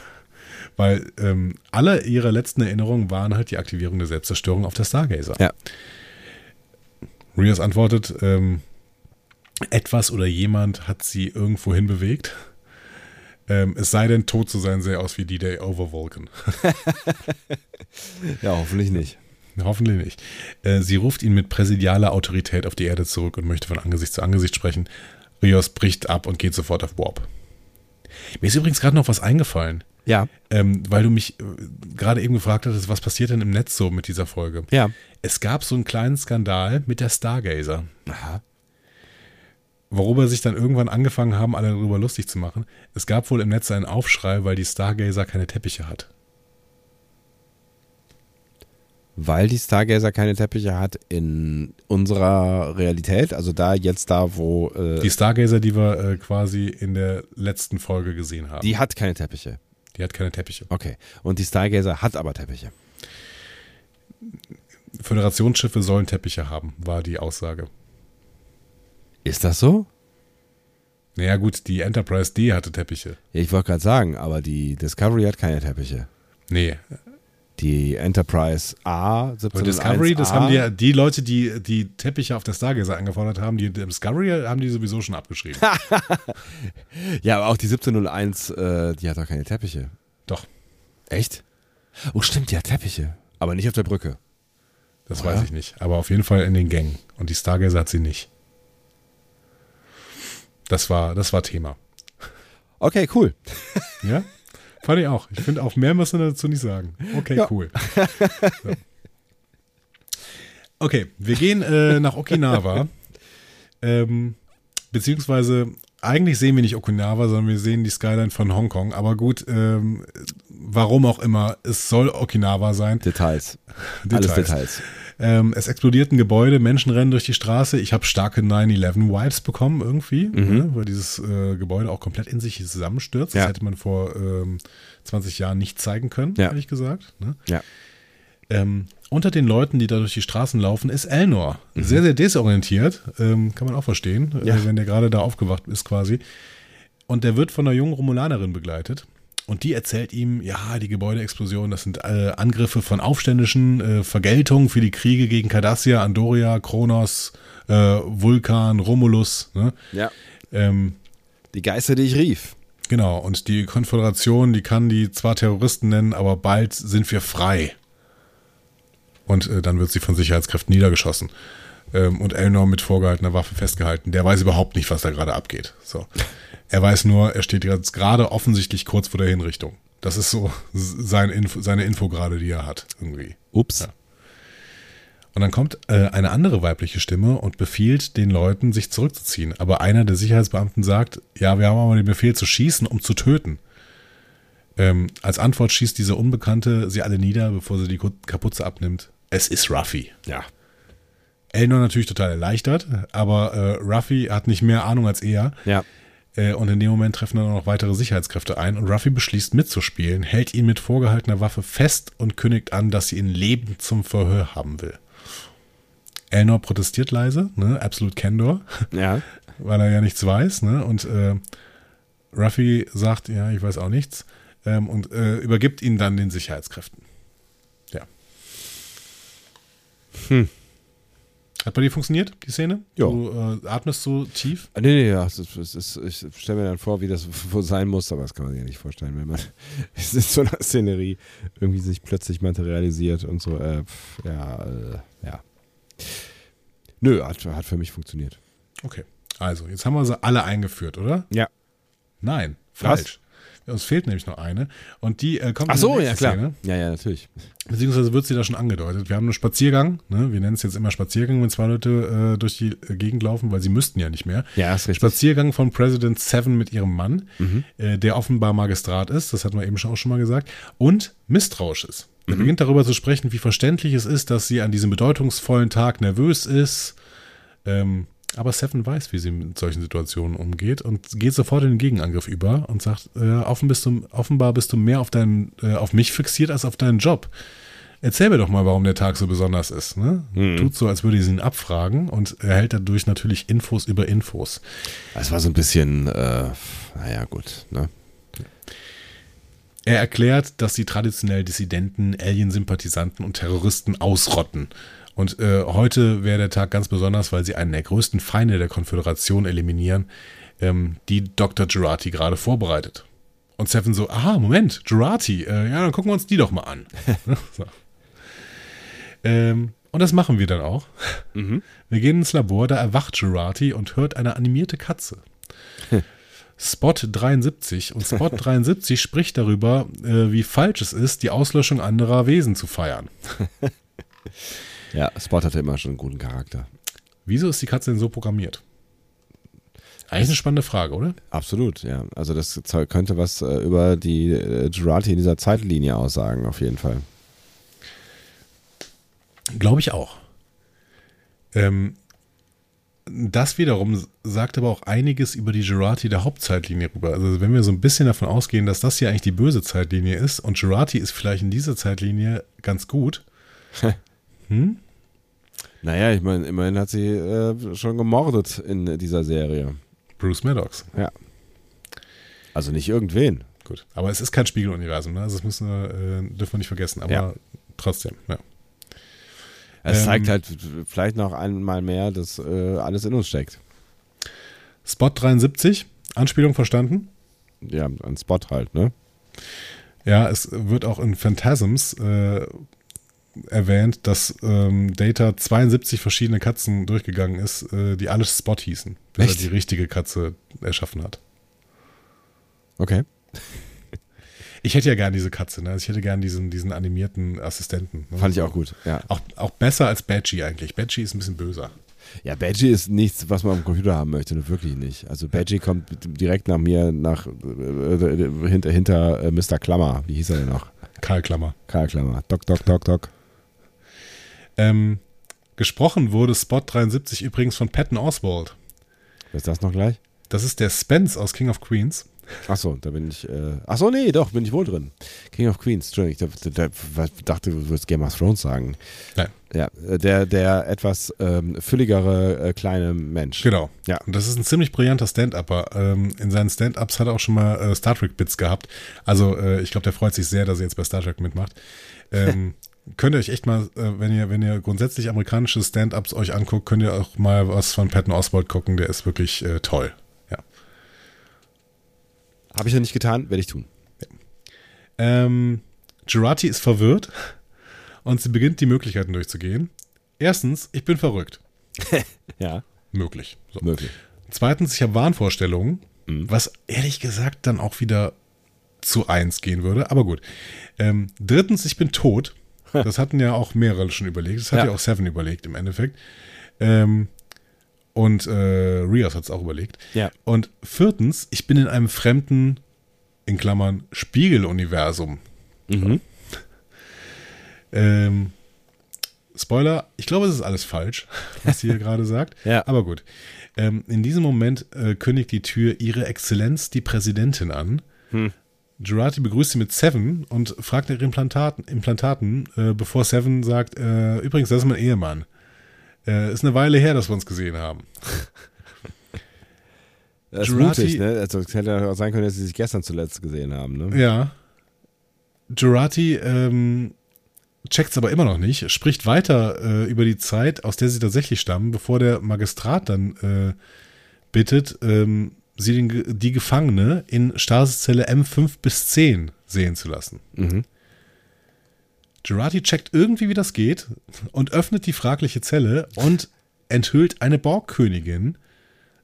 weil ähm, alle ihre letzten Erinnerungen waren halt die Aktivierung der Selbstzerstörung auf der Stargazer. Ja. Rios antwortet, ähm, etwas oder jemand hat sie irgendwo hinbewegt. Ähm, es sei denn, tot zu sein, sähe aus wie D-Day over Vulcan. ja, hoffentlich nicht. Hoffentlich nicht. Äh, sie ruft ihn mit präsidialer Autorität auf die Erde zurück und möchte von Angesicht zu Angesicht sprechen. Rios bricht ab und geht sofort auf Warp. Mir ist übrigens gerade noch was eingefallen. Ja. Ähm, weil du mich äh, gerade eben gefragt hattest, was passiert denn im Netz so mit dieser Folge? Ja. Es gab so einen kleinen Skandal mit der Stargazer. Aha. Worüber sich dann irgendwann angefangen haben, alle darüber lustig zu machen. Es gab wohl im Netz einen Aufschrei, weil die Stargazer keine Teppiche hat. Weil die Stargazer keine Teppiche hat in unserer Realität, also da jetzt da, wo. Äh, Die Stargazer, die wir äh, quasi in der letzten Folge gesehen haben. die hat keine Teppiche. die hat keine Teppiche. Okay. Und die Stargazer hat aber Teppiche. Föderationsschiffe sollen Teppiche haben, war die Aussage. Ist das so? Naja gut, die Enterprise D hatte Teppiche. Ich wollte gerade sagen, aber die Discovery hat keine Teppiche. Nee, Die Enterprise A, 17 aber Discovery, das haben die, die Leute, die die Teppiche auf der Stargazer angefordert haben, die Discovery haben die sowieso schon abgeschrieben. Ja, aber auch die 1701, äh, die hat doch keine Teppiche. Doch, Echt? Oh, stimmt, die hat Teppiche. Aber nicht auf der Brücke. das Oder? weiß ich nicht. Aber auf jeden Fall in den Gängen. Und die Stargazer hat sie nicht. Das war, das war Thema. Okay, cool. Ja? Fand ich auch. Ich finde auch, mehr müssen wir dazu nicht sagen. Okay, Ja. cool. So. Okay, wir gehen äh, nach Okinawa. ähm, beziehungsweise, eigentlich sehen wir nicht Okinawa, sondern wir sehen die Skyline von Hongkong. Aber gut, ähm, warum auch immer, es soll Okinawa sein. Details. Alles Details. Ähm, es explodiert ein Gebäude, Menschen rennen durch die Straße. Ich habe starke 9-11-Vibes bekommen irgendwie, ne, weil dieses äh, Gebäude auch komplett in sich zusammenstürzt. Ja. Das hätte man vor ähm, 20 Jahren nicht zeigen können, Ja. ehrlich gesagt. Ne? Ja. Ähm, unter den Leuten, die da durch die Straßen laufen, ist Elnor. Sehr, sehr desorientiert, ähm, kann man auch verstehen, Ja. äh, wenn der gerade da aufgewacht ist quasi. Und der wird von einer jungen Romulanerin begleitet. Und die erzählt ihm, ja, die Gebäudeexplosionen, das sind äh, Angriffe von Aufständischen, äh, Vergeltung für die Kriege gegen Cardassia, Andoria, Kronos, äh, Vulkan, Romulus. Ne? Ja. Ähm, Die Geister, die ich rief. Genau, und die Konföderation, die kann die zwar Terroristen nennen, aber bald sind wir frei. Und äh, dann wird sie von Sicherheitskräften niedergeschossen. Ähm, und Elnor mit vorgehaltener Waffe festgehalten. Der weiß überhaupt nicht, was da gerade abgeht. So. Er weiß nur, er steht jetzt gerade offensichtlich kurz vor der Hinrichtung. Das ist so sein Info, seine Info gerade, die er hat, irgendwie. Ups. Ja. Und dann kommt äh, eine andere weibliche Stimme und befiehlt den Leuten, sich zurückzuziehen. Aber einer der Sicherheitsbeamten sagt, ja, wir haben aber den Befehl zu schießen, um zu töten. Ähm, als Antwort schießt diese Unbekannte sie alle nieder, bevor sie die Kapuze abnimmt. Es ist Ruffy. Ja. Elnor natürlich total erleichtert, aber äh, Ruffy hat nicht mehr Ahnung als er. Ja. Äh, und in dem Moment treffen dann auch noch weitere Sicherheitskräfte ein und Ruffy beschließt mitzuspielen, hält ihn mit vorgehaltener Waffe fest und kündigt an, dass sie ihn lebend zum Verhör haben will. Elnor protestiert leise, ne, absolut Candor, Ja. weil er ja nichts weiß, ne, und äh, Ruffy sagt, ja, ich weiß auch nichts, ähm, und äh, übergibt ihn dann den Sicherheitskräften. Ja. Hm. Hat bei dir funktioniert, die Szene? Ja. Du äh, atmest so tief? Ah, Nee, nee, ja, es ist, es ist, ich stelle mir dann vor, wie das wohl sein muss, aber das kann man sich ja nicht vorstellen, wenn man es ist so eine Szenerie irgendwie sich plötzlich materialisiert und so. Äh, ja, äh, ja. Nö, hat, hat für mich funktioniert. Okay. Also, jetzt haben wir sie alle eingeführt, oder? Ja. Nein, falsch. Uns fehlt nämlich noch eine. Und die äh, kommt Ach so, ja klar. Szene. Ja, ja, natürlich. Beziehungsweise wird sie da schon angedeutet. Wir haben einen Spaziergang. Ne? Wir nennen es jetzt immer Spaziergang, wenn zwei Leute äh, durch die äh, Gegend laufen, weil sie müssten ja nicht mehr. Ja, ist richtig. Spaziergang von President Seven mit ihrem Mann, Mhm. äh, der offenbar Magistrat ist, das hatten wir eben schon auch schon mal gesagt, und misstrauisch ist. Mhm. Er beginnt darüber zu sprechen, wie verständlich es ist, dass sie an diesem bedeutungsvollen Tag nervös ist. Ähm, aber Seven weiß, wie sie mit solchen Situationen umgeht und geht sofort in den Gegenangriff über und sagt, äh, offen bist du, offenbar bist du mehr auf, deinen, äh, auf mich fixiert als auf deinen Job. Erzähl mir doch mal, warum der Tag so besonders ist. Ne? Mhm. Tut so, als würde sie ihn abfragen und erhält dadurch natürlich Infos über Infos. Es war so ein bisschen, äh, naja, gut. Ne? Er erklärt, dass die traditionell Dissidenten, Alien-Sympathisanten und Terroristen ausrotten. Und äh, heute wäre der Tag ganz besonders, weil sie einen der größten Feinde der Konföderation eliminieren, ähm, die Dr. Girardi gerade vorbereitet. Und Seven so, aha, Moment, Girardi, äh, ja, dann gucken wir uns die doch mal an. so. ähm, und das machen wir dann auch. Mhm. Wir gehen ins Labor, da erwacht Girardi und hört eine animierte Katze. Spot 73 und Spot 73 spricht darüber, äh, wie falsch es ist, die Auslöschung anderer Wesen zu feiern. Ja, Spot hatte immer schon einen guten Charakter. Wieso ist die Katze denn so programmiert? Eigentlich eine spannende Frage, oder? Absolut, ja. Also das könnte was äh, über die äh, Girardi in dieser Zeitlinie aussagen, auf jeden Fall. Glaube ich auch. Ähm, das wiederum sagt aber auch einiges über die Girardi der Hauptzeitlinie rüber. Also wenn wir so ein bisschen davon ausgehen, dass das hier eigentlich die böse Zeitlinie ist und Girardi ist vielleicht in dieser Zeitlinie ganz gut. hm? Naja, ich meine, immerhin hat sie äh, schon gemordet in dieser Serie. Bruce Maddox. Ja. Also nicht irgendwen. Gut. Aber es ist kein Spiegeluniversum, ne? Also das müssen wir, äh, dürfen wir nicht vergessen. Aber ja. trotzdem, ja. Es ähm, zeigt halt vielleicht noch einmal mehr, dass äh, alles in uns steckt. Spot 73, Anspielung verstanden? Ja, ein Spot halt, ne? Ja, es wird auch in Phantasms äh, erwähnt, dass ähm, Data 72 verschiedene Katzen durchgegangen ist, äh, die alle Spot hießen, bis Echt? er die richtige Katze erschaffen hat. Okay. Ich hätte ja gern diese Katze, ne? Also ich hätte gern diesen, diesen animierten Assistenten. Ne? Fand ich auch gut, ja. Auch, auch besser als Badgie eigentlich. Badgie ist ein bisschen böser. Ja, Badgie ist nichts, was man am Computer haben möchte, ne? wirklich nicht. Also Badgie kommt direkt nach mir, nach äh, hinter, hinter äh, Mr. Klammer. Wie hieß er denn noch? Karl Klammer. Karl Klammer. Doc, doc, doc, doc. Ähm, gesprochen wurde Spot 73 übrigens von Patton Oswald. ist das noch gleich? Das ist der Spence aus King of Queens. Achso, da bin ich. Äh, Achso, nee, doch, bin ich wohl drin. King of Queens, Entschuldigung, ich da, da, dachte, du würdest Game of Thrones sagen. Nein. Ja, äh, der, der etwas ähm, fülligere äh, kleine Mensch. Genau. Ja. Und das ist ein ziemlich brillanter Stand-Upper. Ähm, in seinen Stand-Ups hat er auch schon mal äh, Star Trek-Bits gehabt. Also, äh, ich glaube, der freut sich sehr, dass er jetzt bei Star Trek mitmacht. Ähm, könnt ihr euch echt mal, äh, wenn ihr, wenn ihr grundsätzlich amerikanische Stand-Ups euch anguckt, könnt ihr auch mal was von Patton Oswald gucken. Der ist wirklich äh, toll. Ja. Habe ich noch nicht getan, werde ich tun. Ja. Ähm, Girati ist verwirrt und sie beginnt die Möglichkeiten durchzugehen. Erstens, ich bin verrückt. ja. Möglich. So. Möglich. Zweitens, ich habe Wahnvorstellungen, mhm. was ehrlich gesagt dann auch wieder zu eins gehen würde, aber gut. Ähm, drittens, ich bin tot. Das hatten ja auch mehrere schon überlegt. Das hat ja, ja auch Seven überlegt im Endeffekt. Ähm, und äh, Rios hat es auch überlegt. Ja. Und viertens, ich bin in einem fremden, in Klammern, Spiegeluniversum. Mhm. Ähm, Spoiler, ich glaube, es ist alles falsch, was sie hier gerade sagt. Ja. Aber gut. Ähm, in diesem Moment äh, kündigt die Tür Ihre Exzellenz, die Präsidentin, an. Hm. Girardi begrüßt sie mit Seven und fragt nach Implantaten, Implantaten äh, bevor Seven sagt, äh, übrigens, das ist mein Ehemann. Äh, ist eine Weile her, dass wir uns gesehen haben. Das ist mutig, ne? Also, es hätte auch sein können, dass sie sich gestern zuletzt gesehen haben, ne? Ja. Girardi ähm, checkt es aber immer noch nicht, spricht weiter äh, über die Zeit, aus der sie tatsächlich stammen, bevor der Magistrat dann äh, bittet, ähm, sie den, die Gefangene in Stasiszelle M5 bis 10 sehen zu lassen. Mhm. Girardi checkt irgendwie, wie das geht und öffnet die fragliche Zelle und enthüllt eine Borgkönigin,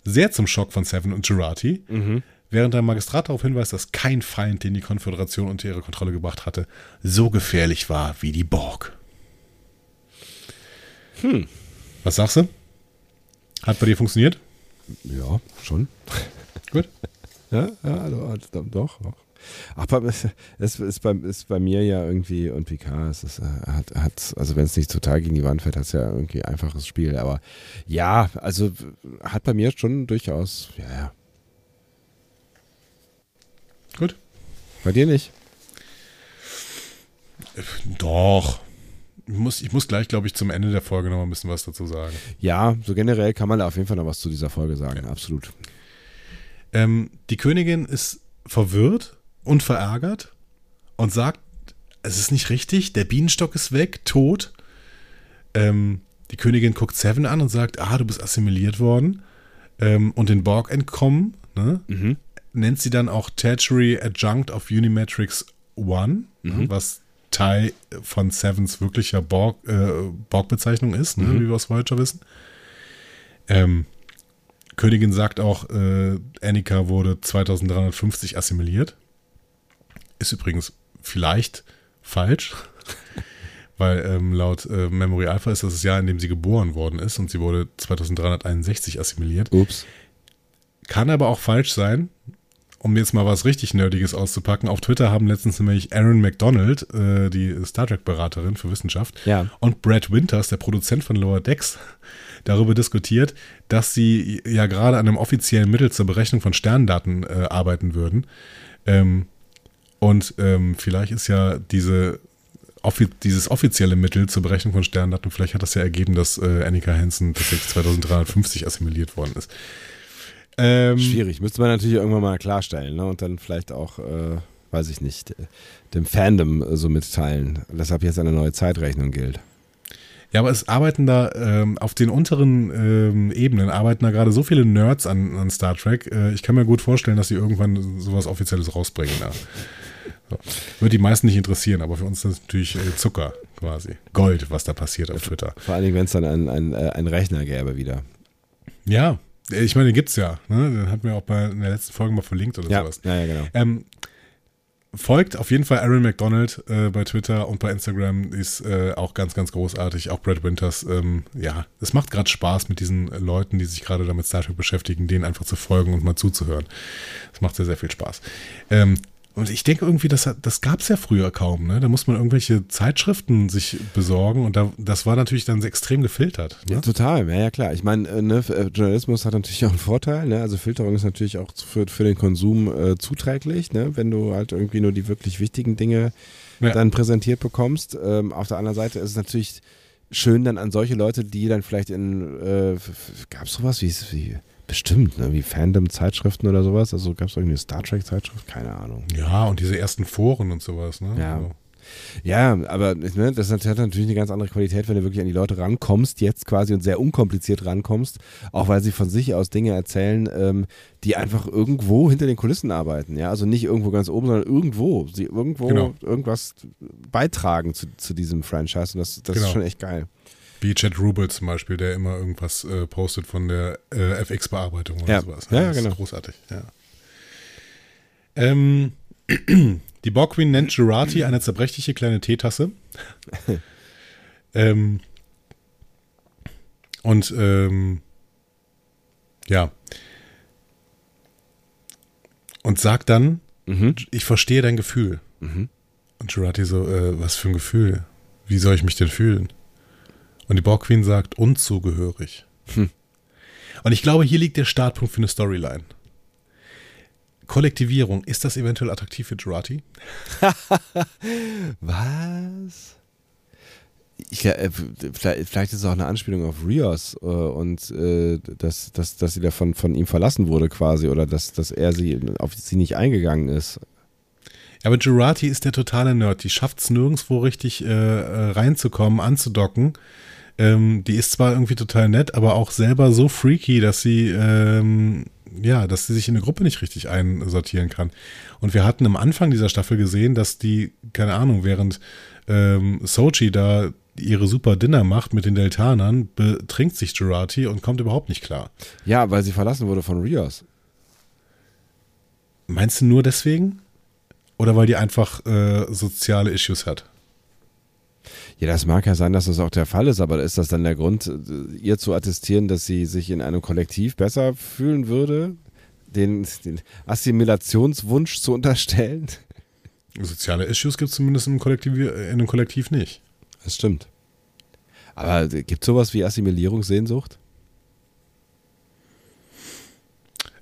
sehr zum Schock von Seven und Girardi, mhm. während der Magistrat darauf hinweist, dass kein Feind, den die Konföderation unter ihre Kontrolle gebracht hatte, so gefährlich war wie die Borg. Hm. Was sagst du? Hat bei dir funktioniert? Ja, schon. Gut. Ja, ja, also, doch, doch. Ach, es ist bei, ist bei mir ja irgendwie, und Picard, es ist, äh, hat, hat, also wenn es nicht total gegen die Wand fällt, hat es ja irgendwie ein einfaches Spiel. Aber ja, also hat bei mir schon durchaus, ja, ja. Gut. Bei dir nicht? Doch. Ich muss, ich muss gleich, glaube ich, zum Ende der Folge noch mal ein bisschen was dazu sagen. Ja, so generell kann man da auf jeden Fall noch was zu dieser Folge sagen, ja. absolut. Ähm, die Königin ist verwirrt und verärgert und sagt, es ist nicht richtig, der Bienenstock ist weg, tot. Ähm, die Königin guckt Seven an und sagt, ah, du bist assimiliert worden ähm, und den Borg entkommen. Ne? Mhm. Nennt sie dann auch Tertiary Adjunct of Unimatrix One, ne? mhm. was Teil von Sevens wirklicher Borg, äh, Borg-Bezeichnung ist, ne? mhm. wie wir aus Voyager wissen. Ähm, Königin sagt auch, äh, Annika wurde 2350 assimiliert. Ist übrigens vielleicht falsch, weil ähm, laut äh, Memory Alpha ist das das Jahr, in dem sie geboren worden ist und sie wurde 2361 assimiliert. Ups. Kann aber auch falsch sein, um jetzt mal was richtig Nerdiges auszupacken. Auf Twitter haben letztens nämlich Aaron McDonald, äh, die Star Trek-Beraterin für Wissenschaft, ja. und Brad Winters, der Produzent von Lower Decks, darüber diskutiert, dass sie ja gerade an einem offiziellen Mittel zur Berechnung von Sterndaten äh, arbeiten würden. Ähm, und ähm, vielleicht ist ja diese offi dieses offizielle Mittel zur Berechnung von Sterndaten, vielleicht hat das ja ergeben, dass äh, Annika Hansen tatsächlich 2350 assimiliert worden ist. Ähm, Schwierig, müsste man natürlich irgendwann mal klarstellen ne? und dann vielleicht auch, äh, weiß ich nicht, dem Fandom so mitteilen, weshalb jetzt eine neue Zeitrechnung gilt. Ja, aber es arbeiten da ähm, auf den unteren ähm, Ebenen arbeiten da gerade so viele Nerds an, an Star Trek. Äh, ich kann mir gut vorstellen, dass sie irgendwann sowas Offizielles rausbringen. Ja. So. Würde die meisten nicht interessieren, aber für uns ist das natürlich äh, Zucker quasi. Gold, was da passiert auf Twitter. Vor allen Dingen, wenn es dann einen ein Rechner gäbe wieder. Ja, ich meine, den gibt es ja. Ne? Den hatten wir auch bei in der letzten Folge mal verlinkt oder ja, sowas. Ja, ja, genau. Ähm, folgt auf jeden Fall Aaron McDonald äh, bei Twitter und bei Instagram. ist äh, auch ganz, ganz großartig. Auch Brad Winters. Ähm, ja, es macht gerade Spaß mit diesen Leuten, die sich gerade damit Star Trek beschäftigen, denen einfach zu folgen und mal zuzuhören. Es macht sehr, sehr viel Spaß. Ähm, und ich denke irgendwie, das, das gab es ja früher kaum. Ne? Da muss man irgendwelche Zeitschriften sich besorgen und da, das war natürlich dann extrem gefiltert. Ne? Ja, total, ja, ja klar. Ich meine, äh, ne, äh, Journalismus hat natürlich auch einen Vorteil. Ne? Also Filterung ist natürlich auch für, für den Konsum äh, zuträglich, ne? wenn du halt irgendwie nur die wirklich wichtigen Dinge ja. dann präsentiert bekommst. Ähm, auf der anderen Seite ist es natürlich schön dann an solche Leute, die dann vielleicht in, äh, gab es sowas wie, wie Bestimmt, ne? wie Fandom-Zeitschriften oder sowas. Also gab es irgendwie eine Star Trek-Zeitschrift? Keine Ahnung. Ja, und diese ersten Foren und sowas, ne? Ja. Also. Ja, aber ne, das hat natürlich eine ganz andere Qualität, wenn du wirklich an die Leute rankommst, jetzt quasi und sehr unkompliziert rankommst, auch weil sie von sich aus Dinge erzählen, ähm, die einfach irgendwo hinter den Kulissen arbeiten. Ja, also nicht irgendwo ganz oben, sondern irgendwo. Sie irgendwo genau. irgendwas beitragen zu, zu diesem Franchise und das, das genau. ist schon echt geil. Wie Chad Rubel zum Beispiel, der immer irgendwas äh, postet von der äh, FX-Bearbeitung oder ja. sowas. Ja, ja genau. großartig, ja. Ähm, die Queen nennt Gerati eine zerbrechliche kleine Teetasse. ähm, und ähm, ja. Und sagt dann, mhm. ich verstehe dein Gefühl. Mhm. Und Gerati so, äh, was für ein Gefühl? Wie soll ich mich denn fühlen? Und die Borg Queen sagt, unzugehörig. Hm. Und ich glaube, hier liegt der Startpunkt für eine Storyline. Kollektivierung, ist das eventuell attraktiv für Jurati? Was? Ich, äh, vielleicht, vielleicht, ist es auch eine Anspielung auf Rios äh, und äh, dass, dass, dass sie davon von ihm verlassen wurde quasi oder dass, dass er sie auf sie nicht eingegangen ist. Aber Jurati ist der totale Nerd. Die schafft es nirgendwo richtig äh, äh, reinzukommen, anzudocken. Ähm, die ist zwar irgendwie total nett, aber auch selber so freaky, dass sie, ähm, ja, dass sie sich in eine Gruppe nicht richtig einsortieren kann. Und wir hatten am Anfang dieser Staffel gesehen, dass die, keine Ahnung, während ähm, Sochi da ihre super Dinner macht mit den Deltanern, betrinkt sich Jurati und kommt überhaupt nicht klar. Ja, weil sie verlassen wurde von Rios. Meinst du nur deswegen? Oder weil die einfach äh, soziale Issues hat? Ja, das mag ja sein, dass das auch der Fall ist, aber ist das dann der Grund, äh, ihr zu attestieren, dass sie sich in einem Kollektiv besser fühlen würde? Den, den Assimilationswunsch zu unterstellen? Soziale Issues gibt es zumindest im Kollektiv, in einem Kollektiv nicht. Das stimmt. Aber gibt es sowas wie Assimilierungssehnsucht?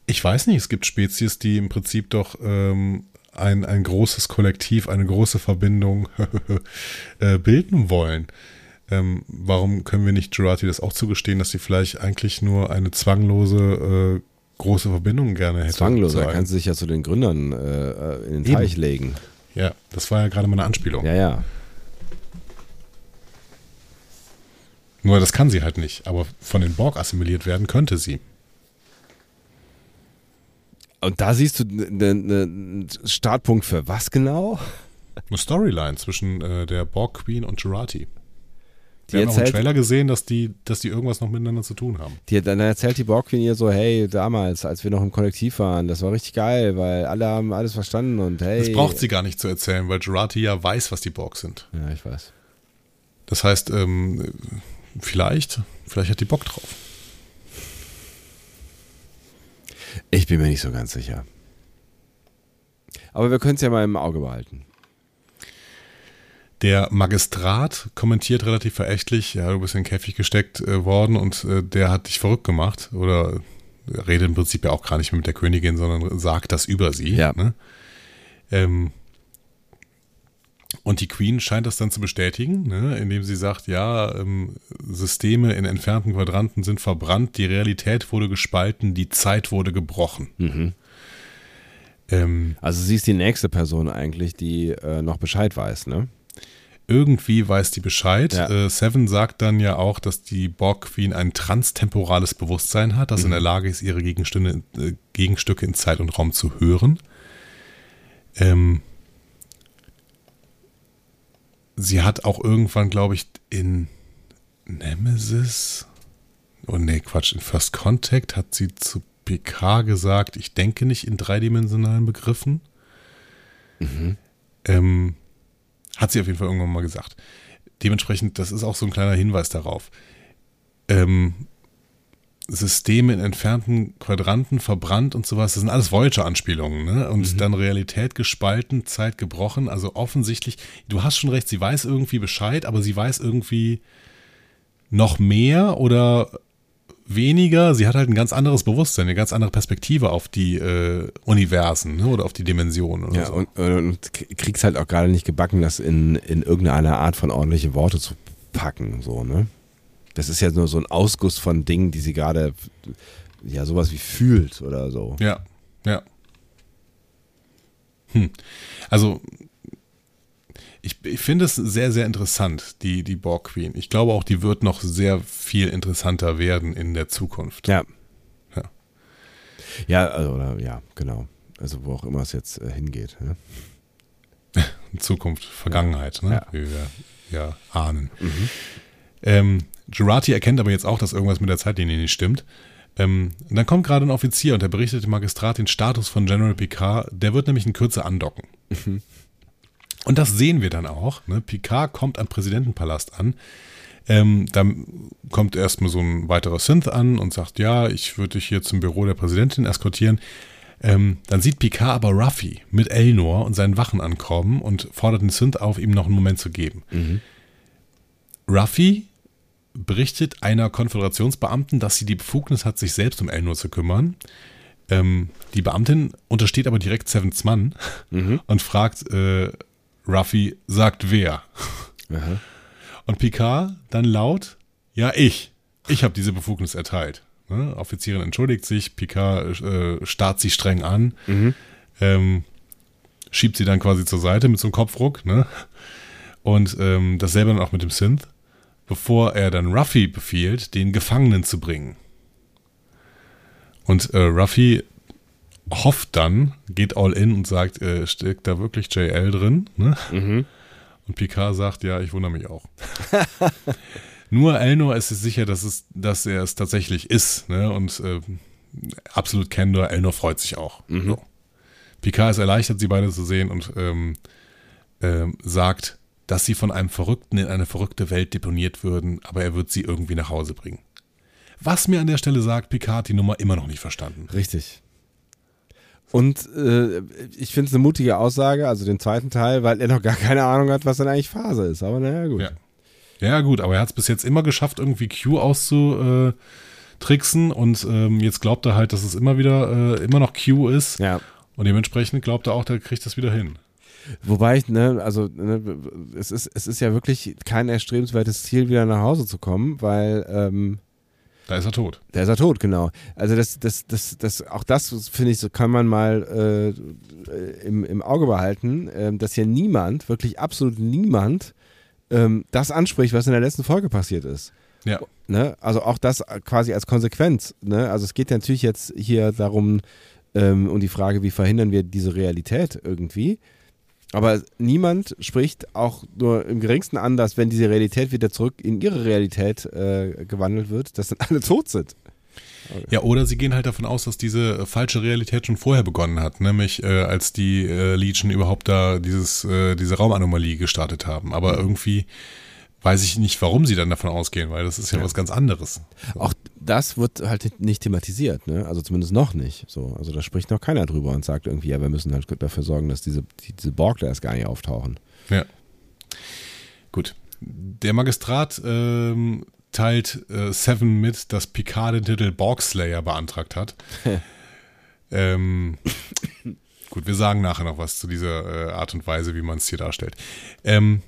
Ich weiß nicht, es gibt Spezies, die im Prinzip doch ähm, ein, ein großes Kollektiv, eine große Verbindung äh, bilden wollen. Ähm, warum können wir nicht Jurati das auch zugestehen, dass sie vielleicht eigentlich nur eine zwanglose äh, große Verbindung gerne hätte? Zwanglose, da kann sie sich ja zu den Gründern äh, in den Eben. Teich legen. Ja, das war ja gerade meine Anspielung. Ja, ja. Nur das kann sie halt nicht, aber von den Borg assimiliert werden könnte sie. Und da siehst du einen ne, Startpunkt für was genau? Eine Storyline zwischen äh, der Borg Queen und Jurati. Die Wir haben auch im Trailer gesehen, dass die, dass die irgendwas noch miteinander zu tun haben. Die, dann erzählt die Borg Queen ihr so, hey, damals, als wir noch im Kollektiv waren, das war richtig geil, weil alle haben alles verstanden und hey. Das braucht sie gar nicht zu erzählen, weil Jurati ja weiß, was die Borg sind. Ja, ich weiß. Das heißt, ähm, vielleicht, vielleicht hat die Bock drauf. Ich bin mir nicht so ganz sicher. Aber wir können es ja mal im Auge behalten. Der Magistrat kommentiert relativ verächtlich, ja, du bist in den Käfig gesteckt äh, worden und äh, der hat dich verrückt gemacht. Oder redet im Prinzip ja auch gar nicht mehr mit der Königin, sondern sagt das über sie. Ja. Ne? Ähm, und die Queen scheint das dann zu bestätigen, ne, indem sie sagt, ja, ähm, Systeme in entfernten Quadranten sind verbrannt, die Realität wurde gespalten, die Zeit wurde gebrochen. Mhm. Ähm, also sie ist die nächste Person eigentlich, die äh, noch Bescheid weiß, ne? Irgendwie weiß die Bescheid. Ja. Äh, Seven sagt dann ja auch, dass die Borg Queen ein transtemporales Bewusstsein hat, das mhm. in der Lage ist, ihre Gegenstücke, äh, Gegenstücke in Zeit und Raum zu hören. Ähm, sie hat auch irgendwann, glaube ich, in Nemesis, oh nee, Quatsch, in First Contact hat sie zu PK gesagt, ich denke nicht in dreidimensionalen Begriffen. Mhm. Ähm, hat sie auf jeden Fall irgendwann mal gesagt. Dementsprechend, das ist auch so ein kleiner Hinweis darauf. Ähm, Systeme in entfernten Quadranten verbrannt und sowas. Das sind alles Voyager-Anspielungen, ne? Und mhm. dann Realität gespalten, Zeit gebrochen. Also offensichtlich, du hast schon recht, sie weiß irgendwie Bescheid, aber sie weiß irgendwie noch mehr oder weniger. Sie hat halt ein ganz anderes Bewusstsein, eine ganz andere Perspektive auf die äh, Universen ne? oder auf die Dimensionen. ja, so. und, und kriegst halt auch gerade nicht gebacken, das in, in irgendeine Art von ordentliche Worte zu packen, so, ne? Das ist ja nur so ein Ausguss von Dingen, die sie gerade, ja, sowas wie fühlt oder so. Ja, ja. Hm. Also, ich, ich finde es sehr, sehr interessant, die, die Borg Queen. Ich glaube auch, die wird noch sehr viel interessanter werden in der Zukunft. Ja. Ja, ja also, oder, ja, genau. Also, wo auch immer es jetzt äh, hingeht. Ne? Zukunft, Vergangenheit, ja. ne? Ja. wie wir ja ahnen. Mhm. Ähm, Jurati erkennt aber jetzt auch, dass irgendwas mit der Zeitlinie nicht stimmt. Ähm, dann kommt gerade ein Offizier und der berichtet dem Magistrat den Status von General Picard. Der wird nämlich in Kürze andocken. Mhm. Und das sehen wir dann auch. Ne? Picard kommt am Präsidentenpalast an. Ähm, dann kommt erstmal so ein weiterer Synth an und sagt, ja, ich würde dich hier zum Büro der Präsidentin eskortieren. Ähm, dann sieht Picard aber Ruffy mit Elnor und seinen Wachen ankommen und fordert den Synth auf, ihm noch einen Moment zu geben. Mhm. Ruffy berichtet einer Konföderationsbeamten, dass sie die Befugnis hat, sich selbst um Elnor zu kümmern. Ähm, die Beamtin untersteht aber direkt Sevens Mann mhm. und fragt äh, Ruffy, sagt wer? Aha. Und Picard dann laut, ja, ich. Ich habe diese Befugnis erteilt. Ne? Offizierin entschuldigt sich, Picard äh, starrt sie streng an, mhm. ähm, schiebt sie dann quasi zur Seite mit so einem Kopfruck. Ne? Und ähm, dasselbe dann auch mit dem Synth bevor er dann Ruffy befiehlt, den Gefangenen zu bringen. Und äh, Ruffy hofft dann, geht all in und sagt, äh, steckt da wirklich JL drin? Ne? Mhm. Und Picard sagt, ja, ich wundere mich auch. Nur Elnor ist sich sicher, dass, es, dass er es tatsächlich ist. Ne? Und äh, absolut Kendor, Elnor freut sich auch. Mhm. So. Picard ist erleichtert, sie beide zu sehen und ähm, ähm, sagt, dass sie von einem Verrückten in eine verrückte Welt deponiert würden, aber er wird sie irgendwie nach Hause bringen. Was mir an der Stelle sagt, Picard die Nummer immer noch nicht verstanden. Richtig. Und äh, ich finde es eine mutige Aussage, also den zweiten Teil, weil er noch gar keine Ahnung hat, was dann eigentlich Phase ist. Aber naja, gut. Ja, ja gut, aber er hat es bis jetzt immer geschafft, irgendwie Q auszutricksen und ähm, jetzt glaubt er halt, dass es immer wieder, äh, immer noch Q ist. Ja. Und dementsprechend glaubt er auch, der kriegt das wieder hin. Wobei ich, ne, also ne, es, ist, es ist ja wirklich kein erstrebenswertes Ziel, wieder nach Hause zu kommen, weil ähm, da ist er tot. Da ist er tot, genau. Also das, das, das, das, auch das finde ich, so kann man mal äh, im, im Auge behalten, äh, dass hier niemand, wirklich absolut niemand, ähm, das anspricht, was in der letzten Folge passiert ist. Ja. Ne? Also auch das quasi als Konsequenz. Ne? Also es geht ja natürlich jetzt hier darum, ähm, um die Frage, wie verhindern wir diese Realität irgendwie. Aber niemand spricht auch nur im geringsten an, dass wenn diese Realität wieder zurück in ihre Realität äh, gewandelt wird, dass dann alle tot sind. Okay. Ja, oder sie gehen halt davon aus, dass diese falsche Realität schon vorher begonnen hat, nämlich äh, als die äh, Legion überhaupt da dieses, äh, diese Raumanomalie gestartet haben. Aber mhm. irgendwie weiß ich nicht, warum sie dann davon ausgehen, weil das ist ja, ja. was ganz anderes. Auch das wird halt nicht thematisiert, ne? Also zumindest noch nicht. So, also da spricht noch keiner drüber und sagt irgendwie, ja, wir müssen halt dafür sorgen, dass diese, diese Borg da erst gar nicht auftauchen. Ja. Gut. Der Magistrat ähm, teilt äh, Seven mit, dass Picard den Titel Borgslayer beantragt hat. ähm, gut, wir sagen nachher noch was zu dieser äh, Art und Weise, wie man es hier darstellt. Ähm,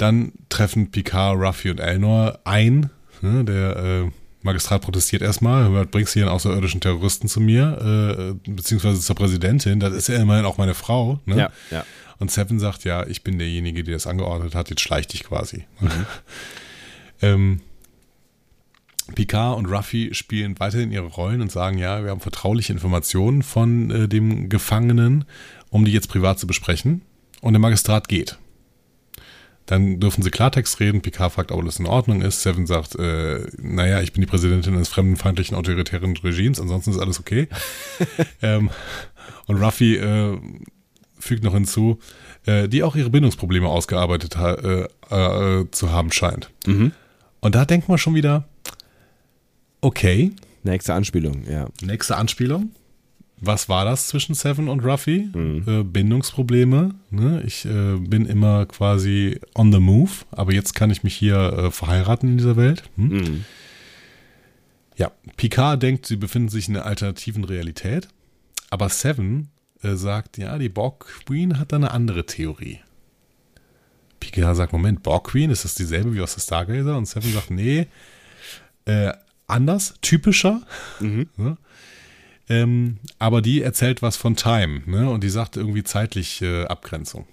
dann treffen Picard, Ruffy und Elnor ein. Ne, der äh, Magistrat protestiert erstmal, bringst hier einen außerirdischen Terroristen zu mir, äh, beziehungsweise zur Präsidentin. Das ist ja immerhin auch meine Frau. Ne? Ja, ja. Und Seven sagt, ja, ich bin derjenige, der das angeordnet hat, jetzt schleich dich quasi. Mhm. ähm, Picard und Ruffy spielen weiterhin ihre Rollen und sagen, ja, wir haben vertrauliche Informationen von äh, dem Gefangenen, um die jetzt privat zu besprechen. Und der Magistrat geht. Dann dürfen sie Klartext reden. Picard fragt, ob alles in Ordnung ist. Seven sagt, äh, naja, ich bin die Präsidentin eines fremdenfeindlichen autoritären Regimes, ansonsten ist alles okay. ähm, und Ruffy äh, fügt noch hinzu, äh, die auch ihre Bindungsprobleme ausgearbeitet ha äh, äh, zu haben scheint. Mhm. Und da denkt man schon wieder, okay. Nächste Anspielung, ja. Nächste Anspielung was war das zwischen Seven und Ruffy? Mhm. Äh, Bindungsprobleme. Ne? Ich äh, bin immer quasi on the move, aber jetzt kann ich mich hier äh, verheiraten in dieser Welt. Hm? Mhm. Ja, Picard denkt, sie befinden sich in einer alternativen Realität, aber Seven äh, sagt, ja, die Borg Queen hat da eine andere Theorie. Picard sagt, Moment, Borg Queen, ist das dieselbe wie aus der Stargazer? Und Seven sagt, nee, äh, anders, typischer. Mhm. Ähm, aber die erzählt was von Time, ne? Und die sagt irgendwie zeitlich äh, Abgrenzung.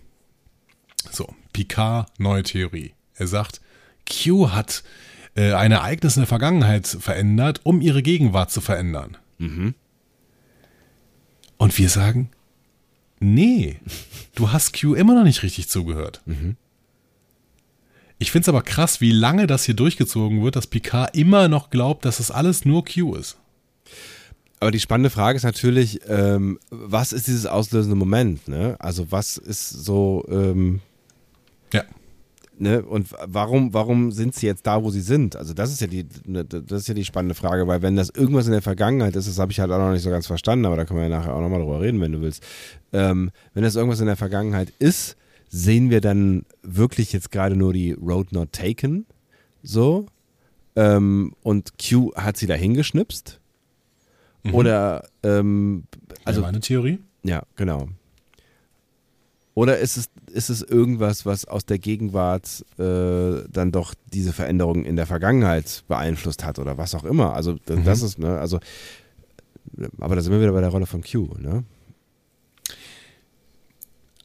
So, Picard, neue Theorie. Er sagt, Q hat äh, ein Ereignis in der Vergangenheit verändert, um ihre Gegenwart zu verändern. Mhm. Und wir sagen, nee, du hast Q immer noch nicht richtig zugehört. Mhm. Ich finde es aber krass, wie lange das hier durchgezogen wird, dass Picard immer noch glaubt, dass es das alles nur Q ist. Aber die spannende Frage ist natürlich, ähm, was ist dieses auslösende Moment? Ne? Also was ist so, ähm, ja. Ne? Und warum, warum sind sie jetzt da, wo sie sind? Also das ist ja die, ne, das ist ja die spannende Frage, weil wenn das irgendwas in der Vergangenheit ist, das habe ich halt auch noch nicht so ganz verstanden, aber da können wir ja nachher auch nochmal drüber reden, wenn du willst. Ähm, wenn das irgendwas in der Vergangenheit ist, sehen wir dann wirklich jetzt gerade nur die Road Not Taken, so, ähm, und Q hat sie da hingeschnipst Mhm. Oder, ähm, also. Ja, meine Theorie? Ja, genau. Oder ist es, ist es irgendwas, was aus der Gegenwart äh, dann doch diese Veränderungen in der Vergangenheit beeinflusst hat oder was auch immer? Also, das, mhm. das ist, ne, also, aber da sind wir wieder bei der Rolle von Q, ne?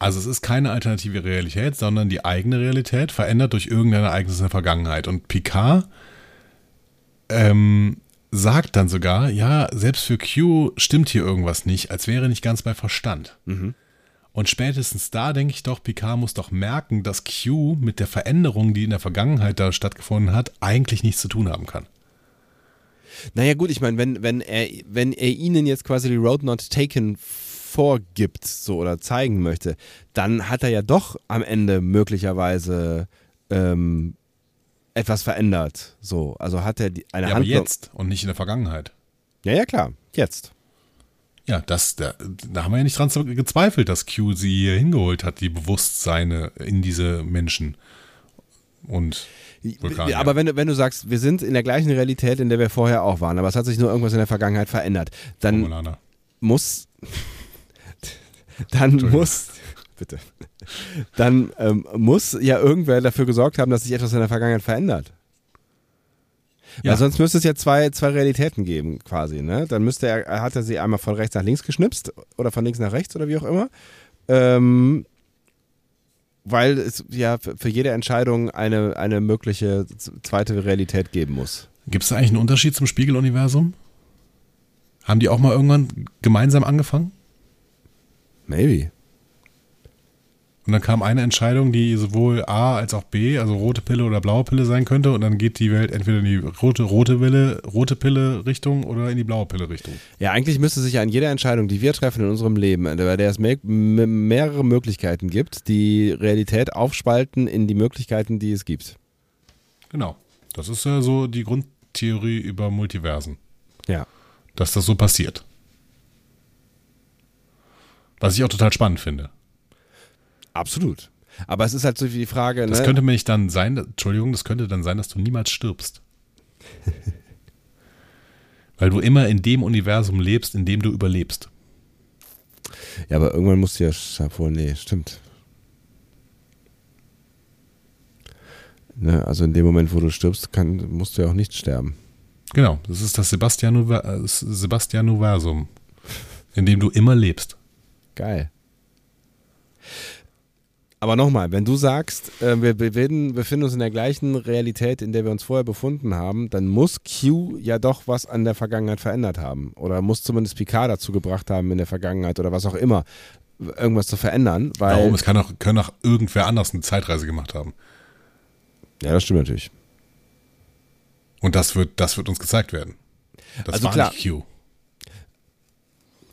Also es ist keine alternative Realität, sondern die eigene Realität verändert durch irgendein Ereignis in der Vergangenheit. Und Picard ähm, sagt dann sogar, ja, selbst für Q stimmt hier irgendwas nicht, als wäre nicht ganz bei Verstand. Mhm. Und spätestens da denke ich doch, Picard muss doch merken, dass Q mit der Veränderung, die in der Vergangenheit da stattgefunden hat, eigentlich nichts zu tun haben kann. Naja gut, ich meine, wenn, wenn, er, wenn er ihnen jetzt quasi die Road Not Taken vorgibt, so oder zeigen möchte, dann hat er ja doch am Ende möglicherweise ähm, etwas verändert. So, also hat er die, eine ja, Handlung. aber jetzt und nicht in der Vergangenheit. Ja, ja, klar, jetzt. Ja, das, da, da haben wir ja nicht dran gezweifelt, dass Q sie hier hingeholt hat, die Bewusstseine in diese Menschen und Vulkanier. Aber wenn du, wenn du sagst, wir sind in der gleichen Realität, in der wir vorher auch waren, aber es hat sich nur irgendwas in der Vergangenheit verändert, dann Romulaner. muss dann muss, bitte, dann ähm, muss ja irgendwer dafür gesorgt haben, dass sich etwas in der Vergangenheit verändert. Ja. Weil sonst müsste es ja zwei, zwei Realitäten geben, quasi, ne? Dann müsste er, hat er sie einmal von rechts nach links geschnipst oder von links nach rechts oder wie auch immer. Ähm, weil es ja für jede Entscheidung eine, eine mögliche zweite Realität geben muss. Gibt es da eigentlich einen Unterschied zum Spiegeluniversum? Haben die auch mal irgendwann gemeinsam angefangen? Maybe. Und dann kam eine Entscheidung, die sowohl A als auch B, also rote Pille oder blaue Pille sein könnte. Und dann geht die Welt entweder in die rote, rote Wille, rote Pille Richtung oder in die blaue Pille Richtung. Ja, eigentlich müsste sich an jeder Entscheidung, die wir treffen in unserem Leben, bei der es mehr, mehrere Möglichkeiten gibt, die Realität aufspalten in die Möglichkeiten, die es gibt. Genau. Das ist ja so die Grundtheorie über Multiversen. Ja. Dass das so passiert. Was ich auch total spannend finde. Absolut. Aber es ist halt so wie die Frage. Das ne? könnte nämlich dann sein, Entschuldigung, das könnte dann sein, dass du niemals stirbst. Weil du immer in dem Universum lebst, in dem du überlebst. Ja, aber irgendwann musst du ja wohl, nee, stimmt. Ne, also in dem Moment, wo du stirbst, kann, musst du ja auch nicht sterben. Genau, das ist das Sebastian-Universum, in dem du immer lebst. Geil. Aber nochmal, wenn du sagst, äh, wir befinden, befinden uns in der gleichen Realität, in der wir uns vorher befunden haben, dann muss Q ja doch was an der Vergangenheit verändert haben. Oder muss zumindest Picard dazu gebracht haben, in der Vergangenheit oder was auch immer, irgendwas zu verändern. Weil Warum? Es kann auch, können auch irgendwer anders eine Zeitreise gemacht haben. Ja, das stimmt natürlich. Und das wird, das wird uns gezeigt werden. Das also war klar, nicht Q.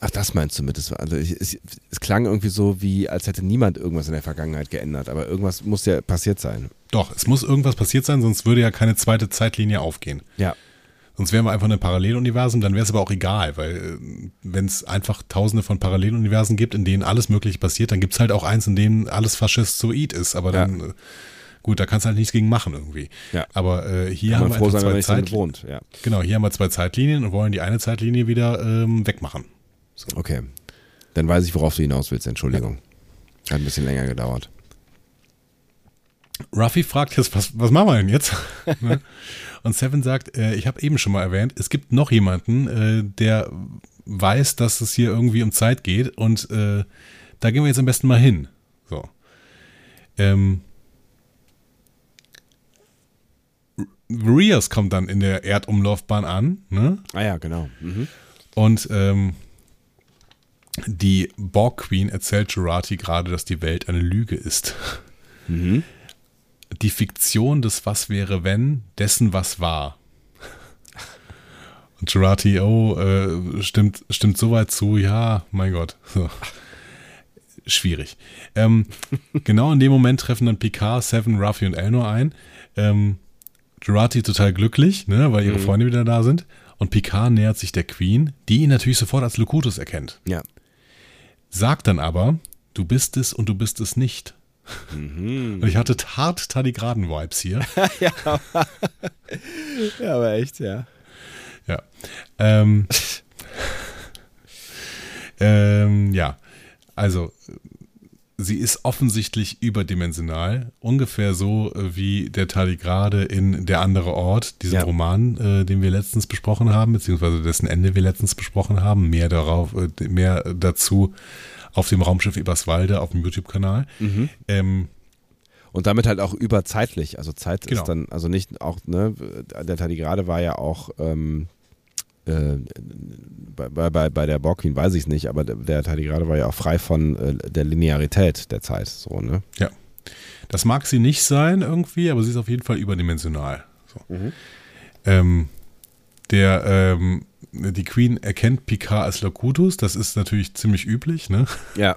Ach, das meinst du mit? Das war, also es, es, klang irgendwie so, wie als hätte niemand irgendwas in der Vergangenheit geändert, aber irgendwas muss ja passiert sein. Doch, es muss irgendwas passiert sein, sonst würde ja keine zweite Zeitlinie aufgehen. Ja. Sonst wären wir einfach ein Paralleluniversum, dann wäre es aber auch egal, weil äh, wenn es einfach tausende von Paralleluniversen gibt, in denen alles Mögliche passiert, dann gibt es halt auch eins, in dem alles faschistoid ist, aber dann, ja. Äh, gut, da kannst du halt nichts gegen machen irgendwie. Ja. Aber äh, hier Kann haben wir zwei Zeitlinien. Ja. Genau, hier haben wir zwei Zeitlinien und wollen die eine Zeitlinie wieder ähm, wegmachen. So. Okay. Dann weiß ich, worauf du hinaus willst. Entschuldigung. Ja. Hat ein bisschen länger gedauert. Ruffy fragt jetzt, was, was machen wir denn jetzt? Ne? Und Seven sagt, äh, ich habe eben schon mal erwähnt, es gibt noch jemanden, äh, der weiß, dass es hier irgendwie um Zeit geht und äh, da gehen wir jetzt am besten mal hin. So. Ähm, Rias kommt dann in der Erdumlaufbahn an. Ne? Ah ja, genau. Mhm. Und ähm, die Borg Queen erzählt Jurati gerade, dass die Welt eine Lüge ist. Mhm. Die Fiktion des Was wäre wenn, dessen was war. Und Jurati, oh, äh, stimmt, stimmt soweit zu, ja, mein Gott. So. Schwierig. Ähm, genau in dem Moment treffen dann Picard, Seven, Ruffy und Elnor ein. Ähm, Jurati total glücklich, ne, weil ihre mhm. Freunde wieder da sind. Und Picard nähert sich der Queen, die ihn natürlich sofort als Locutus erkennt. Ja. Sagt dann aber, du bist es und du bist es nicht. Mhm. Und ich hatte hart Tardigraden-Vibes hier. ja, aber, ja, aber echt, ja. Ja. Ähm, ähm, ja, also sie ist offensichtlich überdimensional, ungefähr so äh, wie der Tardigrade in Der andere Ort, diesem ja. Roman, äh, den wir letztens besprochen haben, beziehungsweise dessen Ende wir letztens besprochen haben. Mehr darauf, äh, mehr dazu auf dem Raumschiff Eberswalde auf dem YouTube-Kanal. Mhm. Ähm, und damit halt auch überzeitlich. Also Zeit genau. ist dann, also nicht auch, ne, der Tardigrade war ja auch ähm, äh, bei, bei, bei der Borgqueen weiß ich es nicht, aber der, der Tardigrade war ja auch frei von äh, der Linearität der Zeit. So, ne? Ja. Das mag sie nicht sein irgendwie, aber sie ist auf jeden Fall überdimensional. So. Mhm. Ähm, der, ähm, die Queen erkennt Picard als Locutus, das ist natürlich ziemlich üblich, ne? Ja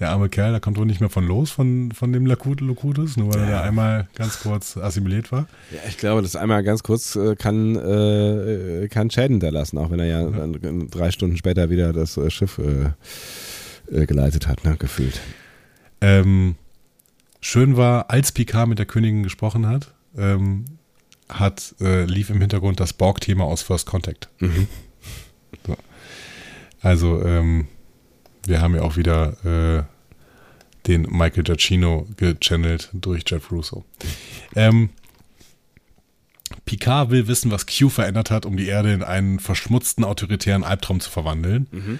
der arme Kerl, da kommt wohl nicht mehr von los, von, von dem Locutus, nur weil ja. er da einmal ganz kurz assimiliert war. Ja, ich glaube, das einmal ganz kurz äh, kann, äh, kann Schäden hinterlassen, auch wenn er ja, ja. Drei Stunden später wieder das äh, Schiff äh, äh, geleitet hat, ne, gefühlt. Ähm, schön war, als Picard mit der Königin gesprochen hat, ähm, hat äh, lief im Hintergrund das Borg-Thema aus First Contact. Mhm. So. Also, ähm, wir haben ja auch wieder äh, den Michael Giacchino gechannelt durch Jeff Russo. Ähm, Picard will wissen, was Q verändert hat, um die Erde in einen verschmutzten, autoritären Albtraum zu verwandeln. Mhm.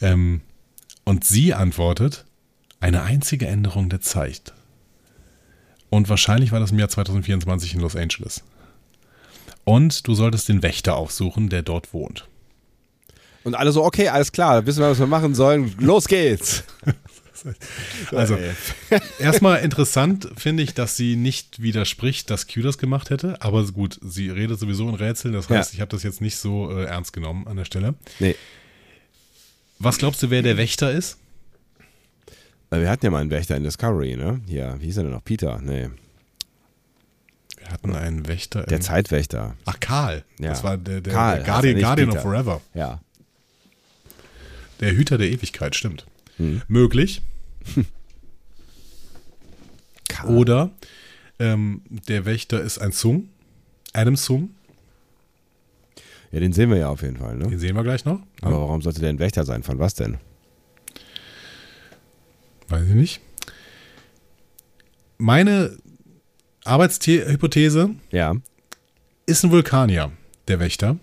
Ähm, und sie antwortet, eine einzige Änderung der Zeit. Und wahrscheinlich war das im Jahr 2024 in Los Angeles. Und du solltest den Wächter aufsuchen, der dort wohnt. Und alle so, okay, alles klar, wissen wir, was wir machen sollen. Los geht's. Also, erstmal interessant finde ich, dass sie nicht widerspricht, dass Q das gemacht hätte. Aber gut, sie redet sowieso in Rätseln. Das heißt, ja. ich habe das jetzt nicht so äh, ernst genommen an der Stelle. Nee. Was glaubst du, wer der Wächter ist? Wir hatten ja mal einen Wächter in Discovery, ne? Ja, wie hieß er denn noch? Peter? Nee. Wir hatten einen Wächter. Der Zeitwächter. Ach, Karl. Ja. Das war der, der, Karl, der Guardian, Guardian of Forever. Ja. Der Hüter der Ewigkeit, stimmt. Hm. Möglich. Oder ähm, der Wächter ist ein Sung. Adam Sung. Ja, den sehen wir ja auf jeden Fall. Ne? Den sehen wir gleich noch. Aber warum sollte der ein Wächter sein? Von was denn? Weiß ich nicht. Meine Arbeitshypothese ja. ist ein Vulkanier, der Wächter.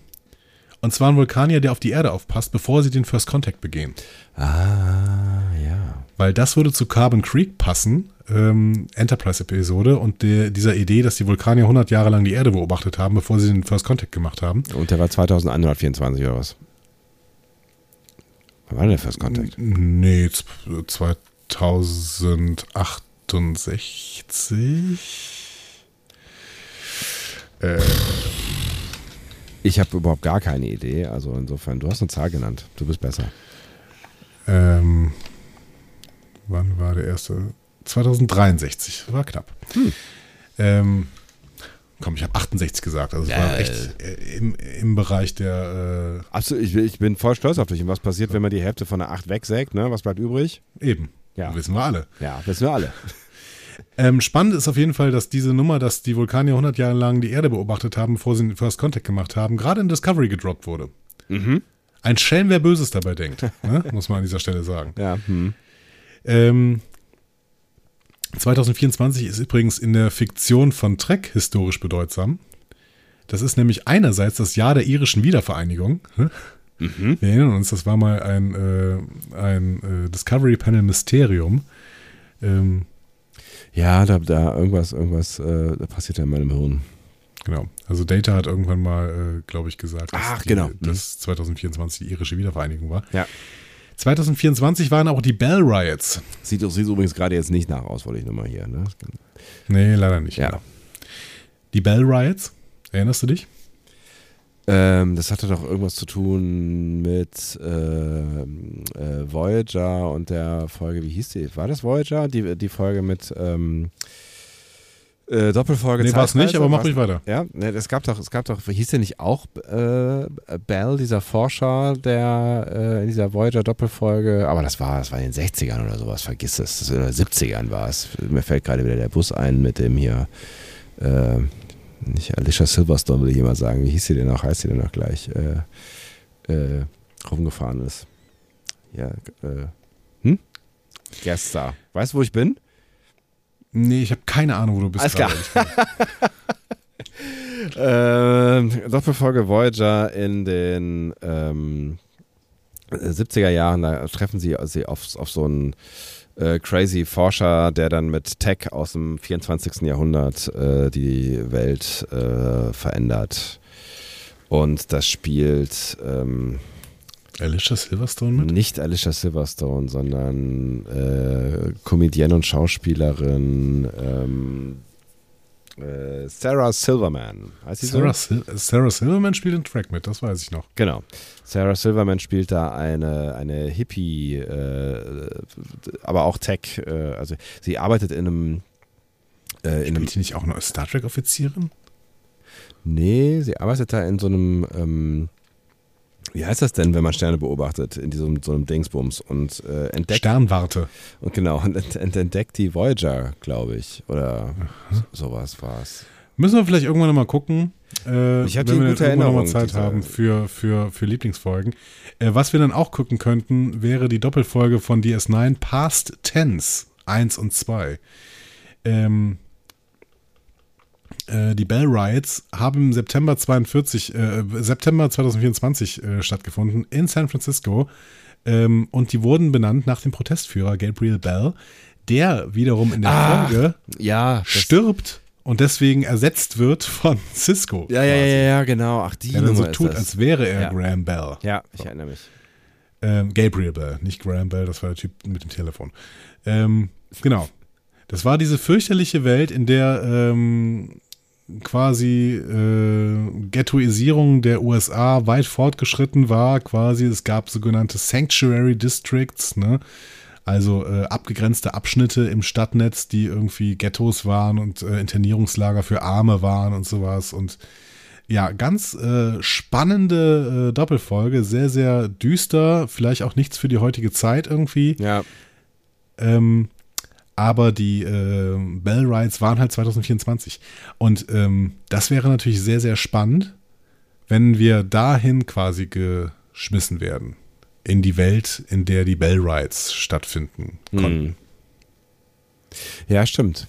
Und zwar ein Vulkanier, der auf die Erde aufpasst, bevor sie den First Contact begehen. Ah, ja. Weil das würde zu Carbon Creek passen, ähm, Enterprise-Episode und der, dieser Idee, dass die Vulkanier 100 Jahre lang die Erde beobachtet haben, bevor sie den First Contact gemacht haben. Und der war 2124 oder was? Wann war denn der First Contact? Nee, 2068. Äh. Ich habe überhaupt gar keine Idee. Also insofern, du hast eine Zahl genannt. Du bist besser. Ähm, wann war der erste? 2063. War knapp. Hm. Ähm, komm, ich habe 68 gesagt. Also es ja, war echt äh, im, im Bereich der. Äh Absolut, ich, ich, bin voll stolz auf dich. Und was passiert, wenn man die Hälfte von der 8 wegsägt? Ne? Was bleibt übrig? Eben. Ja. Wissen wir alle. Ja, wissen wir alle. Ähm, spannend ist auf jeden Fall, dass diese Nummer, dass die Vulkanier 100 Jahre lang die Erde beobachtet haben, bevor sie den First Contact gemacht haben, gerade in Discovery gedroppt wurde. Mhm. Ein Schelm, wer Böses dabei denkt, ne? muss man an dieser Stelle sagen. Ja. Hm. Ähm, 2024 ist übrigens in der Fiktion von Trek historisch bedeutsam. Das ist nämlich einerseits das Jahr der irischen Wiedervereinigung. Mhm. Wir erinnern uns, das war mal ein, äh, ein äh, Discovery Panel Mysterium. Ähm, ja, da, da irgendwas, irgendwas, äh, da passiert ja in meinem Hirn. Genau. Also Data hat irgendwann mal, äh, glaube ich, gesagt, dass, Ach, die, genau. dass 2024 die irische Wiedervereinigung war. Ja. 2024 waren auch die Bell Riots. Sieht, sieht übrigens gerade jetzt nicht nach aus, wollte ich nochmal hier. Ne? Nee, leider nicht. Ja. Genau. Die Bell Riots, erinnerst du dich? Ähm, das hatte doch irgendwas zu tun mit äh, äh, Voyager und der Folge, wie hieß die? War das Voyager? Die, die Folge mit ähm, äh, Doppelfolge Nee, war es nicht, aber mach ruhig weiter. Ja, ne, es gab doch, es gab doch, hieß der nicht auch äh, Bell, dieser Forscher, der äh, in dieser Voyager-Doppelfolge, aber das war, das war in den 60ern oder sowas, vergiss es, das in den 70ern war es. Mir fällt gerade wieder der Bus ein mit dem hier, äh, nicht Alicia Silverstone, will ich immer sagen, wie hieß sie denn noch, heißt sie denn noch gleich, äh, äh, rumgefahren ist. Ja, äh, hm? Guest Weißt du, wo ich bin? Nee, ich habe keine Ahnung, wo du bist. Alles klar. ähm, Doppelfolge Voyager in den ähm, 70er Jahren, da treffen sie, sie auf, auf so einen äh, crazy Forscher, der dann mit Tech aus dem 24. Jahrhundert äh, die Welt äh, verändert. Und das spielt ähm, Alicia Silverstone mit? Nicht Alicia Silverstone, sondern äh, Comedienne und Schauspielerin ähm, äh, Sarah Silverman. Sarah, so? Sil Sarah Silverman spielt in Track mit, das weiß ich noch. Genau. Sarah Silverman spielt da eine, eine Hippie, äh, aber auch Tech. Äh, also sie arbeitet in einem. Äh, in spielt sie nicht auch noch als Star Trek-Offizierin? Nee, sie arbeitet da in so einem. Ähm, wie heißt das denn, wenn man Sterne beobachtet in diesem so einem Dingsbums und äh, entdeckt Sternwarte und genau und ent, ent, entdeckt die Voyager, glaube ich, oder mhm. sowas war es. Müssen wir vielleicht irgendwann nochmal gucken. Äh, ich wenn wir gute Erinnerung, noch Zeit haben für, für, für Lieblingsfolgen. Äh, was wir dann auch gucken könnten, wäre die Doppelfolge von DS9 Past Tense 1 und 2. Ähm, äh, die Bell Riots haben im September 42, äh, September 2024 äh, stattgefunden in San Francisco. Ähm, und die wurden benannt nach dem Protestführer Gabriel Bell, der wiederum in der ah, Folge ja, stirbt und deswegen ersetzt wird von Cisco. Ja, ja, ja, ja, genau. Ach, die der dann so tut, als wäre er ja. Graham Bell. Ja, ich so. erinnere mich. Ähm, Gabriel Bell, nicht Graham Bell, das war der Typ mit dem Telefon. Ähm, genau. Das war diese fürchterliche Welt, in der ähm, quasi äh, Ghettoisierung der USA weit fortgeschritten war. Quasi, es gab sogenannte Sanctuary Districts, ne? also äh, abgegrenzte Abschnitte im Stadtnetz, die irgendwie Ghettos waren und äh, Internierungslager für Arme waren und sowas. Und ja, ganz äh, spannende äh, Doppelfolge, sehr, sehr düster, vielleicht auch nichts für die heutige Zeit irgendwie. Ja. Ähm, aber die äh, Bell Rides waren halt 2024. Und ähm, das wäre natürlich sehr, sehr spannend, wenn wir dahin quasi geschmissen werden. In die Welt, in der die Bell Rides stattfinden konnten. Hm. Ja, stimmt.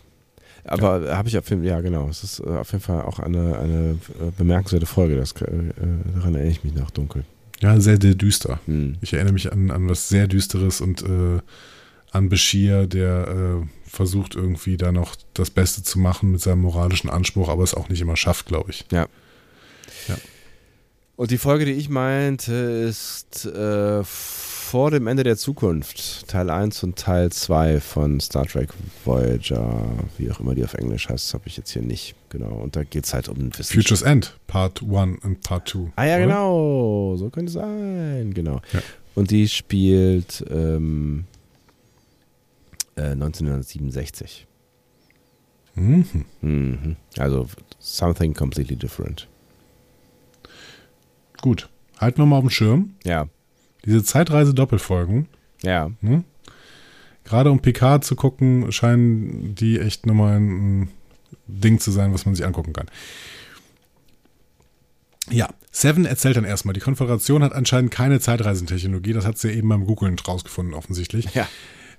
Aber ja. habe ich auf jeden Fall, ja genau, es ist äh, auf jeden Fall auch eine, eine äh, bemerkenswerte Folge, das, äh, daran erinnere ich mich noch dunkel. Ja, sehr, sehr düster. Hm. Ich erinnere mich an, an was sehr Düsteres und äh, an Bashir, der äh, versucht irgendwie da noch das Beste zu machen mit seinem moralischen Anspruch, aber es auch nicht immer schafft, glaube ich. Ja. ja. Und die Folge, die ich meinte, ist äh, vor dem Ende der Zukunft, Teil 1 und Teil 2 von Star Trek Voyager, wie auch immer die auf Englisch heißt, habe ich jetzt hier nicht. Genau, und da geht es halt um Futures End, Part 1 und Part 2. Ah ja, oder? genau, so könnte es sein, genau. Ja. Und die spielt ähm, 1967. Äh, mhm. Mhm. Also something completely different. Gut. Halten wir mal auf dem Schirm. Ja. Diese Zeitreise-Doppelfolgen. Ja. Ne? Gerade um Picard zu gucken, scheinen die echt nochmal ein Ding zu sein, was man sich angucken kann. Ja, Seven erzählt dann erstmal, die Konföderation hat anscheinend keine Zeitreisentechnologie, das hat sie ja eben beim Googlen rausgefunden, offensichtlich. Ja.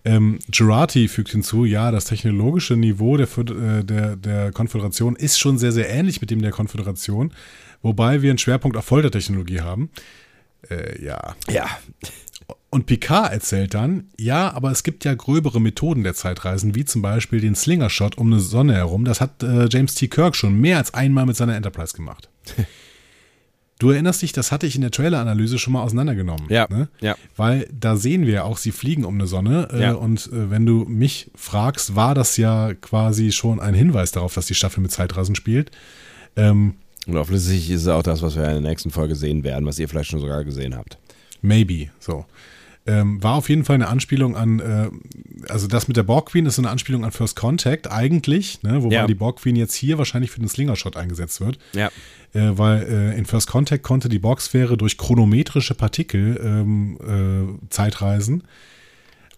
Ähm, Girardi fügt hinzu, ja, das technologische Niveau der, äh, der, der Konföderation ist schon sehr, sehr ähnlich mit dem der Konföderation, wobei wir einen Schwerpunkt auf Foltertechnologie haben. Äh, ja. Ja. Und Picard erzählt dann, ja, aber es gibt ja gröbere Methoden der Zeitreisen, wie zum Beispiel den Slinger-Shot um eine Sonne herum. Das hat äh, James T. Kirk schon mehr als einmal mit seiner Enterprise gemacht. Du erinnerst dich, das hatte ich in der Trailer-Analyse schon mal auseinandergenommen. Ja, ne? ja. Weil da sehen wir auch, sie fliegen um eine Sonne. Äh, ja. Und äh, wenn du mich fragst, war das ja quasi schon ein Hinweis darauf, dass die Staffel mit Zeitreisen spielt. Ähm, und offensichtlich ist es auch das, was wir in der nächsten Folge sehen werden, was ihr vielleicht schon sogar gesehen habt. Maybe, so. Ähm, war auf jeden Fall eine Anspielung an, äh, also das mit der Borg Queen ist eine Anspielung an First Contact eigentlich, ne, wobei ja. die Borg Queen jetzt hier wahrscheinlich für den Slinger-Shot eingesetzt wird. Ja. Äh, weil äh, in First Contact konnte die Borg-Sphäre durch chronometrische Partikel ähm, äh, Zeitreisen.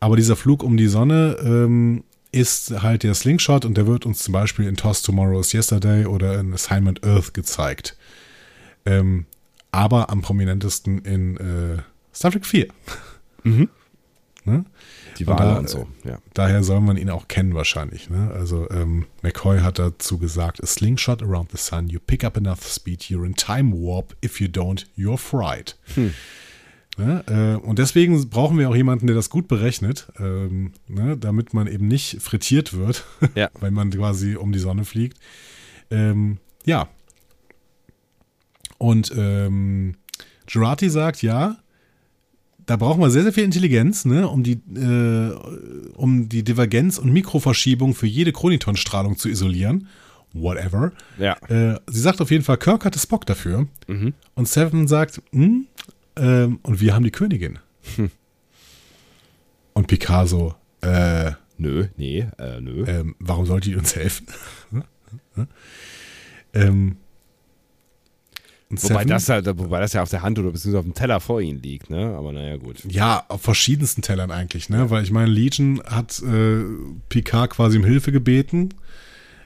Aber dieser Flug um die Sonne ähm, ist halt der Slingshot und der wird uns zum Beispiel in Toss Tomorrow's Yesterday oder in Assignment Earth gezeigt. Ähm, aber am prominentesten in äh, Star Trek 4. Mhm. Ne? Die Wale da, und so, ja. Daher soll man ihn auch kennen wahrscheinlich. Ne? Also ähm, McCoy hat dazu gesagt, a slingshot around the sun, you pick up enough speed, you're in time warp, if you don't, you're fried. Hm. Ne? Äh, und deswegen brauchen wir auch jemanden, der das gut berechnet, ähm, ne? damit man eben nicht frittiert wird, ja. wenn man quasi um die Sonne fliegt. Ähm, ja. Und ähm, Girardi sagt, ja, da brauchen wir sehr, sehr viel Intelligenz, ne, um die, äh, um die Divergenz und Mikroverschiebung für jede Chronitonstrahlung zu isolieren. Whatever. Ja. Äh, sie sagt auf jeden Fall, Kirk hatte Spock dafür. Mhm. Und Seven sagt, hm, ähm, und wir haben die Königin. Hm. Und Picasso, äh, nö, nee, äh, nö. Ähm, warum sollte die uns helfen? ähm, wobei das, halt, wobei das ja auf der Hand oder beziehungsweise auf dem Teller vor ihnen liegt, ne? Aber naja, gut. Ja, auf verschiedensten Tellern eigentlich, ne? Weil ich meine, Legion hat äh, Picard quasi um Hilfe gebeten.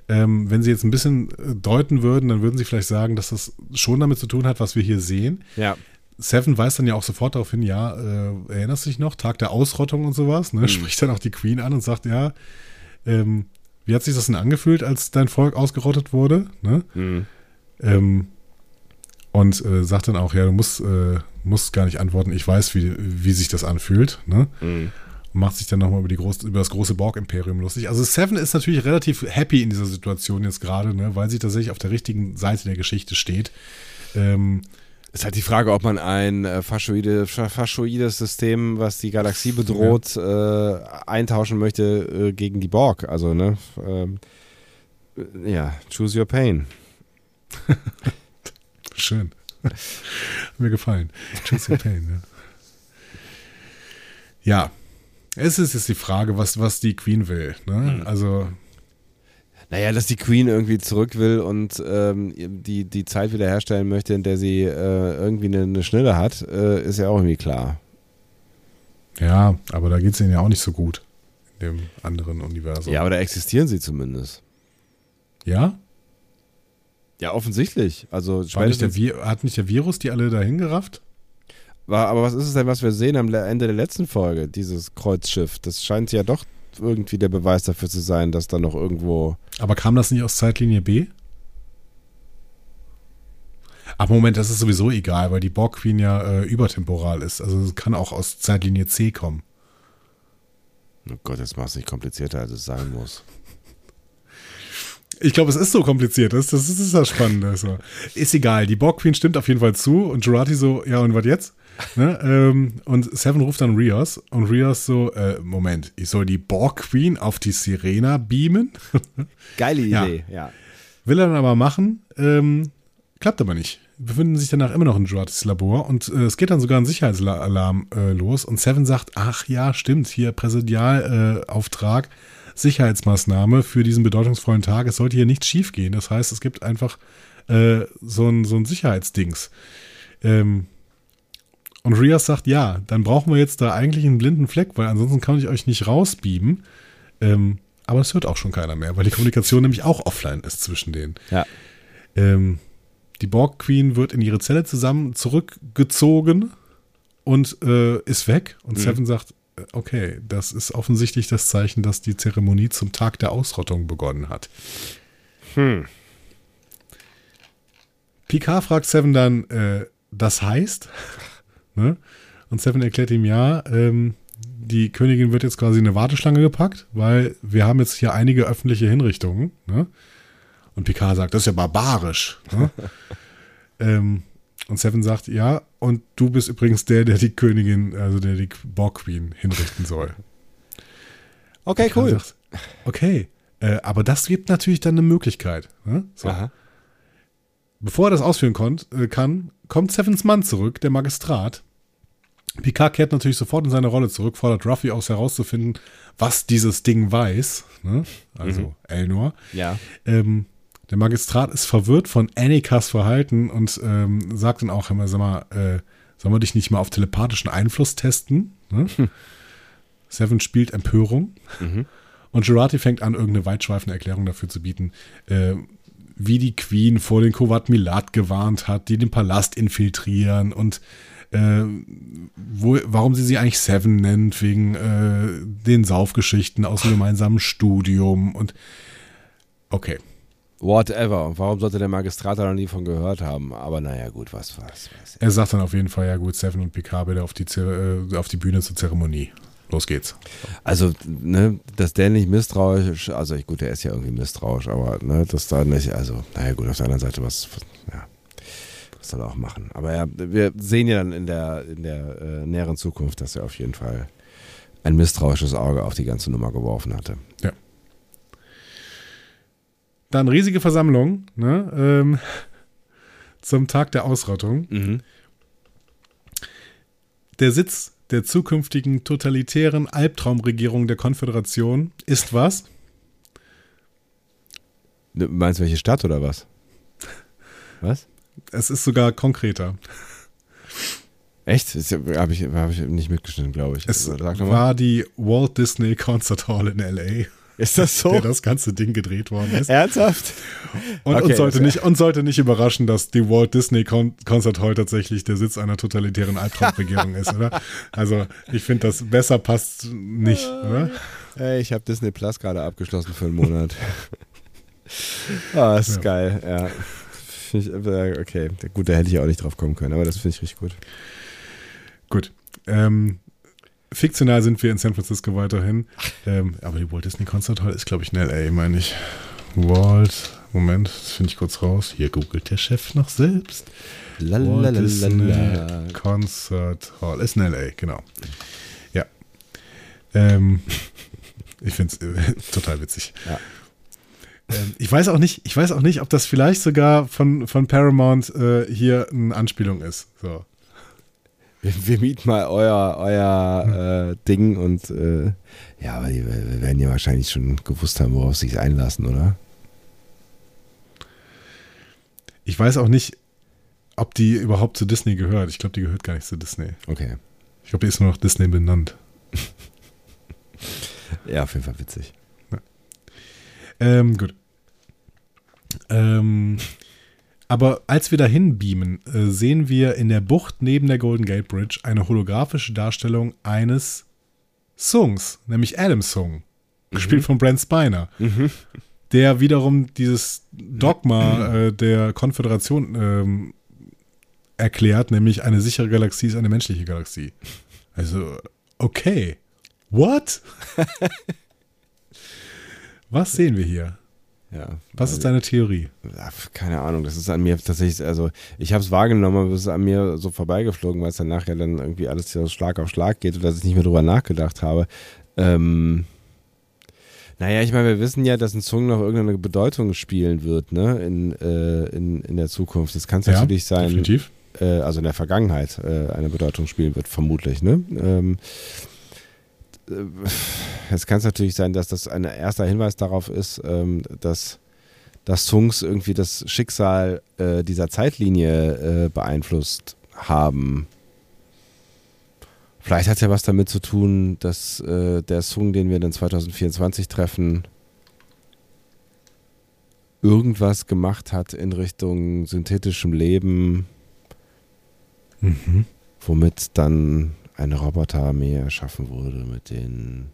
Ähm, wenn sie jetzt ein bisschen äh, deuten würden, dann würden sie vielleicht sagen, dass das schon damit zu tun hat, was wir hier sehen. Ja. Seven weist dann ja auch sofort darauf hin, ja, äh, erinnerst du dich noch, Tag der Ausrottung und sowas, ne? Mhm. Spricht dann auch die Queen an und sagt, ja, ähm, wie hat sich das denn angefühlt, als dein Volk ausgerottet wurde? Ne? Mhm. Ähm, und äh, sagt dann auch, ja, du musst, äh, musst gar nicht antworten, ich weiß, wie, wie sich das anfühlt. Ne? Mhm. Und macht sich dann nochmal über, über das große Borg-Imperium lustig. Also Seven ist natürlich relativ happy in dieser Situation jetzt gerade, ne? weil sie tatsächlich auf der richtigen Seite der Geschichte steht. Ähm, ist halt die Frage, ob man ein äh, faschoide, faschoides System, was die Galaxie bedroht, ja. äh, eintauschen möchte äh, gegen die Borg. Also, ne? Ähm, ja, choose your pain. Schön. Hat mir gefallen. Choose your pain, ja. Ja, es ist jetzt die Frage, was, was die Queen will. Ne? Mhm. Also naja, dass die Queen irgendwie zurück will und ähm, die, die Zeit wiederherstellen möchte, in der sie äh, irgendwie eine, eine Schnelle hat, äh, ist ja auch irgendwie klar. Ja, aber da geht es ihnen ja auch nicht so gut. In dem anderen Universum. Ja, aber da existieren sie zumindest. Ja? Ja, offensichtlich. Also nicht hat nicht der Virus die alle dahin gerafft? War, aber was ist es denn, was wir sehen am Ende der letzten Folge, dieses Kreuzschiff? Das scheint ja doch irgendwie der Beweis dafür zu sein, dass da noch irgendwo. Aber kam das nicht aus Zeitlinie B? Aber Moment, das ist sowieso egal, weil die Borg Queen ja äh, übertemporal ist. Also es kann auch aus Zeitlinie C kommen. Oh Gott, jetzt mach es nicht komplizierter, als es sein muss. Ich glaube, es ist so kompliziert. Das, das ist das Spannende. Also. Ist egal. Die Borg Queen stimmt auf jeden Fall zu. Und Jurati so, ja, und was jetzt? Ne? Ähm, und Seven ruft dann Rios und Rios so, äh, Moment, ich soll die Borg Queen auf die Sirena beamen? Geile Idee, ja. ja. Will er dann aber machen, ähm, klappt aber nicht. Befinden sich danach immer noch in Joatis Labor und äh, es geht dann sogar ein Sicherheitsalarm äh, los und Seven sagt, ach ja, stimmt, hier Präsidialauftrag, Sicherheitsmaßnahme für diesen bedeutungsvollen Tag, es sollte hier nichts schief gehen. Das heißt, es gibt einfach äh, so ein, so ein Sicherheitsdings. Ähm, und Rias sagt, ja, dann brauchen wir jetzt da eigentlich einen blinden Fleck, weil ansonsten kann ich euch nicht rausbieben. Ähm, aber es hört auch schon keiner mehr, weil die Kommunikation nämlich auch offline ist zwischen denen. Ja. Ähm, die Borg Queen wird in ihre Zelle zusammen zurückgezogen und äh, ist weg. Und mhm. Seven sagt, okay, das ist offensichtlich das Zeichen, dass die Zeremonie zum Tag der Ausrottung begonnen hat. Hm. Picard fragt Seven dann, äh, das heißt? Ne? Und Seven erklärt ihm ja, ähm, die Königin wird jetzt quasi in eine Warteschlange gepackt, weil wir haben jetzt hier einige öffentliche Hinrichtungen. Ne? Und Picard sagt, das ist ja barbarisch. Ne? ähm, und Seven sagt, ja, und du bist übrigens der, der die Königin, also der die Borg Queen hinrichten soll. Okay, cool. Sagt, okay, äh, aber das gibt natürlich dann eine Möglichkeit. Ne? So. Bevor er das ausführen konnt, äh, kann, kommt Sevens Mann zurück, der Magistrat. Picard kehrt natürlich sofort in seine Rolle zurück, fordert Ruffy aus herauszufinden, was dieses Ding weiß. Ne? Also mhm. Elnor. Ja. Ähm, der Magistrat ist verwirrt von Annikas Verhalten und ähm, sagt dann auch immer, sag mal, äh, sollen wir dich nicht mal auf telepathischen Einfluss testen? Ne? Hm. Seven spielt Empörung. Mhm. Und Girardi fängt an, irgendeine weitschweifende Erklärung dafür zu bieten, äh, wie die Queen vor den Kovat Milat gewarnt hat, die den Palast infiltrieren und äh, wo, warum sie sie eigentlich Seven nennt, wegen äh, den Saufgeschichten aus dem gemeinsamen Studium und okay. Whatever. Warum sollte der Magistrat da noch nie von gehört haben? Aber naja, gut, was was. was er sagt dann auf jeden Fall, ja gut, Seven und Picard bitte auf die, äh, auf die Bühne zur Zeremonie. Los geht's. Also, ne, dass der nicht misstrauisch, also gut, der ist ja irgendwie misstrauisch, aber ne, dass da nicht, also, naja gut, auf der anderen Seite, was, ja, was soll er auch machen. Aber ja, wir sehen ja dann in der, in der äh, näheren Zukunft, dass er auf jeden Fall ein misstrauisches Auge auf die ganze Nummer geworfen hatte. Ja. Dann riesige Versammlung, ne, ähm, zum Tag der Ausrottung. Mhm. Der Sitz der zukünftigen totalitären Albtraumregierung der Konföderation ist was? Du meinst welche Stadt oder was? Was? Es ist sogar konkreter. Echt? Habe ich, hab ich nicht mitgeschnitten, glaube ich. Es war die Walt Disney Concert Hall in L.A. Ist das so? der das ganze Ding gedreht worden ist. Ernsthaft? Und, Okay, uns, sollte das- nicht, uns sollte nicht überraschen, dass die Walt Disney Con Concert Hall tatsächlich der Sitz einer totalitären Albtraumregierung ist, oder? Also, ich finde, das besser passt nicht, oder? Hey, ich habe Disney Plus gerade abgeschlossen für einen Monat. Ah, das ist Ja. geil, ja. Ich, äh, okay, gut, da hätte ich auch nicht drauf kommen können, aber das finde ich richtig gut. Gut. Ähm, fiktional sind wir in San Francisco weiterhin. Ähm, aber die Walt Disney Concert Hall ist, glaube ich, in L.A., meine ich. Walt, Moment, das finde ich kurz raus. Hier googelt der Chef noch selbst. Walt Disney Lalalala. Concert Hall. Ist in L.A., genau. Ja. Ähm, ich finde es äh, total witzig. Ja. Ähm, ich weiß auch nicht, ich weiß auch nicht, ob das vielleicht sogar von, von Paramount äh, hier eine Anspielung ist. So. Wir, wir mieten mal euer, euer äh, Ding und äh, ja, aber die wir werden ja wahrscheinlich schon gewusst haben, worauf sie sich einlassen, oder? Ich weiß auch nicht, ob die überhaupt zu Disney gehört. Ich glaube, die gehört gar nicht zu Disney. Okay. Ich glaube, die ist nur noch Disney benannt. Ja, auf jeden Fall witzig. Ähm, gut. Ähm, aber als wir dahin beamen, äh, sehen wir in der Bucht neben der Golden Gate Bridge eine holographische Darstellung eines Songs, nämlich Adams Song, gespielt von Brent Spiner, der wiederum dieses Dogma äh, der Konföderation ähm, erklärt, nämlich eine sichere Galaxie ist eine menschliche Galaxie. Also, okay. What? Was sehen wir hier? Ja. Was ist deine Theorie? Ja, keine Ahnung, das ist an mir tatsächlich, also ich habe es wahrgenommen, aber es ist an mir so vorbeigeflogen, weil es dann nachher dann irgendwie alles so Schlag auf Schlag geht und dass ich nicht mehr drüber nachgedacht habe. Ähm, naja, ich meine, wir wissen ja, dass ein Song noch irgendeine Bedeutung spielen wird, ne, in, äh, in, in der Zukunft. Das kann es natürlich sein, Definitiv. äh, also in der Vergangenheit äh, eine Bedeutung spielen wird, vermutlich. Ne? Ähm, äh, jetzt kann es natürlich sein, dass das ein erster Hinweis darauf ist, ähm, dass, dass Songs irgendwie das Schicksal äh, dieser Zeitlinie äh, beeinflusst haben. Vielleicht hat es ja was damit zu tun, dass äh, der Song, den wir dann 2024 treffen, irgendwas gemacht hat in Richtung synthetischem Leben, Mhm. womit dann eine Roboterarmee erschaffen wurde mit den.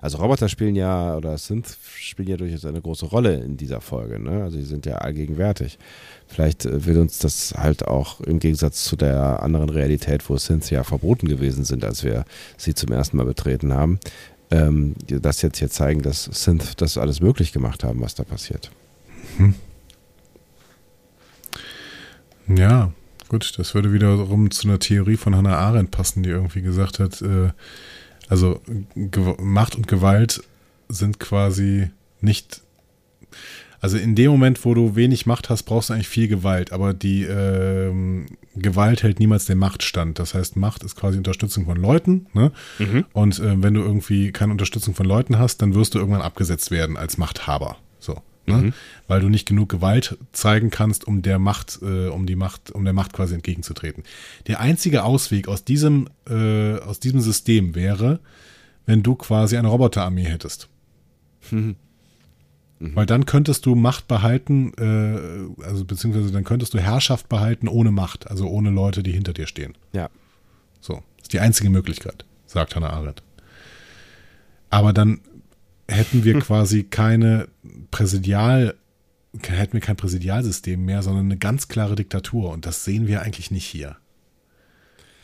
Also Roboter spielen ja, oder Synth spielen ja durchaus eine große Rolle in dieser Folge, ne? Also die sind ja allgegenwärtig. Vielleicht äh, will uns das halt auch im Gegensatz zu der anderen Realität, wo Synths ja verboten gewesen sind, als wir sie zum ersten Mal betreten haben, ähm, das jetzt hier zeigen, dass Synth das alles möglich gemacht haben, was da passiert. Ja, gut, das würde wiederum zu einer Theorie von Hannah Arendt passen, die irgendwie gesagt hat, äh, also Gew Macht und Gewalt sind quasi nicht, also in dem Moment, wo du wenig Macht hast, brauchst du eigentlich viel Gewalt, aber die ähm, Gewalt hält niemals den Machtstand. Das heißt, Macht ist quasi Unterstützung von Leuten, ne? Und äh, wenn du irgendwie keine Unterstützung von Leuten hast, dann wirst du irgendwann abgesetzt werden als Machthaber. Ne? Weil du nicht genug Gewalt zeigen kannst, um der Macht, äh, um die Macht, um der Macht quasi entgegenzutreten. Der einzige Ausweg aus diesem, äh, aus diesem System wäre, wenn du quasi eine Roboterarmee hättest. Weil dann könntest du Macht behalten, äh, also beziehungsweise dann könntest du Herrschaft behalten ohne Macht, also ohne Leute, die hinter dir stehen. Ja. So, das ist die einzige Möglichkeit, sagt Hannah Arendt. Aber dann hätten wir quasi keine Präsidial, hätten wir kein Präsidialsystem mehr, sondern eine ganz klare Diktatur. Und das sehen wir eigentlich nicht hier.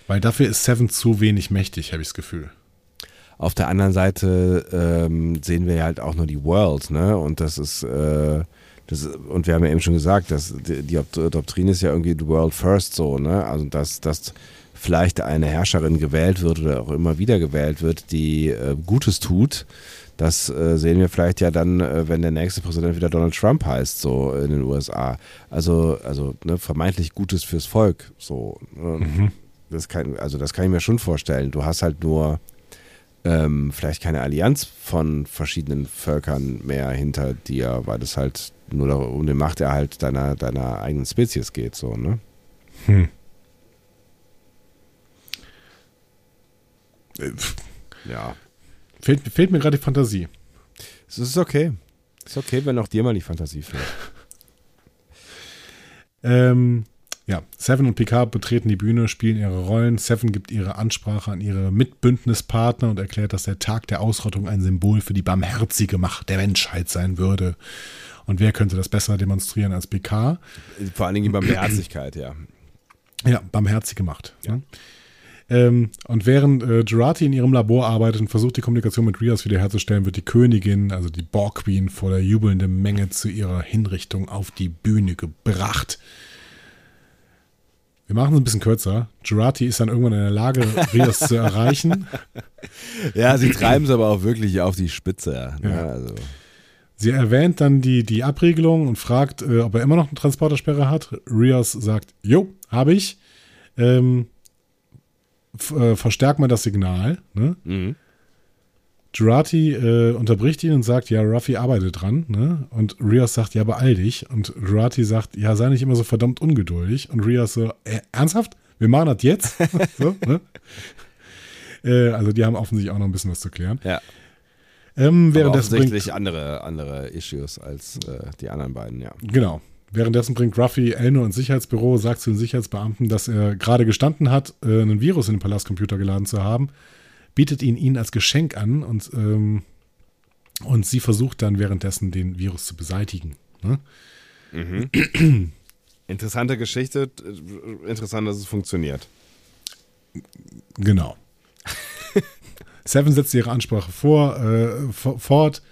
Weil dafür ist Seven zu wenig mächtig, habe ich das Gefühl. Auf der anderen Seite ähm, sehen wir halt auch nur die World, ne? Und das ist, äh, das und wir haben ja eben schon gesagt, dass die, die Doktrin ist ja irgendwie the World First so, ne? Also dass, dass vielleicht eine Herrscherin gewählt wird oder auch immer wieder gewählt wird, die äh, Gutes tut. Das äh, sehen wir vielleicht ja dann, äh, wenn der nächste Präsident wieder Donald Trump heißt, so in den USA. Also, also ne, vermeintlich Gutes fürs Volk. So. Ne? Das kann, also das kann ich mir schon vorstellen. Du hast halt nur ähm, vielleicht keine Allianz von verschiedenen Völkern mehr hinter dir, weil es halt nur um den Machterhalt deiner, deiner eigenen Spezies geht, so, ne? Hm. Äh, Ja. Fehlt, fehlt mir gerade die Fantasie. Es ist okay. Es ist okay, wenn auch dir mal die Fantasie fehlt. ähm, ja, Seven und Picard betreten die Bühne, spielen ihre Rollen. Seven gibt ihre Ansprache an ihre Mitbündnispartner und erklärt, dass der Tag der Ausrottung ein Symbol für die barmherzige Macht der Menschheit sein würde. Und wer könnte das besser demonstrieren als Picard? Vor allen Dingen die Barmherzigkeit, ja. Ja, barmherzige Macht. Ja. Ne? Ähm, und während äh, Gerati in ihrem Labor arbeitet und versucht, die Kommunikation mit Rios wiederherzustellen, wird die Königin, also die Borg Queen, vor der jubelnden Menge zu ihrer Hinrichtung auf die Bühne gebracht. Wir machen es ein bisschen kürzer. Gerati ist dann irgendwann in der Lage, Rios zu erreichen. Ja, sie treiben es aber auch wirklich auf die Spitze. Ne? Ja. Also. Sie erwähnt dann die, die Abriegelung und fragt, äh, ob er immer noch eine Transportersperre hat. Rios sagt, jo, habe ich. Ähm, äh, verstärkt mal das Signal. Ne? Mhm. Jurati äh, unterbricht ihn und sagt, ja, Ruffy arbeitet dran. Ne? Und Rios sagt, ja, beeil dich. Und Jurati sagt, ja, sei nicht immer so verdammt ungeduldig. Und Rios so, äh, ernsthaft? Wir machen das jetzt? so, ne? äh, also die haben offensichtlich auch noch ein bisschen was zu klären. Ja. Ähm, währenddessen offensichtlich andere, andere Issues als äh, die anderen beiden, ja. Genau. Währenddessen bringt Ruffy Elno ins Sicherheitsbüro, sagt zu den Sicherheitsbeamten, dass er gerade gestanden hat, äh, einen Virus in den Palastcomputer geladen zu haben, bietet ihn ihnen als Geschenk an und, ähm, und sie versucht dann währenddessen den Virus zu beseitigen. Ne? Mhm. Interessante Geschichte, interessant, dass es funktioniert. Genau. Seven setzt ihre Ansprache vor, äh, fort.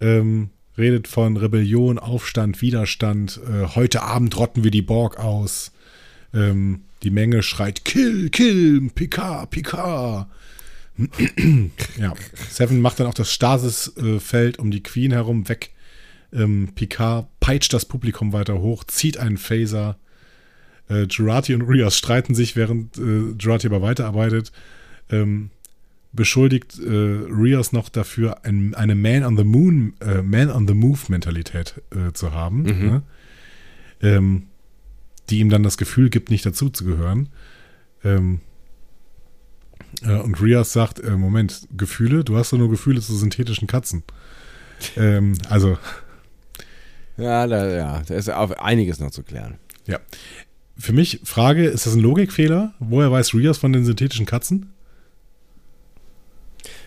Ähm, redet von Rebellion, Aufstand, Widerstand. Äh, heute Abend rotten wir die Borg aus. Ähm, die Menge schreit Kill, Kill, Picard, Picard. ja, Seven macht dann auch das Stasisfeld um die Queen herum weg. Ähm, Picard peitscht das Publikum weiter hoch, zieht einen Phaser. Äh, Jurati und Rios streiten sich, während äh, Jurati aber weiterarbeitet. Ähm, beschuldigt äh, Rios noch dafür, ein, eine Man on the Moon, äh, Man on the Move Mentalität äh, zu haben, mhm. ne? ähm, die ihm dann das Gefühl gibt, nicht dazu zu gehören. Ähm, äh, und Rios sagt: äh, Moment, Gefühle? Du hast doch nur Gefühle zu synthetischen Katzen. ähm, also. Ja, da, ja, da ist auf einiges noch zu klären. Ja. Für mich, Frage: Ist das ein Logikfehler? Woher weiß Rios von den synthetischen Katzen?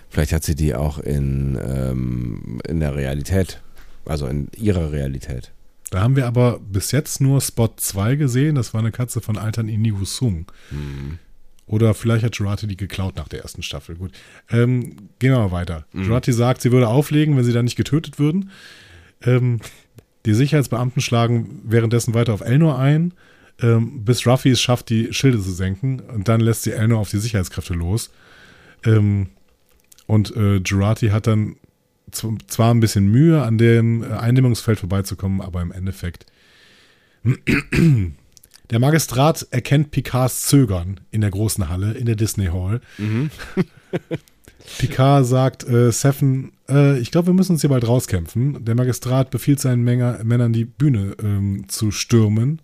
Vielleicht hat sie die auch in, ähm, in der Realität, also in ihrer Realität. Da haben wir aber bis jetzt nur Spot 2 gesehen. Das war eine Katze von Altern Inigo Sung. Hm. Oder vielleicht hat Jurati die geklaut nach der ersten Staffel. Gut. Ähm, gehen wir mal weiter. Mhm. Jurati sagt, sie würde auflegen, wenn sie da nicht getötet würden. Ähm, die Sicherheitsbeamten schlagen währenddessen weiter auf Elnor ein, ähm, bis Ruffy es schafft, die Schilde zu senken. Und dann lässt sie Elnor auf die Sicherheitskräfte los. Ähm, und äh, Girardi hat dann zwar ein bisschen Mühe, an dem äh, Eindämmungsfeld vorbeizukommen, aber im Endeffekt. Der Magistrat erkennt Picards Zögern in der großen Halle, in der Disney Hall. Mhm. Picard sagt, äh, Seven, äh, ich glaube, wir müssen uns hier bald rauskämpfen. Der Magistrat befiehlt seinen Menge, Männern, die Bühne ähm, zu stürmen.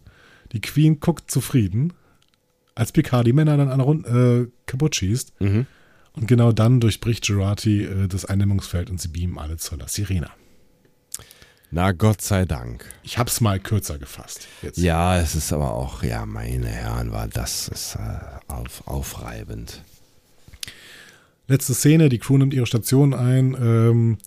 Die Queen guckt zufrieden, als Picard die Männer dann alle, äh, kaputt schießt. Mhm. Und genau dann durchbricht Girati äh, das Eindämmungsfeld und sie beamen alle zur La Sirena. Na Gott sei Dank. Ich hab's mal kürzer gefasst. Jetzt. Ja, es ist aber auch, ja, meine Herren, war das ist, äh, auf, aufreibend. Letzte Szene, die Crew nimmt ihre Station ein. Ähm,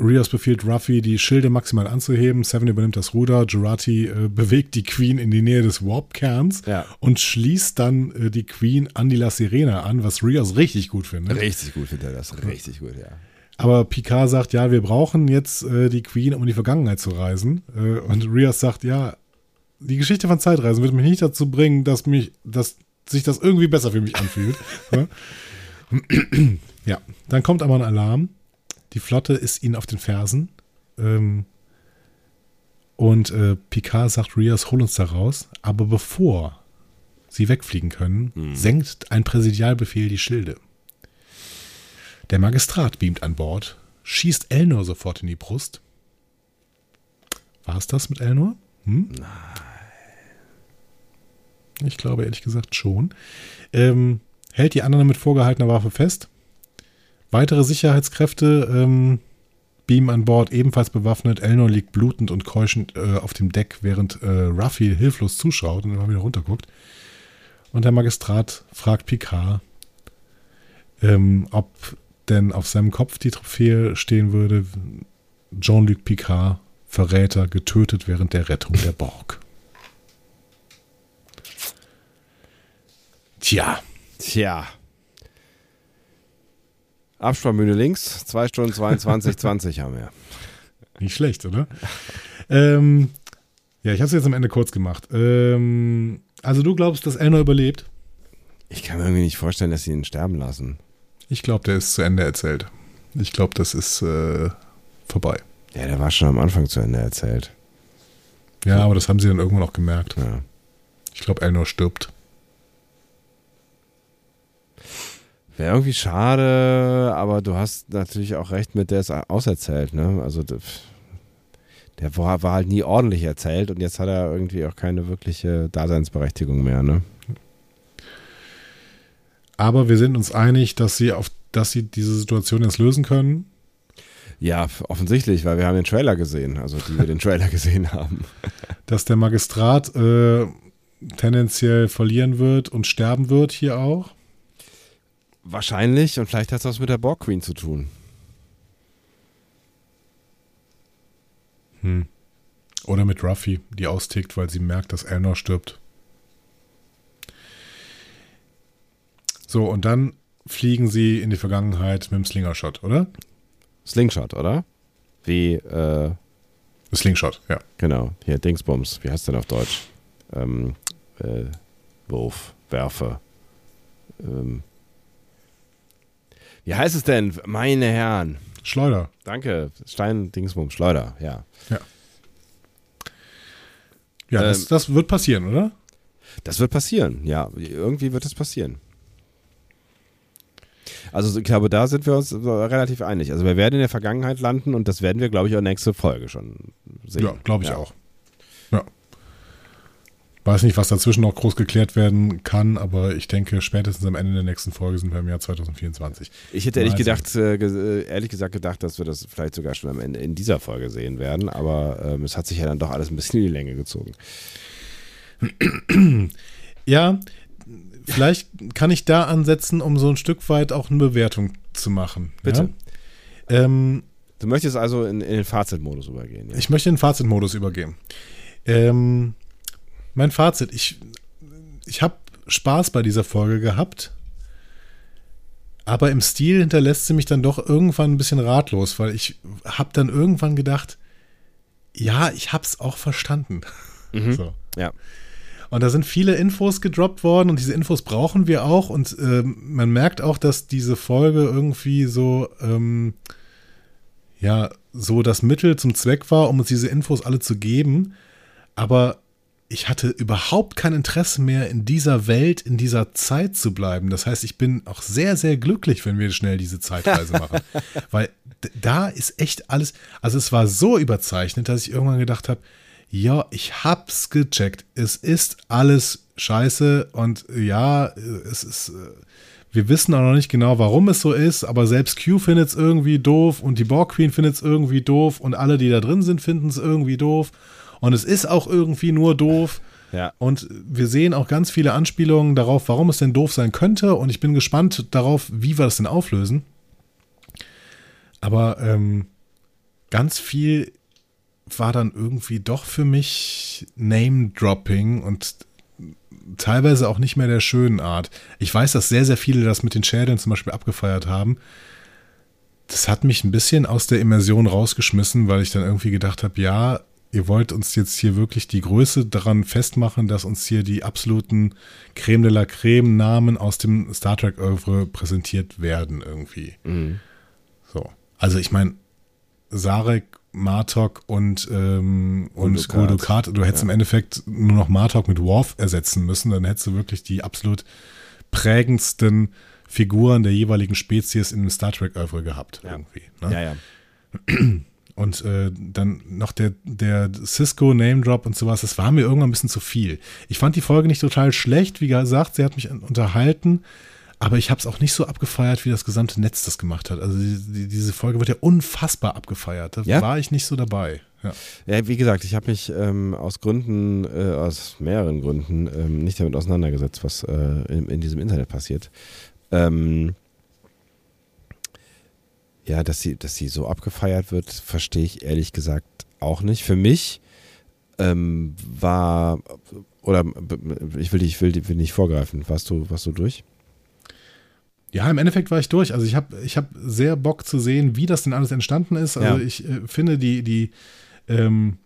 Rios befiehlt Ruffy, die Schilde maximal anzuheben. Seven übernimmt das Ruder. Jurati äh, bewegt die Queen in die Nähe des Warp-Kerns ja. und schließt dann äh, die Queen an die La Sirena an, was Rios richtig gut findet. Richtig gut findet er das. Richtig gut, ja. Aber Picard sagt, ja, wir brauchen jetzt äh, die Queen, um in die Vergangenheit zu reisen. Äh, und Rios sagt, ja, die Geschichte von Zeitreisen wird mich nicht dazu bringen, dass mich, dass sich das irgendwie besser für mich anfühlt. ja, dann kommt aber ein Alarm die Flotte ist ihnen auf den Fersen. Ähm, und äh, Picard sagt, Rios, hol uns da raus. Aber bevor sie wegfliegen können, mhm. senkt ein Präsidialbefehl die Schilde. Der Magistrat beamt an Bord, schießt Elnor sofort in die Brust. War es das mit Elnor? Hm? Nein. Ich glaube ehrlich gesagt schon. Ähm, hält die anderen mit vorgehaltener Waffe fest. Weitere Sicherheitskräfte ähm, beamen an Bord, ebenfalls bewaffnet. Elnor liegt blutend und keuchend äh, auf dem Deck, während äh, Ruffy hilflos zuschaut und mal wieder runterguckt. Und der Magistrat fragt Picard, ähm, ob denn auf seinem Kopf die Trophäe stehen würde, Jean-Luc Picard, Verräter, getötet während der Rettung der Borg. Tja. Tja. Abspannbühne links, 2 Stunden 22, 20 haben wir. Nicht schlecht, oder? ähm, ja, ich habe es jetzt am Ende kurz gemacht. Ähm, also du glaubst, dass Elnor überlebt? Ich kann mir irgendwie nicht vorstellen, dass sie ihn sterben lassen. Ich glaube, der ist zu Ende erzählt. Ich glaube, das ist äh, vorbei. Ja, der war schon am Anfang zu Ende erzählt. Ja, aber das haben sie dann irgendwann auch gemerkt. Ja. Ich glaube, Elnor stirbt. Wäre irgendwie schade, aber du hast natürlich auch recht mit, der ist auserzählt, ne? Also der war, war halt nie ordentlich erzählt und jetzt hat er irgendwie auch keine wirkliche Daseinsberechtigung mehr, ne? Aber wir sind uns einig, dass sie auf, dass sie diese Situation jetzt lösen können. Ja, offensichtlich, weil wir haben den Trailer gesehen, also die wir den Trailer gesehen haben. Dass der Magistrat äh, tendenziell verlieren wird und sterben wird hier auch. Wahrscheinlich und vielleicht hat es was mit der Borg Queen zu tun. Hm. Oder mit Ruffy, die austickt, weil sie merkt, dass Elnor stirbt. So, und dann fliegen sie in die Vergangenheit mit dem Slingshot, oder? Slingshot, oder? Wie, äh. Slingshot, ja. Genau, hier Dingsbums, wie heißt denn auf Deutsch? Ähm, äh, Wurf, Werfe. Ähm, wie heißt es denn, meine Herren? Schleuder. Danke, Stein, Dingsbum, Schleuder, ja. Ja. Ja, ähm, das, das wird passieren, oder? Das wird passieren, ja. Irgendwie wird es passieren. Also ich glaube, da sind wir uns relativ einig. Also wir werden in der Vergangenheit landen und das werden wir, glaube ich, auch nächste Folge schon sehen. Ja, glaube ich ja. auch. Ja. Weiß nicht, was dazwischen noch groß geklärt werden kann, aber ich denke, spätestens am Ende der nächsten Folge sind wir im Jahr 2024. Ich hätte ehrlich, gedacht, äh, äh, ehrlich gesagt gedacht, dass wir das vielleicht sogar schon am Ende in dieser Folge sehen werden, aber ähm, es hat sich ja dann doch alles ein bisschen in die Länge gezogen. Ja, vielleicht kann ich da ansetzen, um so ein Stück weit auch eine Bewertung zu machen. Bitte. Ja? Ähm, du möchtest also in, in den Fazitmodus übergehen. Ja? Ich möchte in den Fazitmodus übergehen. Ähm, mein Fazit, ich, ich habe Spaß bei dieser Folge gehabt, aber im Stil hinterlässt sie mich dann doch irgendwann ein bisschen ratlos, weil ich habe dann irgendwann gedacht, ja, ich habe es auch verstanden. Mhm. So. Ja. Und da sind viele Infos gedroppt worden und diese Infos brauchen wir auch. Und ähm, man merkt auch, dass diese Folge irgendwie so, ähm, ja, so das Mittel zum Zweck war, um uns diese Infos alle zu geben. Aber ich hatte überhaupt kein Interesse mehr, in dieser Welt, in dieser Zeit zu bleiben. Das heißt, ich bin auch sehr, sehr glücklich, wenn wir schnell diese Zeitreise machen. Weil da ist echt alles, also es war so überzeichnet, dass ich irgendwann gedacht habe, ja, ich hab's gecheckt. Es ist alles scheiße und ja, es ist, wir wissen auch noch nicht genau, warum es so ist, aber selbst Q findet es irgendwie doof und die Borg Queen findet es irgendwie doof und alle, die da drin sind, finden es irgendwie doof. Und es ist auch irgendwie nur doof. Ja. Und wir sehen auch ganz viele Anspielungen darauf, warum es denn doof sein könnte. Und ich bin gespannt darauf, wie wir das denn auflösen. Aber ähm, ganz viel war dann irgendwie doch für mich Name-Dropping und teilweise auch nicht mehr der schönen Art. Ich weiß, dass sehr, sehr viele das mit den Schädeln zum Beispiel abgefeiert haben. Das hat mich ein bisschen aus der Immersion rausgeschmissen, weil ich dann irgendwie gedacht habe, ja, ihr wollt uns jetzt hier wirklich die Größe daran festmachen, dass uns hier die absoluten Creme de la Creme Namen aus dem Star Trek Oeuvre präsentiert werden irgendwie. Mhm. So. Also ich meine, Sarek, Martok und, ähm, und Guldukat, du hättest ja. im Endeffekt nur noch Martok mit Worf ersetzen müssen, dann hättest du wirklich die absolut prägendsten Figuren der jeweiligen Spezies in dem Star Trek Oeuvre gehabt. Ja. Irgendwie, ne? Ja, ja. Und äh, dann noch der, der Cisco Name Drop und sowas, das war mir irgendwann ein bisschen zu viel. Ich fand die Folge nicht total schlecht, wie gesagt, sie hat mich unterhalten, aber ich habe es auch nicht so abgefeiert, wie das gesamte Netz das gemacht hat. Also die, die, diese Folge wird ja unfassbar abgefeiert. Da ja? war ich nicht so dabei. Ja, ja wie gesagt, ich habe mich ähm, aus Gründen, äh, aus mehreren Gründen, ähm, nicht damit auseinandergesetzt, was äh, in, in, diesem Internet passiert. Ähm, ja, dass sie, dass sie so abgefeiert wird, verstehe ich ehrlich gesagt auch nicht. Für mich ähm, war, oder ich will, ich will, will nicht vorgreifen, warst du, warst du durch? Ja, im Endeffekt war ich durch. Also ich habe ich hab sehr Bock zu sehen, wie das denn alles entstanden ist. Also ja. ich äh, finde die, die, ähm,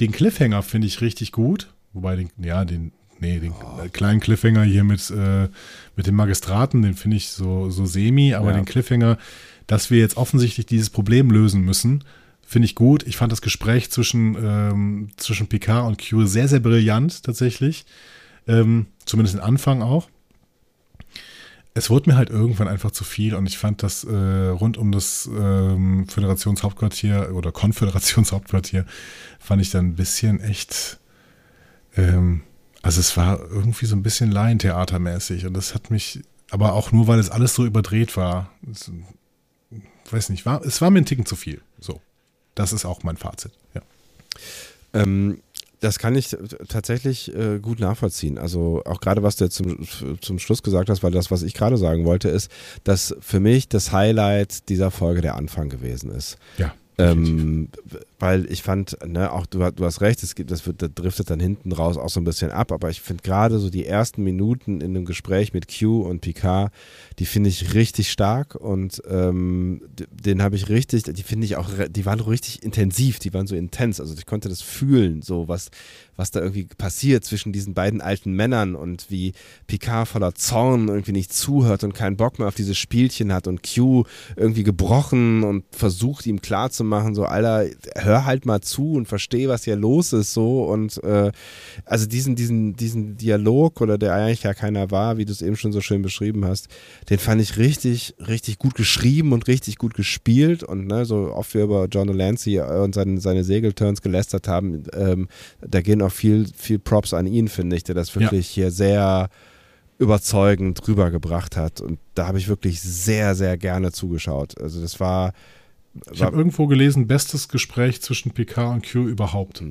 den Cliffhanger finde ich richtig gut. Wobei den, ja, den, nee, den oh. kleinen Cliffhanger hier mit, äh, mit dem Magistraten, den finde ich so, so semi, aber ja. den Cliffhanger, dass wir jetzt offensichtlich dieses Problem lösen müssen, finde ich gut. Ich fand das Gespräch zwischen, ähm, zwischen Picard und Q sehr, sehr brillant tatsächlich. Ähm, zumindest den Anfang auch es wurde mir halt irgendwann einfach zu viel und ich fand das äh, rund um das ähm, Föderationshauptquartier oder Konföderationshauptquartier fand ich dann ein bisschen echt, ähm, also es war irgendwie so ein bisschen Laientheatermäßig und das hat mich, aber auch nur, weil es alles so überdreht war, weiß nicht, war, es war mir ein Ticken zu viel. So, das ist auch mein Fazit, ja. Ähm, das kann ich tatsächlich äh, gut nachvollziehen. Also auch gerade was du jetzt zum, zum Schluss gesagt hast, weil das, was ich gerade sagen wollte, ist, dass für mich das Highlight dieser Folge der Anfang gewesen ist. Ja. Ähm, weil ich fand, ne, auch du, du hast recht, es gibt, das, wird, das driftet dann hinten raus auch so ein bisschen ab, aber ich finde gerade so die ersten Minuten in einem Gespräch mit Q und Picard, die finde ich richtig stark und ähm, den habe ich richtig, die finde ich auch, die waren richtig intensiv, die waren so intens, also ich konnte das fühlen, so was, was da irgendwie passiert zwischen diesen beiden alten Männern und wie Picard voller Zorn irgendwie nicht zuhört und keinen Bock mehr auf dieses Spielchen hat und Q irgendwie gebrochen und versucht ihm klarzumachen, so, Alter, hör halt mal zu und versteh, was hier los ist, so und äh, also diesen, diesen, diesen Dialog oder der eigentlich ja keiner war, wie du es eben schon so schön beschrieben hast, den fand ich richtig, richtig gut geschrieben und richtig gut gespielt und ne, so oft wir über John Delancey und seine, seine Segelturns gelästert haben, ähm, da gehen auch viel, viel Props an ihn, finde ich, der das wirklich ja. hier sehr überzeugend rübergebracht hat. Und da habe ich wirklich sehr, sehr gerne zugeschaut. Also das war. Ich habe irgendwo gelesen, bestes Gespräch zwischen PK und Q überhaupt.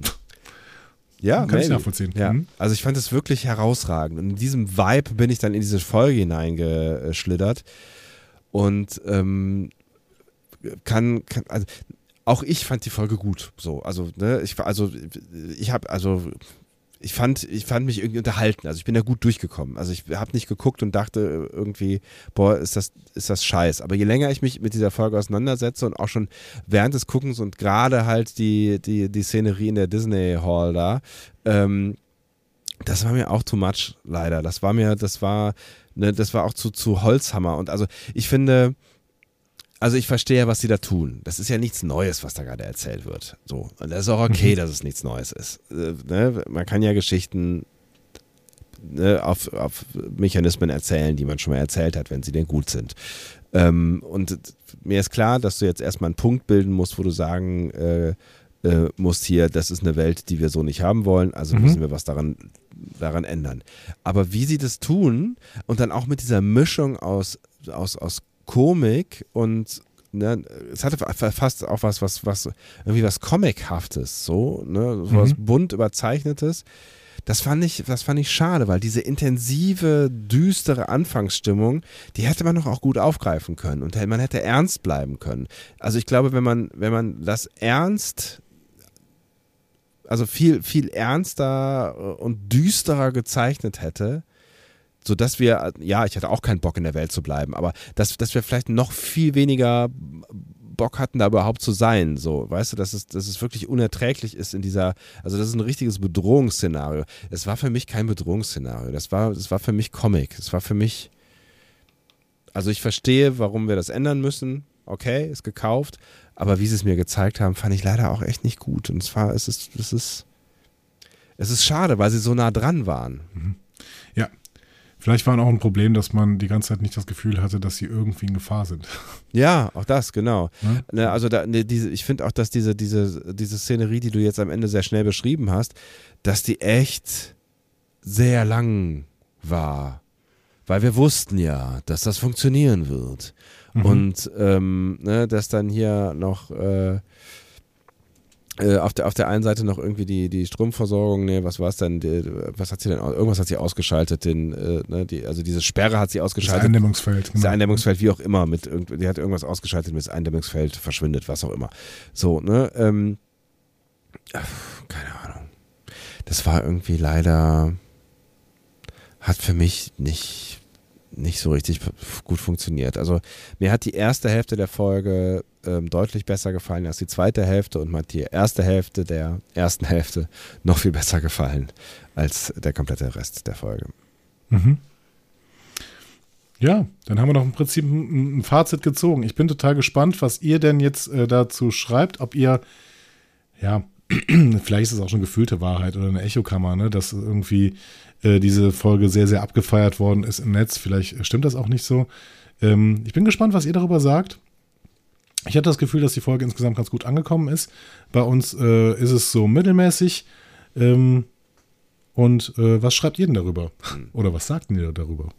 Ja, kann maybe. ich nachvollziehen. Ja. Mhm. Also ich fand es wirklich herausragend. Und in diesem Vibe bin ich dann in diese Folge hineingeschlittert. Und ähm, kann, kann, also auch ich fand die Folge gut. So, also, ne, ich also ich habe also ich fand, ich fand mich irgendwie unterhalten. Also ich bin da gut durchgekommen. Also ich habe nicht geguckt und dachte irgendwie, boah, ist das, ist das scheiß. Aber je länger ich mich mit dieser Folge auseinandersetze und auch schon während des Guckens und gerade halt die, die, die Szenerie in der Disney Hall da, ähm, das war mir auch too much, leider. Das war mir, das war, ne, das war auch zu, zu Holzhammer. Und also ich finde, also ich verstehe, was sie da tun. Das ist ja nichts Neues, was da gerade erzählt wird. So. Und das ist auch okay, mhm. dass es nichts Neues ist. Äh, ne? Man kann ja Geschichten ne, auf, auf Mechanismen erzählen, die man schon mal erzählt hat, wenn sie denn gut sind. Ähm, und mir ist klar, dass du jetzt erstmal einen Punkt bilden musst, wo du sagen äh, äh, musst hier, das ist eine Welt, die wir so nicht haben wollen, also mhm. müssen wir was daran, daran ändern. Aber wie sie das tun und dann auch mit dieser Mischung aus, aus, aus Komik und ne, es hatte fast auch was, was, was, irgendwie was Comichaftes, so, ne, so was mhm. bunt überzeichnetes. Das fand ich, das fand ich schade, weil diese intensive, düstere Anfangsstimmung, die hätte man doch auch gut aufgreifen können und man hätte ernst bleiben können. Also ich glaube, wenn man, wenn man das ernst also viel, viel ernster und düsterer gezeichnet hätte, so dass wir, ja, ich hatte auch keinen Bock in der Welt zu bleiben, aber dass, dass wir vielleicht noch viel weniger Bock hatten, da überhaupt zu sein. So, weißt du, dass es, dass es wirklich unerträglich ist in dieser, also das ist ein richtiges Bedrohungsszenario. Es war für mich kein Bedrohungsszenario. Das war, das war für mich Comic. Es war für mich, also ich verstehe, warum wir das ändern müssen. Okay, ist gekauft. Aber wie sie es mir gezeigt haben, fand ich leider auch echt nicht gut. Und zwar ist es, es ist, es ist schade, weil sie so nah dran waren. Mhm. Ja, Vielleicht war auch ein Problem, dass man die ganze Zeit nicht das Gefühl hatte, dass sie irgendwie in Gefahr sind. Ja, auch das, genau. Ne, also da, ne, diese, ich finde auch, dass diese, diese, diese Szenerie, die du jetzt am Ende sehr schnell beschrieben hast, dass die echt sehr lang war. weil wir wussten ja, dass das funktionieren wird. Mhm. Und ähm, ne, dass dann hier noch äh, äh, auf, der, auf der einen Seite noch irgendwie die, die Stromversorgung, ne, was war es denn, die, was hat sie denn, irgendwas hat sie ausgeschaltet, den, äh, ne, die, also diese Sperre hat sie ausgeschaltet. Das Eindämmungsfeld. Genau. Das Eindämmungsfeld, wie auch immer, mit die hat irgendwas ausgeschaltet, mit das Eindämmungsfeld verschwindet, was auch immer. So, ne, ähm, keine Ahnung. Das war irgendwie leider, hat für mich nicht nicht so richtig gut funktioniert. Also mir hat die erste Hälfte der Folge ähm, deutlich besser gefallen als die zweite Hälfte und mir hat die erste Hälfte der ersten Hälfte noch viel besser gefallen als der komplette Rest der Folge. Mhm. Ja, dann haben wir noch im Prinzip ein, ein, Fazit gezogen. Ich bin total gespannt, was ihr denn jetzt äh, dazu schreibt, ob ihr, ja, vielleicht ist es auch schon gefühlte Wahrheit oder eine Echokammer, ne, dass irgendwie äh, diese Folge sehr, sehr abgefeiert worden ist im Netz. Vielleicht stimmt das auch nicht so. Ähm, ich bin gespannt, was ihr darüber sagt. Ich hatte das Gefühl, dass die Folge insgesamt ganz gut angekommen ist. Bei uns äh, ist es so mittelmäßig. Ähm, und äh, was schreibt ihr denn darüber? Hm. Oder was sagt ihr darüber?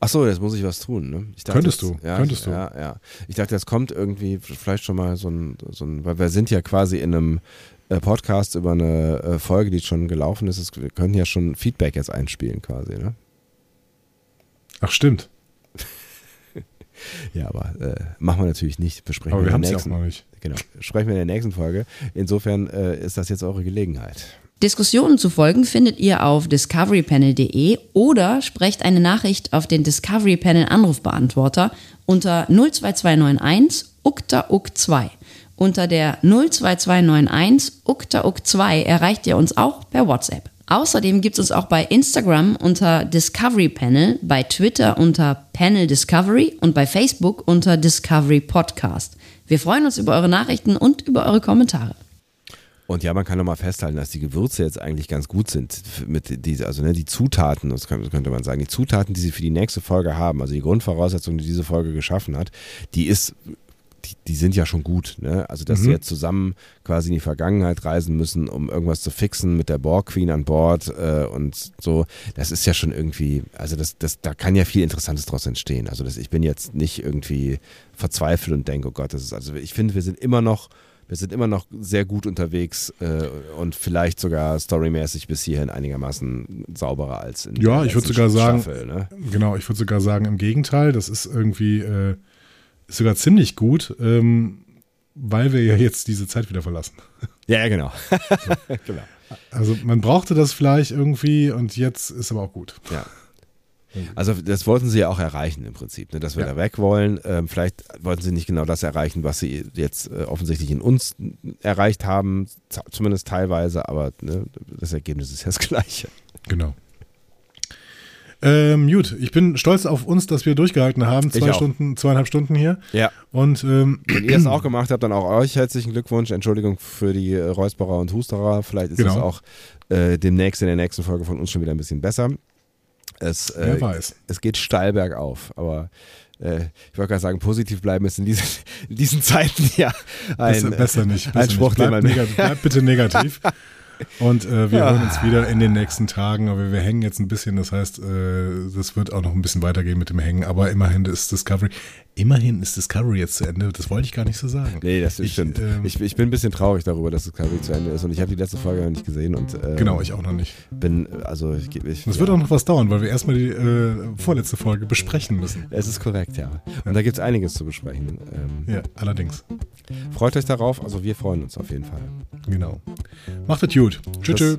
Ach so, jetzt muss ich was tun. Ne? Dachte, Könntest du? Ja, Könntest du? Ja, ja. Ich dachte, jetzt kommt irgendwie vielleicht schon mal so ein, so ein, weil wir sind ja quasi in einem Podcast über eine äh, Folge, die schon gelaufen ist. Wir können ja schon Feedback jetzt einspielen quasi. Ne? Ach stimmt. ja, aber äh, machen wir natürlich nicht. Besprechen aber wir haben es ja auch noch nicht. Genau, sprechen wir in der nächsten Folge. Insofern äh, ist das jetzt eure Gelegenheit. Diskussionen zu folgen findet ihr auf discoverypanel.de oder sprecht eine Nachricht auf den Discovery Panel Anrufbeantworter unter 02291 ukta uk 2 Unter der 02291 ukta uk 2 erreicht ihr uns auch per WhatsApp. Außerdem gibt es uns auch bei Instagram unter Discovery Panel, bei Twitter unter Panel Discovery und bei Facebook unter Discovery Podcast. Wir freuen uns über eure Nachrichten und über eure Kommentare. Und ja, man kann nochmal festhalten, dass die Gewürze jetzt eigentlich ganz gut sind. Mit die, also ne, die Zutaten, das könnte man sagen, die Zutaten, die sie für die nächste Folge haben, also die Grundvoraussetzung, die diese Folge geschaffen hat, die ist die, die, sind ja schon gut. Ne? Also, dass mhm. sie jetzt zusammen quasi in die Vergangenheit reisen müssen, um irgendwas zu fixen mit der Borg Queen an Bord äh, und so, das ist ja schon irgendwie, also das, das, da kann ja viel Interessantes draus entstehen. Also, das, ich bin jetzt nicht irgendwie verzweifelt und denke, oh Gott, das ist, also ich finde, wir sind immer noch wir sind immer noch sehr gut unterwegs äh, und vielleicht sogar storymäßig bis hierhin einigermaßen sauberer als in Ja, ich würde sogar sagen, ne? genau, ich würde sogar sagen, im Gegenteil, das ist irgendwie äh, sogar ziemlich gut, ähm, weil wir ja jetzt diese Zeit wieder verlassen. Ja, ja genau. so. genau. Also man brauchte das vielleicht irgendwie und jetzt ist aber auch gut. Ja. Also das wollten sie ja auch erreichen im Prinzip, ne, dass wir ja. da weg wollen. Ähm, vielleicht wollten sie nicht genau das erreichen, was sie jetzt äh, offensichtlich in uns erreicht haben, zumindest teilweise, aber ne, das Ergebnis ist ja das gleiche. Genau. Ähm, gut, ich bin stolz auf uns, dass wir durchgehalten haben. Zwei Stunden, zweieinhalb Stunden hier. Ja. Und ähm, wenn ihr es auch gemacht habt, dann auch euch herzlichen Glückwunsch. Entschuldigung für die Räusperer und Husterer. Vielleicht ist genau. das auch äh, demnächst in der nächsten Folge von uns schon wieder ein bisschen besser. Es, äh, Wer weiß. Es geht steil bergauf, aber äh, ich wollte gerade sagen, positiv bleiben ist in diesen, in diesen Zeiten ja ein, besser, besser nicht. Besser Spruch, nicht. Bleib, negativ, bleib bitte negativ. Und äh, wir hören uns wieder in den nächsten Tagen, aber wir hängen jetzt ein bisschen, das heißt, äh, das wird auch noch ein bisschen weitergehen mit dem Hängen, aber immerhin ist Discovery, immerhin ist Discovery jetzt zu Ende, das wollte ich gar nicht so sagen. Nee, das ich, stimmt. Ähm, ich, ich bin ein bisschen traurig darüber, dass Discovery zu Ende ist und ich habe die letzte Folge noch nicht gesehen und äh, Genau, ich auch noch nicht. Bin, also ich, ich Das ja. wird auch noch was dauern, weil wir erstmal die äh, vorletzte Folge besprechen müssen. Es ist korrekt, ja. Und ja. da gibt es einiges zu besprechen. Ähm, ja, allerdings. Freut euch darauf, also wir freuen uns auf jeden Fall. Genau. Macht es gut. Tschüss. tschüss.